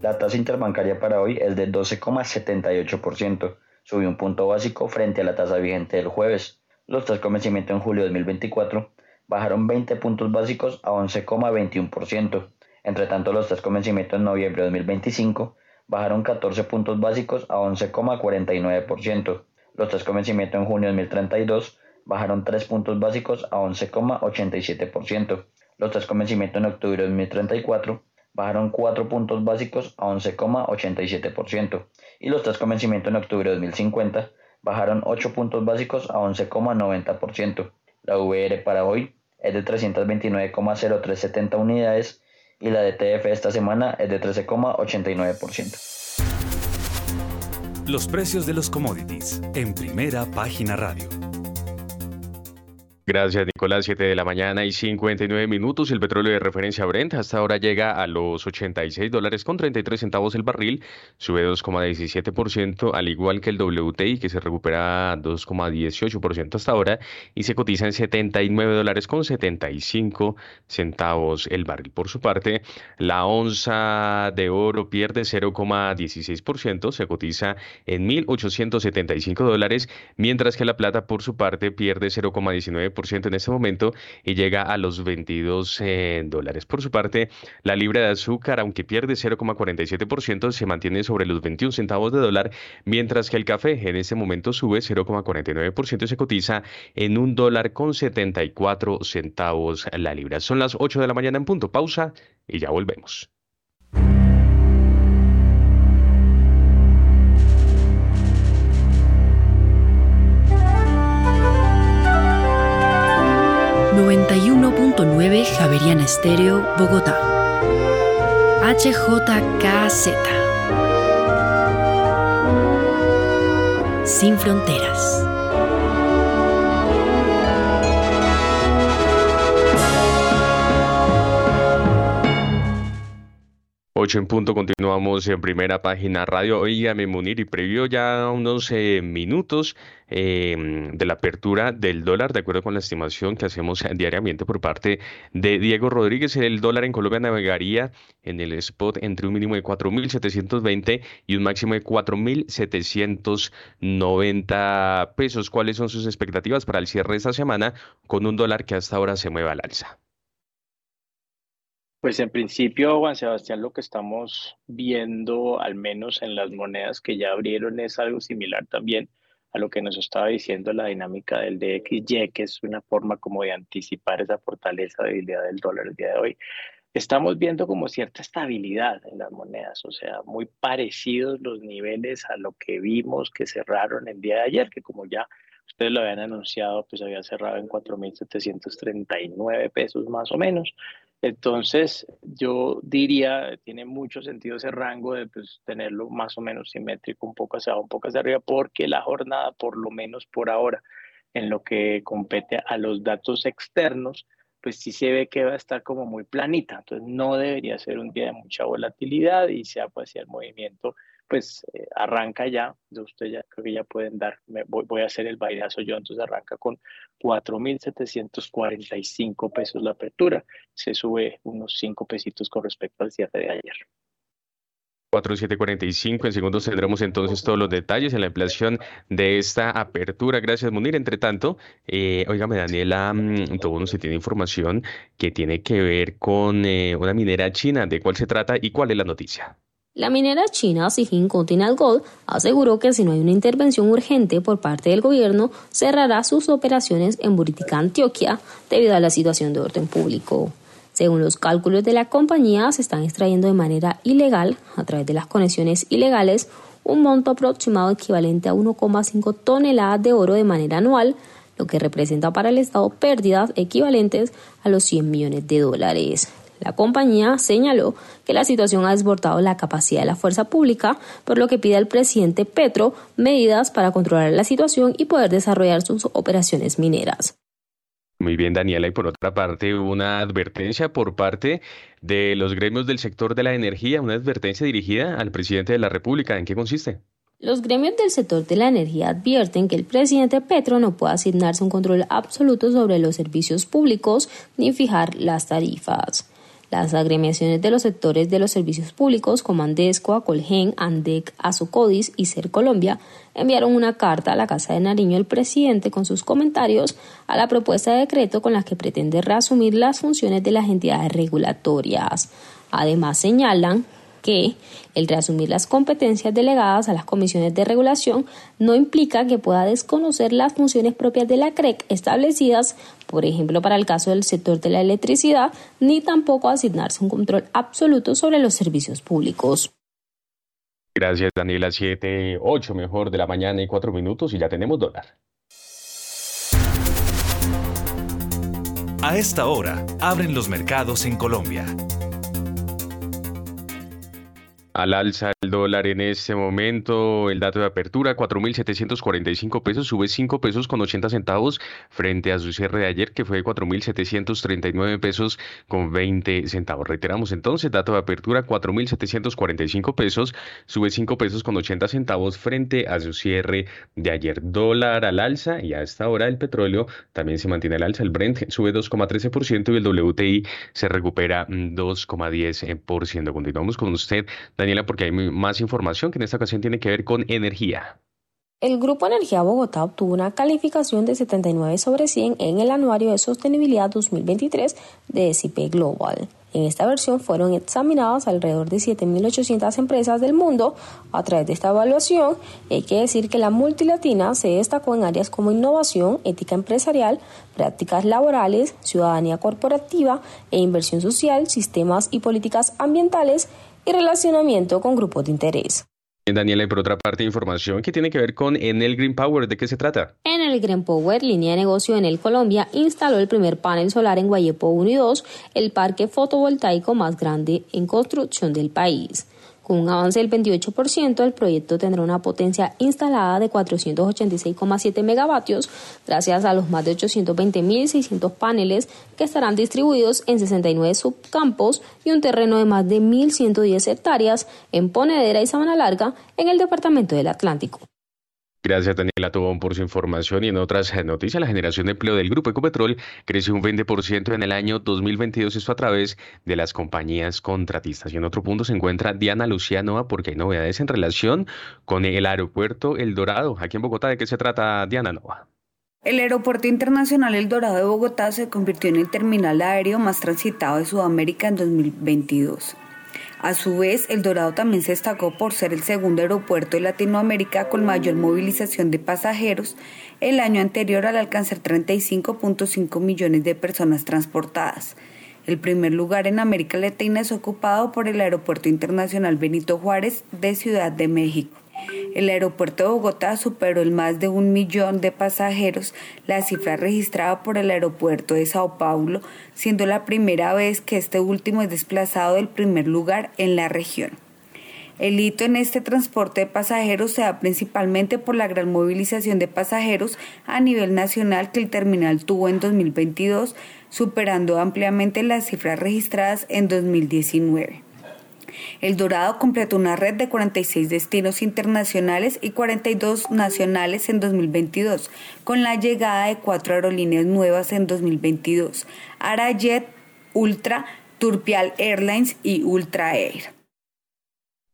La tasa interbancaria para hoy es de 12,78%, subió un punto básico frente a la tasa vigente del jueves los tras convencimiento en julio de 2024 bajaron 20 puntos básicos a 11,21%. Entre tanto, los tras convencimiento en noviembre de 2025 bajaron 14 puntos básicos a 11,49%. Los tras convencimiento en junio de 2032 bajaron 3 puntos básicos a 11,87%. Los tras convencimiento en octubre de 2034 bajaron 4 puntos básicos a 11,87%. Y los tras convencimiento en octubre de 2050 bajaron 8 puntos básicos a 11,90%. La VR para hoy es de 329,0370 unidades y la DTF esta semana es de 13,89%. Los precios de los commodities en primera página radio. Gracias, Nicolás. 7 de la mañana y 59 minutos. El petróleo de referencia Brent hasta ahora llega a los 86 dólares con 33 centavos el barril. Sube 2,17%, al igual que el WTI, que se recupera 2,18% hasta ahora y se cotiza en 79 dólares con 75 centavos el barril. Por su parte, la onza de oro pierde 0,16%, se cotiza en 1.875 dólares, mientras que la plata, por su parte, pierde 0,19% en este momento y llega a los 22 eh, dólares. Por su parte, la libra de azúcar, aunque pierde 0,47%, se mantiene sobre los 21 centavos de dólar, mientras que el café en este momento sube 0,49% y se cotiza en un dólar con 74 centavos la libra. Son las 8 de la mañana en punto. Pausa y ya volvemos. 91.9 Javeriana Estéreo, Bogotá. HJKZ. Sin fronteras. 8 en punto, continuamos en primera página radio. Oígame, Munir, y previo ya unos eh, minutos em, de la apertura del dólar, de acuerdo con la estimación que hacemos diariamente por parte de Diego Rodríguez, el dólar en Colombia navegaría en el spot entre un mínimo de 4.720 y un máximo de 4.790 pesos. ¿Cuáles son sus expectativas para el cierre de esta semana con un dólar que hasta ahora se mueve al alza? Pues en principio, Juan Sebastián, lo que estamos viendo, al menos en las monedas que ya abrieron, es algo similar también a lo que nos estaba diciendo la dinámica del DXY, que es una forma como de anticipar esa fortaleza, debilidad del dólar el día de hoy. Estamos viendo como cierta estabilidad en las monedas, o sea, muy parecidos los niveles a lo que vimos que cerraron el día de ayer, que como ya ustedes lo habían anunciado, pues había cerrado en 4.739 pesos más o menos. Entonces, yo diría, tiene mucho sentido ese rango de pues, tenerlo más o menos simétrico, un poco hacia abajo, un poco hacia arriba, porque la jornada, por lo menos por ahora, en lo que compete a los datos externos, pues sí se ve que va a estar como muy planita. Entonces, no debería ser un día de mucha volatilidad y sea pues el movimiento pues eh, arranca ya, de usted ya creo que ya pueden dar, voy, a hacer el bailazo yo, entonces arranca con 4.745 pesos la apertura, se sube unos 5 pesitos con respecto al cierre de ayer. 4745. En segundos tendremos entonces todos los detalles en la ampliación de esta apertura. Gracias, Munir. Entre tanto, eh, Daniela, mm, todo uno se tiene información que tiene que ver con eh, una minera china. ¿De cuál se trata y cuál es la noticia? La minera china Sijin Continental Gold aseguró que si no hay una intervención urgente por parte del gobierno, cerrará sus operaciones en Buritica, Antioquia, debido a la situación de orden público. Según los cálculos de la compañía, se están extrayendo de manera ilegal, a través de las conexiones ilegales, un monto aproximado equivalente a 1,5 toneladas de oro de manera anual, lo que representa para el Estado pérdidas equivalentes a los 100 millones de dólares. La compañía señaló que la situación ha desbordado la capacidad de la fuerza pública, por lo que pide al presidente Petro medidas para controlar la situación y poder desarrollar sus operaciones mineras. Muy bien, Daniela. Y por otra parte, una advertencia por parte de los gremios del sector de la energía, una advertencia dirigida al presidente de la República. ¿En qué consiste? Los gremios del sector de la energía advierten que el presidente Petro no puede asignarse un control absoluto sobre los servicios públicos ni fijar las tarifas. Las agremiaciones de los sectores de los servicios públicos como Andesco, Acolgen, Andec, Azucodis y Ser Colombia enviaron una carta a la Casa de Nariño al presidente con sus comentarios a la propuesta de decreto con la que pretende reasumir las funciones de las entidades regulatorias. Además señalan que el reasumir las competencias delegadas a las comisiones de regulación no implica que pueda desconocer las funciones propias de la CREC e establecidas, por ejemplo, para el caso del sector de la electricidad, ni tampoco asignarse un control absoluto sobre los servicios públicos. Gracias, Daniela. 7, 8 mejor de la mañana y 4 minutos y ya tenemos dólar. A esta hora, abren los mercados en Colombia. Al alza el dólar en este momento, el dato de apertura, 4.745 pesos, sube 5 pesos con 80 centavos frente a su cierre de ayer, que fue de 4.739 pesos con 20 centavos. Reiteramos entonces, dato de apertura, 4.745 pesos, sube 5 pesos con 80 centavos frente a su cierre de ayer. Dólar al alza y a esta hora el petróleo también se mantiene al alza. El Brent sube 2,13% y el WTI se recupera 2,10%. Continuamos con usted, Daniel porque hay más información que en esta ocasión tiene que ver con energía. El Grupo Energía Bogotá obtuvo una calificación de 79 sobre 100 en el Anuario de Sostenibilidad 2023 de SIP Global. En esta versión fueron examinadas alrededor de 7.800 empresas del mundo a través de esta evaluación. Hay que decir que la multilatina se destacó en áreas como innovación, ética empresarial, prácticas laborales, ciudadanía corporativa e inversión social, sistemas y políticas ambientales y relacionamiento con grupos de interés. Daniela, y por otra parte, información que tiene que ver con Enel Green Power. ¿De qué se trata? Enel Green Power, línea de negocio en el Colombia, instaló el primer panel solar en Guayepo 1 y 2, el parque fotovoltaico más grande en construcción del país. Con un avance del 28%, el proyecto tendrá una potencia instalada de 486,7 megavatios gracias a los más de 820.600 paneles que estarán distribuidos en 69 subcampos y un terreno de más de 1.110 hectáreas en Ponedera y Sabana Larga en el departamento del Atlántico. Gracias, Daniela Tobón, por su información. Y en otras noticias, la generación de empleo del Grupo Ecopetrol creció un 20% en el año 2022, esto a través de las compañías contratistas. Y en otro punto se encuentra Diana Lucía Nova, porque hay novedades en relación con el aeropuerto El Dorado. Aquí en Bogotá, ¿de qué se trata, Diana Nova? El Aeropuerto Internacional El Dorado de Bogotá se convirtió en el terminal aéreo más transitado de Sudamérica en 2022. A su vez, El Dorado también se destacó por ser el segundo aeropuerto de Latinoamérica con mayor movilización de pasajeros el año anterior al alcanzar 35.5 millones de personas transportadas. El primer lugar en América Latina es ocupado por el Aeropuerto Internacional Benito Juárez de Ciudad de México. El aeropuerto de Bogotá superó el más de un millón de pasajeros, la cifra registrada por el aeropuerto de Sao Paulo, siendo la primera vez que este último es desplazado del primer lugar en la región. El hito en este transporte de pasajeros se da principalmente por la gran movilización de pasajeros a nivel nacional que el terminal tuvo en 2022, superando ampliamente las cifras registradas en 2019. El Dorado completó una red de 46 destinos internacionales y 42 nacionales en 2022, con la llegada de cuatro aerolíneas nuevas en 2022, Arajet, Ultra, Turpial Airlines y Ultra Air.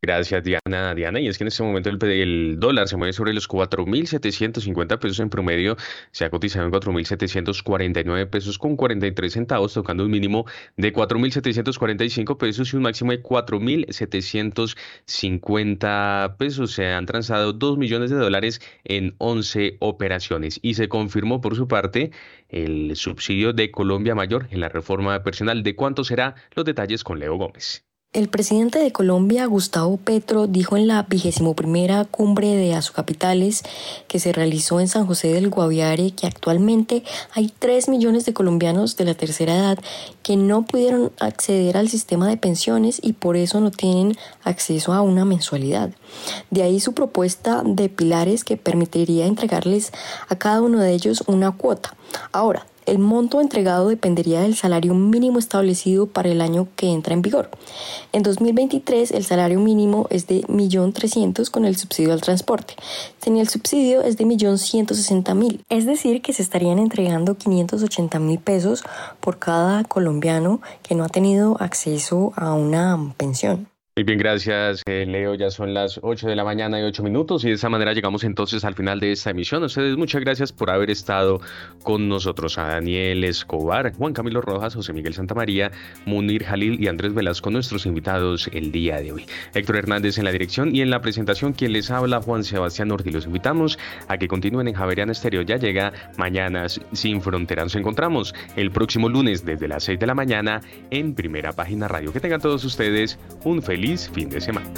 Gracias, Diana. Diana, y es que en este momento el, dólar se mueve sobre los 4.750 pesos en promedio, se ha cotizado en 4.749 pesos con 43 centavos, tocando un mínimo de 4.745 pesos y un máximo de 4.750 pesos. Se han transado 2 millones de dólares en 11 operaciones y se confirmó por su parte el subsidio de Colombia Mayor en la reforma personal. ¿De cuánto será? Los detalles con Leo Gómez. El presidente de Colombia, Gustavo Petro, dijo en la vigésimo primera cumbre de Azocapitales que se realizó en San José del Guaviare que actualmente hay 3 millones de colombianos de la tercera edad que no pudieron acceder al sistema de pensiones y por eso no tienen acceso a una mensualidad. De ahí su propuesta de pilares que permitiría entregarles a cada uno de ellos una cuota. Ahora, el monto entregado dependería del salario mínimo establecido para el año que entra en vigor. En 2023 el salario mínimo es de 1.300.000 con el subsidio al transporte. Sin el subsidio es de 1.160.000. Es decir, que se estarían entregando 580.000 pesos por cada colombiano que no ha tenido acceso a una pensión. Muy bien, gracias eh, Leo. Ya son las 8 de la mañana y 8 minutos y de esa manera llegamos entonces al final de esta emisión. Ustedes muchas gracias por haber estado con nosotros. A Daniel Escobar, Juan Camilo Rojas, José Miguel Santamaría, Munir Jalil y Andrés Velasco, nuestros invitados el día de hoy. Héctor Hernández en la dirección y en la presentación quien les habla Juan Sebastián Ortiz. Los invitamos a que continúen en Javerian Estéreo. Ya llega Mañanas sin Fronteras. Nos encontramos el próximo lunes desde las 6 de la mañana en Primera Página Radio. Que tengan todos ustedes un fin de semana.